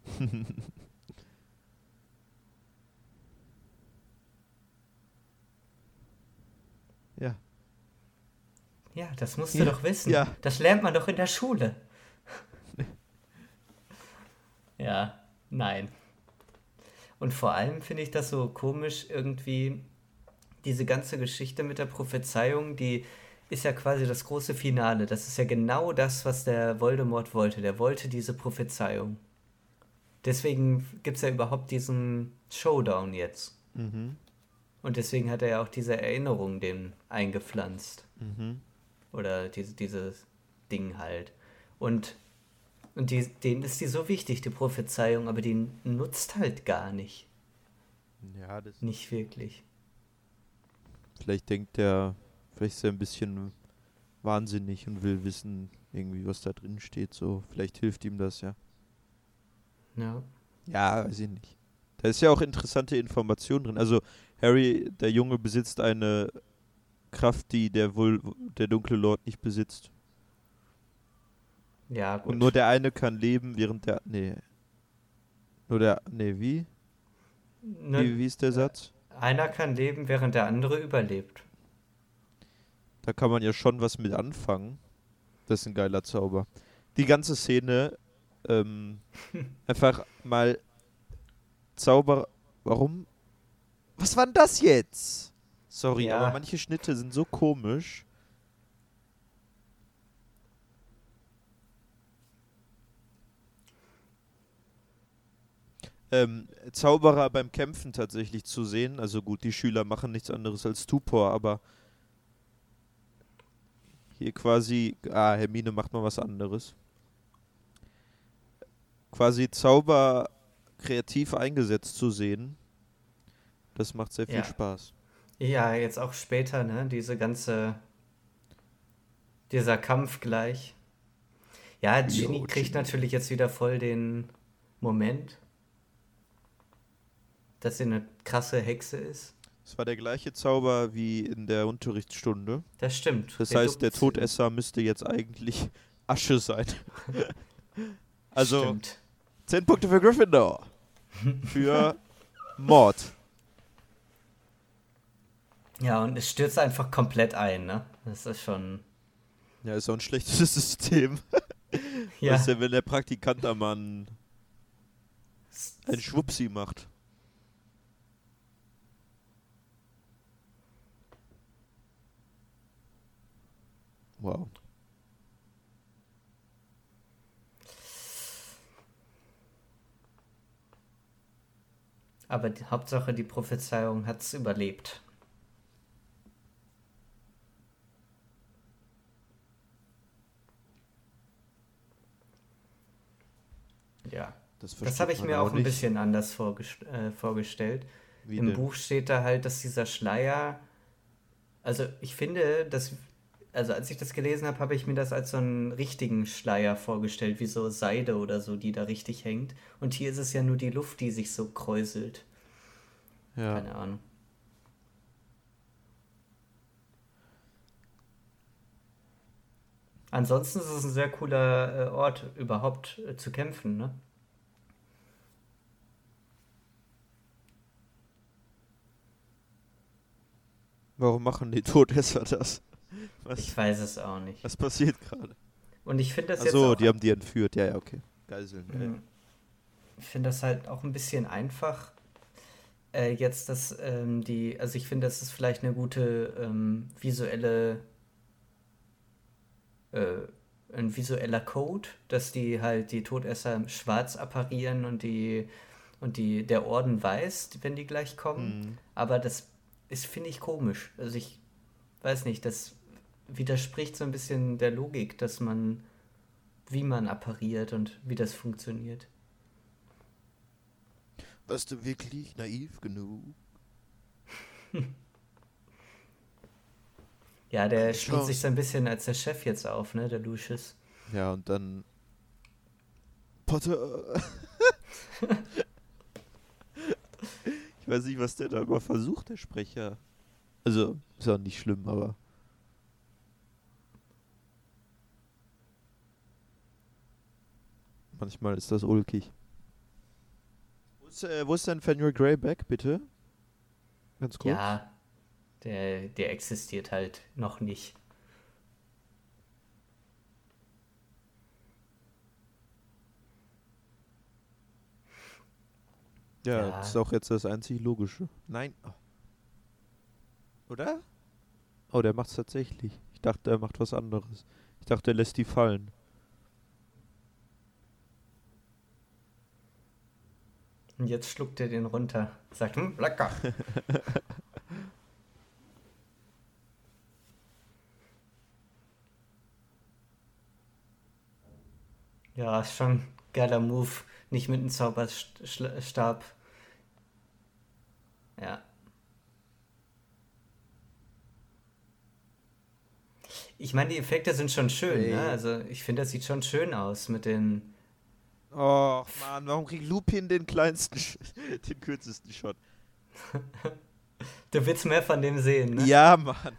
ja. Ja, das musst du ja, doch wissen. Ja. Das lernt man doch in der Schule. ja, nein. Und vor allem finde ich das so komisch, irgendwie diese ganze Geschichte mit der Prophezeiung, die ist ja quasi das große Finale. Das ist ja genau das, was der Voldemort wollte. Der wollte diese Prophezeiung. Deswegen gibt es ja überhaupt diesen Showdown jetzt. Mhm. Und deswegen hat er ja auch diese Erinnerung dem eingepflanzt. Mhm. Oder diese, dieses Ding halt. Und, und die, denen ist die so wichtig, die Prophezeiung, aber die nutzt halt gar nicht. Ja, das. Nicht wirklich. Vielleicht denkt er, vielleicht ist er ein bisschen wahnsinnig und will wissen, irgendwie, was da drin steht. So, vielleicht hilft ihm das ja. Ja. Ja, weiß ich nicht. Da ist ja auch interessante Information drin. Also, Harry, der Junge, besitzt eine Kraft, die der wohl der dunkle Lord nicht besitzt. Ja, gut. Und nur der eine kann leben, während der. Nee. Nur der. Nee, wie? Ne, wie, wie ist der Satz? Einer kann leben, während der andere überlebt. Da kann man ja schon was mit anfangen. Das ist ein geiler Zauber. Die ganze Szene, ähm, einfach mal Zauber. Warum? Was war denn das jetzt? Sorry, ja. aber manche Schnitte sind so komisch. Ähm, Zauberer beim Kämpfen tatsächlich zu sehen. Also gut, die Schüler machen nichts anderes als Stupor, aber hier quasi, ah, Hermine macht mal was anderes. Quasi Zauber kreativ eingesetzt zu sehen, das macht sehr viel ja. Spaß. Ja, jetzt auch später, ne? Diese ganze. Dieser Kampf gleich. Ja, Ginny jo, kriegt Ginny. natürlich jetzt wieder voll den Moment, dass sie eine krasse Hexe ist. Es war der gleiche Zauber wie in der Unterrichtsstunde. Das stimmt. Das heißt, der Todesser müsste jetzt eigentlich Asche sein. also Stimmt. 10 Punkte für Gryffindor. Für Mord. Ja, und es stürzt einfach komplett ein, ne? Das ist schon. Ja, ist auch ein schlechtes System. Ja, Weißt du, wenn der Praktikant mal einen, einen Schwupsi macht. Wow. aber die Hauptsache, die Prophezeiung hat es überlebt. Ja, Das, das habe ich mir auch ein nicht. bisschen anders vorgest äh, vorgestellt. Wie Im denn? Buch steht da halt, dass dieser Schleier. Also, ich finde, dass. Also, als ich das gelesen habe, habe ich mir das als so einen richtigen Schleier vorgestellt, wie so Seide oder so, die da richtig hängt. Und hier ist es ja nur die Luft, die sich so kräuselt. Ja. Keine Ahnung. Ansonsten ist es ein sehr cooler äh, Ort, überhaupt äh, zu kämpfen, ne? Warum machen die Todesser das? Was, Ich weiß es auch nicht. was passiert gerade? Und ich finde das jetzt Achso, auch die haben die entführt. Ja, ja, okay. Geiseln. Mhm. Ich finde das halt auch ein bisschen einfach. Äh, jetzt, dass ähm, die, also ich finde, das ist vielleicht eine gute ähm, visuelle, äh, ein visueller Code, dass die halt die Todesser schwarz apparieren und die und die der Orden weiß, wenn die gleich kommen. Mhm. Aber das ist, finde ich, komisch. Also ich weiß nicht, das widerspricht so ein bisschen der Logik, dass man, wie man appariert und wie das funktioniert. Warst du wirklich naiv genug? Ja, der Ja. spielt sich so ein bisschen als der Chef jetzt auf, ne, der Lucius. Ja, und dann. Potter. ich weiß nicht, was der da immer versucht, der Sprecher. Also, ist auch nicht schlimm, aber. Manchmal ist das ulkig. Wo ist, äh, wo ist denn Fenrir Greyback, bitte? Ganz kurz. Ja, der, der existiert halt noch nicht. Ja, Ja. das ist auch jetzt das einzig Logische. Nein. Oder? Oh, der macht's tatsächlich. Ich dachte, er macht was anderes. Ich dachte, er lässt die fallen. Und jetzt schluckt er den runter. Sagt, hm, lecker. ja, ist schon ein geiler Move. Nicht mit einem Zauberstab. Ja. Ich meine, die Effekte sind schon schön, Ey. ne? Also ich finde, das sieht schon schön aus mit den. Oh, Mann, warum kriegt Lupin den kleinsten, den kürzesten Shot? Du willst mehr von dem sehen, ne? Ja, Mann.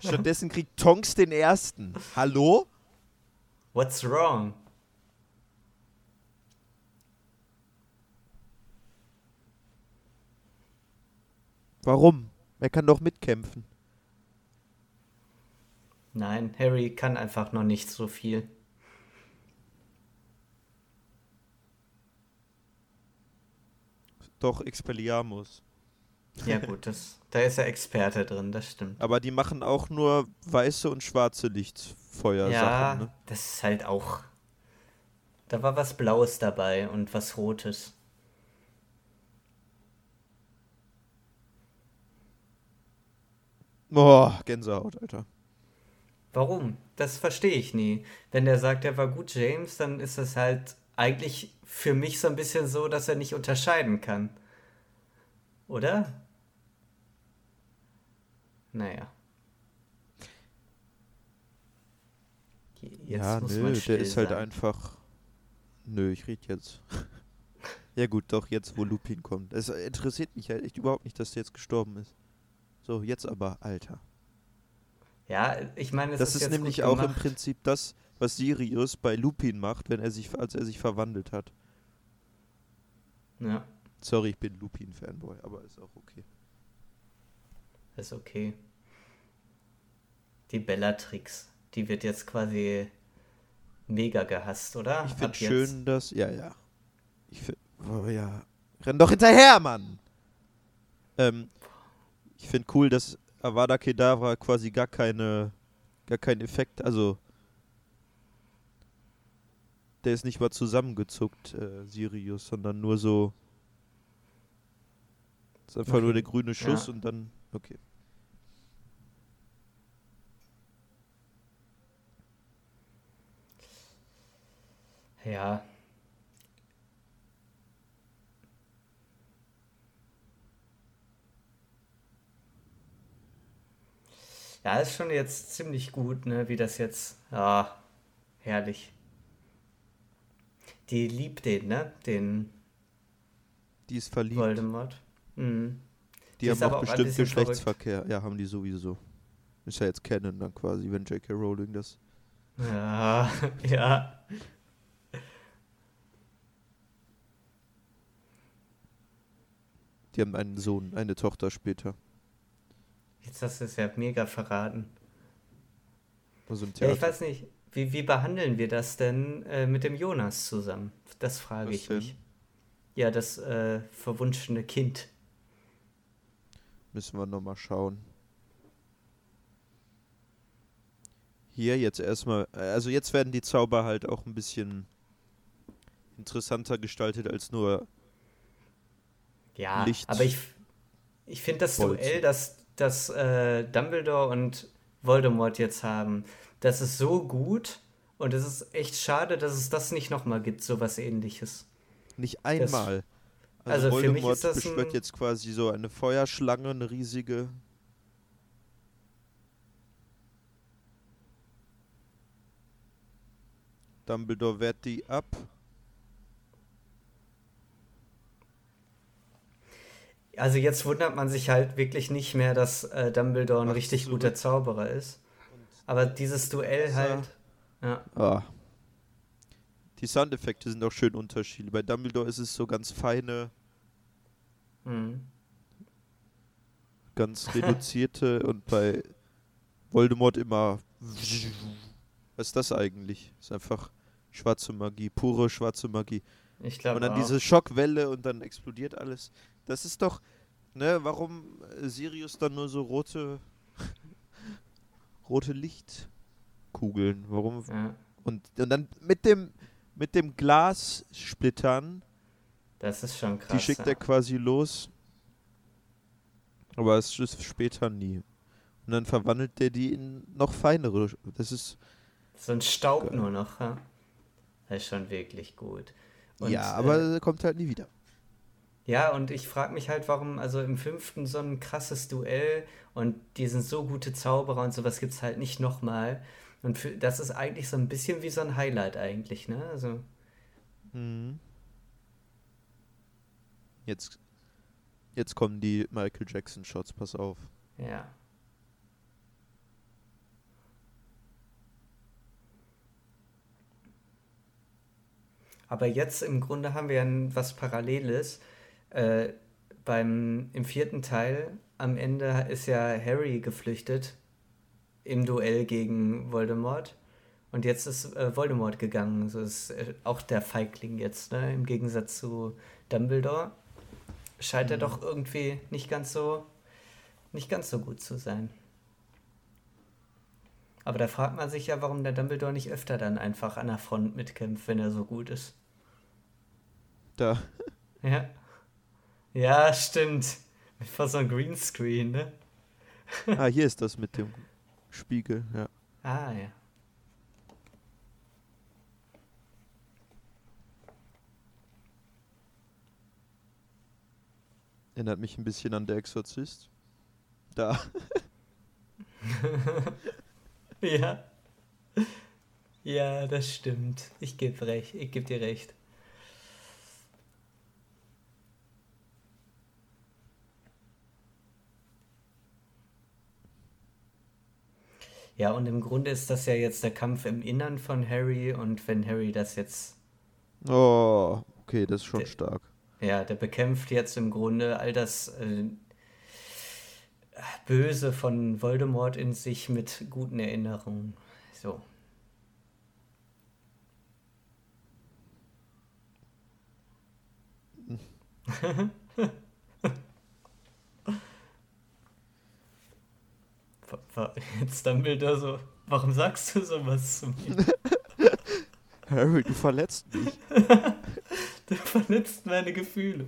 Stattdessen kriegt Tonks den ersten. Hallo? What's wrong? Warum? Er kann doch mitkämpfen. Nein, Harry kann einfach noch nicht so viel. Doch, Expelliarmus. Ja gut, das, da ist er Experte drin, das stimmt. Aber die machen auch nur weiße und schwarze Lichtfeuersachen, Ja, ne? das ist halt auch. Da war was Blaues dabei und was Rotes. Boah, Gänsehaut, Alter. Warum? Das verstehe ich nie. Wenn der sagt, er war gut James, dann ist das halt eigentlich für mich so ein bisschen so, dass er nicht unterscheiden kann. Oder? Naja. Je- Jetzt ja, muss nö, der ist halt sein. einfach. Nö, ich red jetzt. Ja gut, doch jetzt, wo Lupin kommt. Es interessiert mich halt echt überhaupt nicht, dass der jetzt gestorben ist. So, jetzt aber, Alter. Ja, ich meine, es Das ist, ist nämlich auch im. Prinzip das, was Sirius bei Lupin macht, wenn er sich, als er sich verwandelt hat. Ja, Sorry, ich bin Lupin-Fanboy, aber ist auch okay. ist okay. Die Bellatrix, die wird jetzt quasi mega gehasst, oder? Ich finde schön, dass. Ja, ja. Ich finde. Oh, ja. Renn doch hinterher, Mann! Ähm, ich finde cool, dass Avada Kedavra quasi gar keine. gar keinen Effekt. Also. Der ist nicht mal zusammengezuckt, äh, Sirius, sondern nur so. Ist einfach nur der grüne Schuss Ja. und dann. Okay. Ja. Ja, ist schon jetzt ziemlich gut, ne, wie das jetzt. Ja, herrlich. Die liebt den, ne? Den Die ist verliebt. Voldemort. Mhm. Die, Die haben auch bestimmt bisschen verrückt. Geschlechtsverkehr. Ja, haben die sowieso. Ist ja jetzt Canon dann quasi, wenn J.K. Rowling das. Ja, ja. Die haben einen Sohn, eine Tochter später. Jetzt hast du es ja mega verraten. Also im Ja, ich Theater. weiß nicht, wie, wie behandeln wir das denn äh, mit dem Jonas zusammen? Das frage Was ich denn? mich. Ja, das äh, verwunschene Kind. Müssen wir nochmal schauen. Hier jetzt erstmal. Also jetzt werden die Zauber halt auch ein bisschen interessanter gestaltet als nur. Ja, Licht- aber ich, ich finde das Bolzen. Duell, das, das äh, Dumbledore und Voldemort jetzt haben, das ist so gut und es ist echt schade, dass es das nicht nochmal gibt, sowas ähnliches. Nicht einmal. Also, also für mich Voldemort ist das beschwört ein- jetzt quasi so eine Feuerschlange, eine riesige. Dumbledore wehrt die ab. Also jetzt wundert man sich halt wirklich nicht mehr, dass äh, Dumbledore ein Macht's richtig guter Zauberer ist. Aber dieses Duell halt. Ja, Ah. Die Soundeffekte sind auch schön unterschiedlich. Bei Dumbledore ist es so ganz feine, mhm. ganz reduzierte und bei Voldemort immer. Was ist das eigentlich? Ist einfach schwarze Magie, pure schwarze Magie. ich glaube Und dann auch. diese Schockwelle und dann explodiert alles. Das ist doch, ne, warum Sirius dann nur so rote, rote Lichtkugeln? Warum? Ja, Und, und dann mit dem, mit dem Glas splittern, das ist schon krass. die schickt ja. er quasi los. Aber es ist später nie. Und dann verwandelt der die in noch feinere. Das ist, So ein Staub Geil. nur noch, ja. Das ist schon wirklich gut. Und, ja, aber Äh, kommt halt nie wieder. Ja, und ich frage mich halt, warum, also im fünften so ein krasses Duell und die sind so gute Zauberer und sowas gibt es halt nicht nochmal. Und für, das ist eigentlich so ein bisschen wie so ein Highlight eigentlich, ne? Also, Mhm. Jetzt, jetzt kommen die Michael Jackson Shots, pass auf. ja. Aber jetzt im Grunde haben wir ja ein- was Paralleles. Äh, beim, Im vierten Teil am Ende ist ja Harry geflüchtet im Duell gegen Voldemort. Und jetzt ist äh, Voldemort gegangen. So ist äh, auch der Feigling jetzt, ne? Im Gegensatz zu Dumbledore. Scheint er Mhm. doch irgendwie nicht ganz so nicht ganz so gut zu sein. Aber da fragt man sich ja, warum der Dumbledore nicht öfter dann einfach an der Front mitkämpft, wenn er so gut ist. Da. Ja. Ja, stimmt. Vor so einem Greenscreen, ne? Ah, hier ist das mit dem Spiegel, ja. Ah, ja. Erinnert mich ein bisschen an der Exorzist. Da. Ja. Ja, das stimmt. Ich gebe recht. Ich gebe dir recht. Ja, und im Grunde ist das ja jetzt der Kampf im Innern von Harry und wenn Harry das jetzt. Oh, okay, das ist schon Der- stark. Ja, der bekämpft jetzt im Grunde all das äh, Böse von Voldemort in sich mit guten Erinnerungen. So. Wa- wa- Jetzt Dumbledore so, warum sagst du sowas zu mir? Harry, du verletzt mich. Du verletzt meine Gefühle.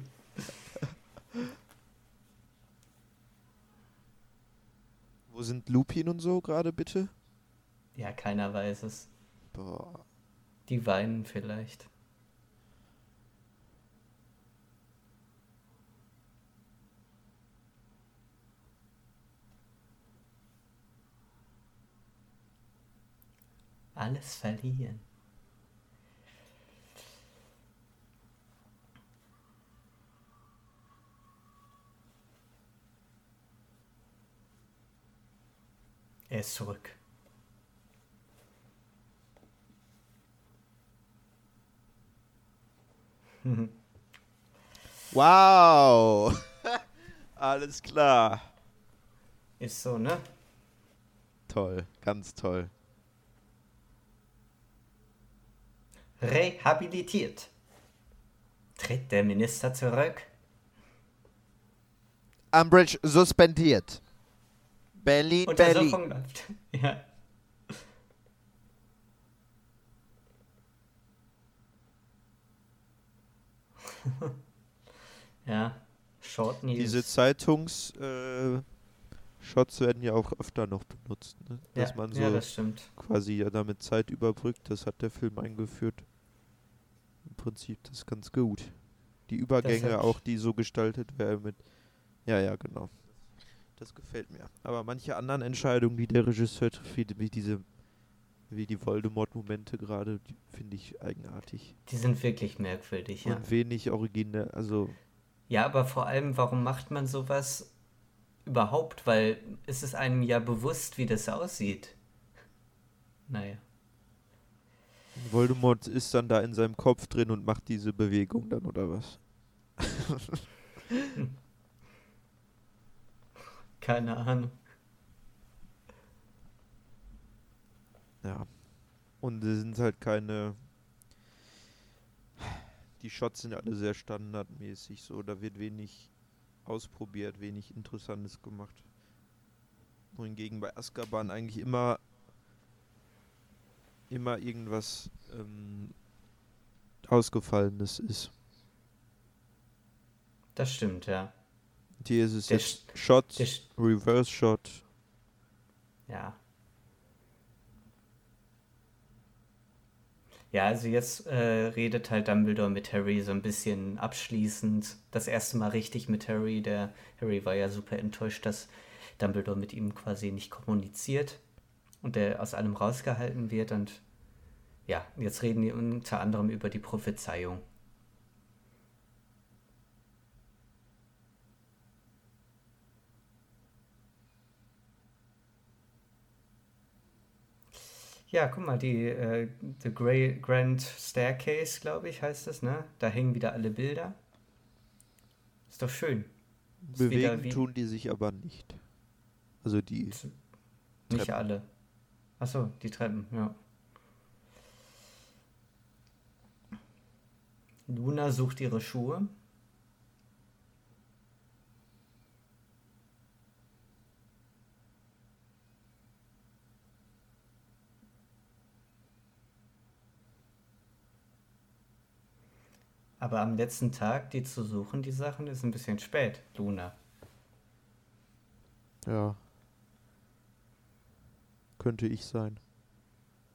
Wo sind Lupin und so gerade bitte? Ja, keiner weiß es. Boah. Die weinen vielleicht. Alles verlieren. Er ist zurück. Wow! Alles klar. Ist so, ne? Toll, ganz toll. Rehabilitiert. Tritt der Minister zurück? Umbridge suspendiert. Berlin, Untersuchung läuft. Ja. ja, Short News. Diese Zeitungs äh, Shots werden ja auch öfter noch benutzt, ne? dass ja, man so ja, das stimmt. quasi ja damit Zeit überbrückt. Das hat der Film eingeführt. Im Prinzip das ist ganz gut. Die Übergänge auch, die so gestaltet werden mit. Ja, ja, genau. Das gefällt mir. Aber manche anderen Entscheidungen, die der Regisseur trifft, wie, diese, wie die Voldemort-Momente gerade, finde ich eigenartig. Die sind wirklich merkwürdig, ja. Und wenig originell, also Ja, aber vor allem, warum macht man sowas überhaupt? Weil es ist einem ja bewusst, wie das aussieht. Naja. Voldemort ist dann da in seinem Kopf drin und macht diese Bewegung dann, oder was? Keine Ahnung. Ja. Und es sind halt keine. Die Shots sind alle sehr standardmäßig so. Da wird wenig ausprobiert, wenig Interessantes gemacht. Wohingegen bei Azkaban eigentlich immer immer irgendwas ähm, Ausgefallenes ist. Das stimmt, ja. Hier ist es Der jetzt Shot, Sch- Reverse Shot. ja. Ja, also jetzt äh, redet halt Dumbledore mit Harry so ein bisschen abschließend. Das erste Mal richtig mit Harry. Der Harry war ja super enttäuscht, dass Dumbledore mit ihm quasi nicht kommuniziert und der aus allem rausgehalten wird. Und ja, jetzt reden die unter anderem über die Prophezeiung. Ja, guck mal, die äh, The Grey Grand Staircase, glaube ich, heißt das, ne? Da hängen wieder alle Bilder. Ist doch schön. Ist Bewegen wie- tun die sich aber nicht. Also die. Nicht Treppen. alle. Achso, die Treppen, ja. Luna sucht ihre Schuhe. Aber am letzten Tag, die zu suchen, die Sachen, ist ein bisschen spät, Luna. Ja. Könnte ich sein.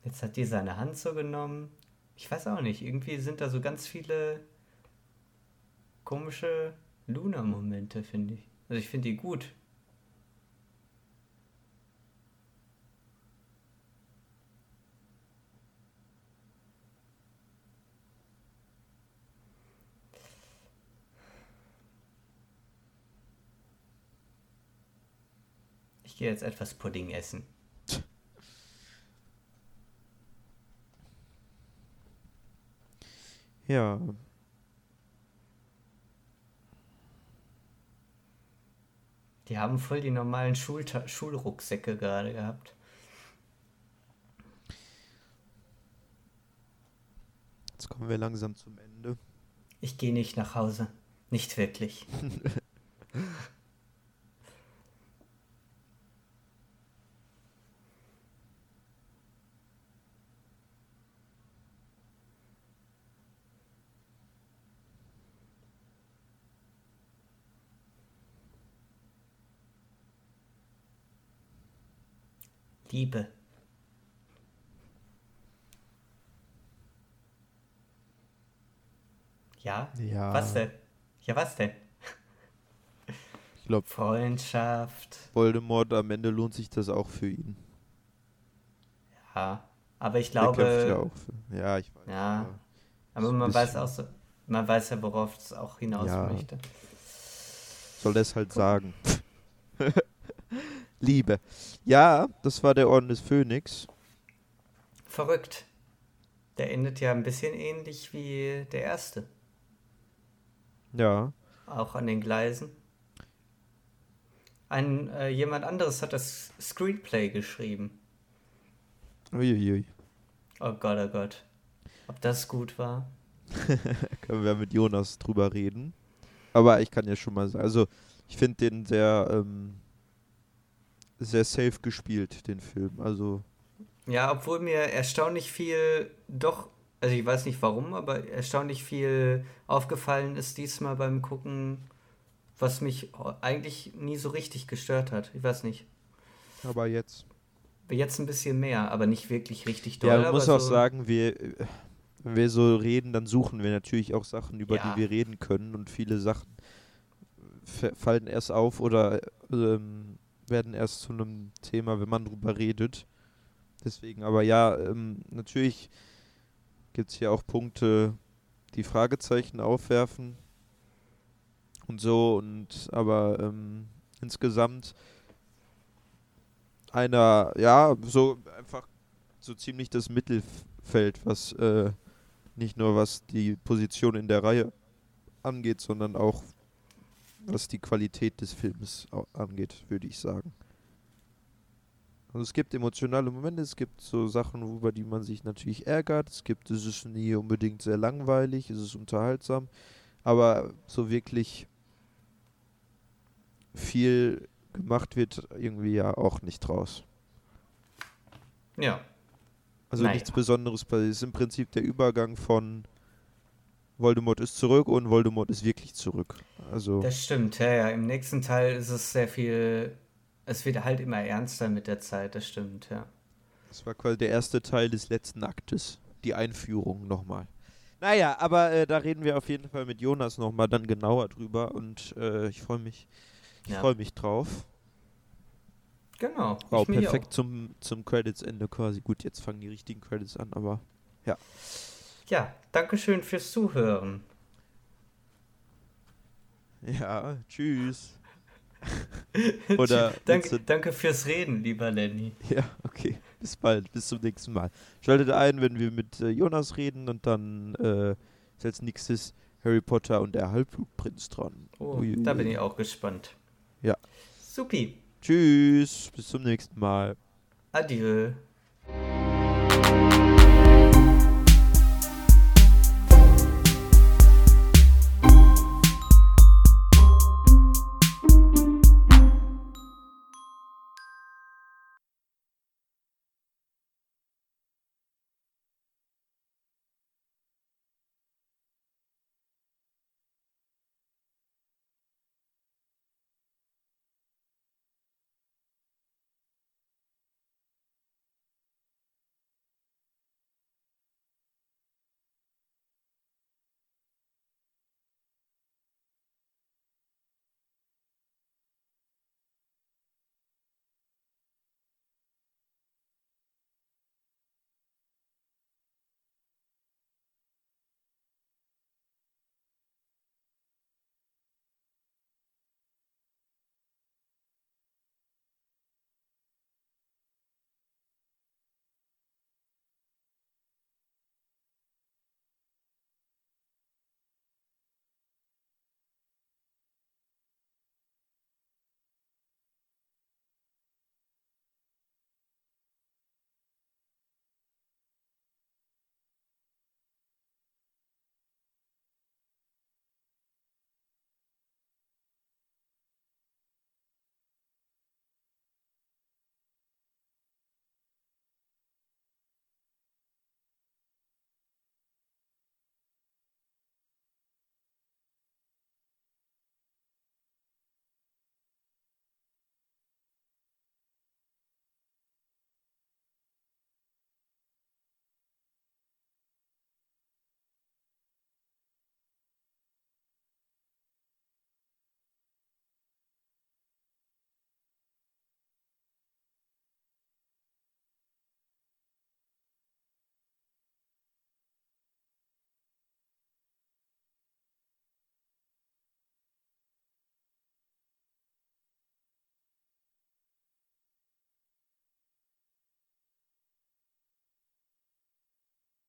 Jetzt hat die seine Hand so genommen. Ich weiß auch nicht, irgendwie sind da so ganz viele komische Luna-Momente, finde ich. Also ich finde die gut. Ich gehe jetzt etwas Pudding essen. Ja. Die haben voll die normalen Schulta Schulrucksäcke gerade gehabt. Jetzt kommen wir langsam zum Ende. Ich gehe nicht nach Hause. Nicht wirklich. Liebe. Ja? Ja. Was denn? Ja, was denn? Ich glaube, Freundschaft. Voldemort, am Ende lohnt sich das auch für ihn. Ja. Aber ich kämpft ja glaube. auch für. Ja, ich weiß. Ja. aber Aber man weiß auch so. Man weiß ja, worauf es auch hinaus Ja. möchte. Soll es halt sagen. Liebe. Ja, das war der Orden des Phönix. Verrückt. Der endet ja ein bisschen ähnlich wie der erste. Ja. Auch an den Gleisen. Ein, äh, jemand anderes hat das Screenplay geschrieben. Uiuiui. Oh Gott, oh Gott. Ob das gut war? Können wir mit Jonas drüber reden. Aber ich kann ja schon mal sagen, also ich finde den sehr, ähm, sehr safe gespielt, den Film. Also, Ja, obwohl mir erstaunlich viel, doch, also ich weiß nicht warum, aber erstaunlich viel aufgefallen ist diesmal beim Gucken, was mich eigentlich nie so richtig gestört hat. Ich weiß nicht. aber jetzt. Jetzt ein bisschen mehr, aber nicht wirklich richtig doll. Ja, man muss auch so, sagen, wir, wenn wir so reden, dann suchen wir natürlich auch Sachen, über Ja. die wir reden können. Und viele Sachen fallen erst auf oder ähm, werden erst zu einem Thema, wenn man drüber redet. Deswegen, aber ja, ähm, natürlich gibt es hier auch Punkte, die Fragezeichen aufwerfen und so. Und aber ähm, insgesamt einer, ja, so einfach so ziemlich das Mittelfeld, was äh, nicht nur was die Position in der Reihe angeht, sondern auch was die Qualität des Films angeht, würde ich sagen. Also es gibt emotionale Momente, es gibt so Sachen, über die man sich natürlich ärgert. Es gibt, es ist nie unbedingt sehr langweilig, es ist unterhaltsam, aber so wirklich viel gemacht wird irgendwie ja auch nicht draus. Ja, Also Naja. nichts Besonderes passiert. Es ist im Prinzip der Übergang von Voldemort ist zurück und Voldemort ist wirklich zurück. Also das stimmt. Ja, ja. Im nächsten Teil ist es sehr viel. Es wird halt immer ernster mit der Zeit, das stimmt, ja. das war quasi der erste Teil des letzten Aktes. Die Einführung nochmal. Naja, aber äh, da reden wir auf jeden Fall mit Jonas nochmal dann genauer drüber und äh, ich freue mich, ich Ja. freue mich drauf. Genau. Wow, perfekt zum, zum Credits-Ende quasi. Gut, jetzt fangen die richtigen Credits an, aber Auch. Ja, Dankeschön fürs Zuhören. ja, tschüss. Oder danke, danke fürs Reden, lieber Lenny. Ja, okay. Bis bald. Bis zum nächsten Mal. Schaltet ein, wenn wir mit äh, Jonas reden und dann äh, ist als nächstes Harry Potter und der Halbblutprinz dran. Oh, Ui, da bin ich auch gespannt. Ja. Supi. Tschüss. Bis zum nächsten Mal. Adieu.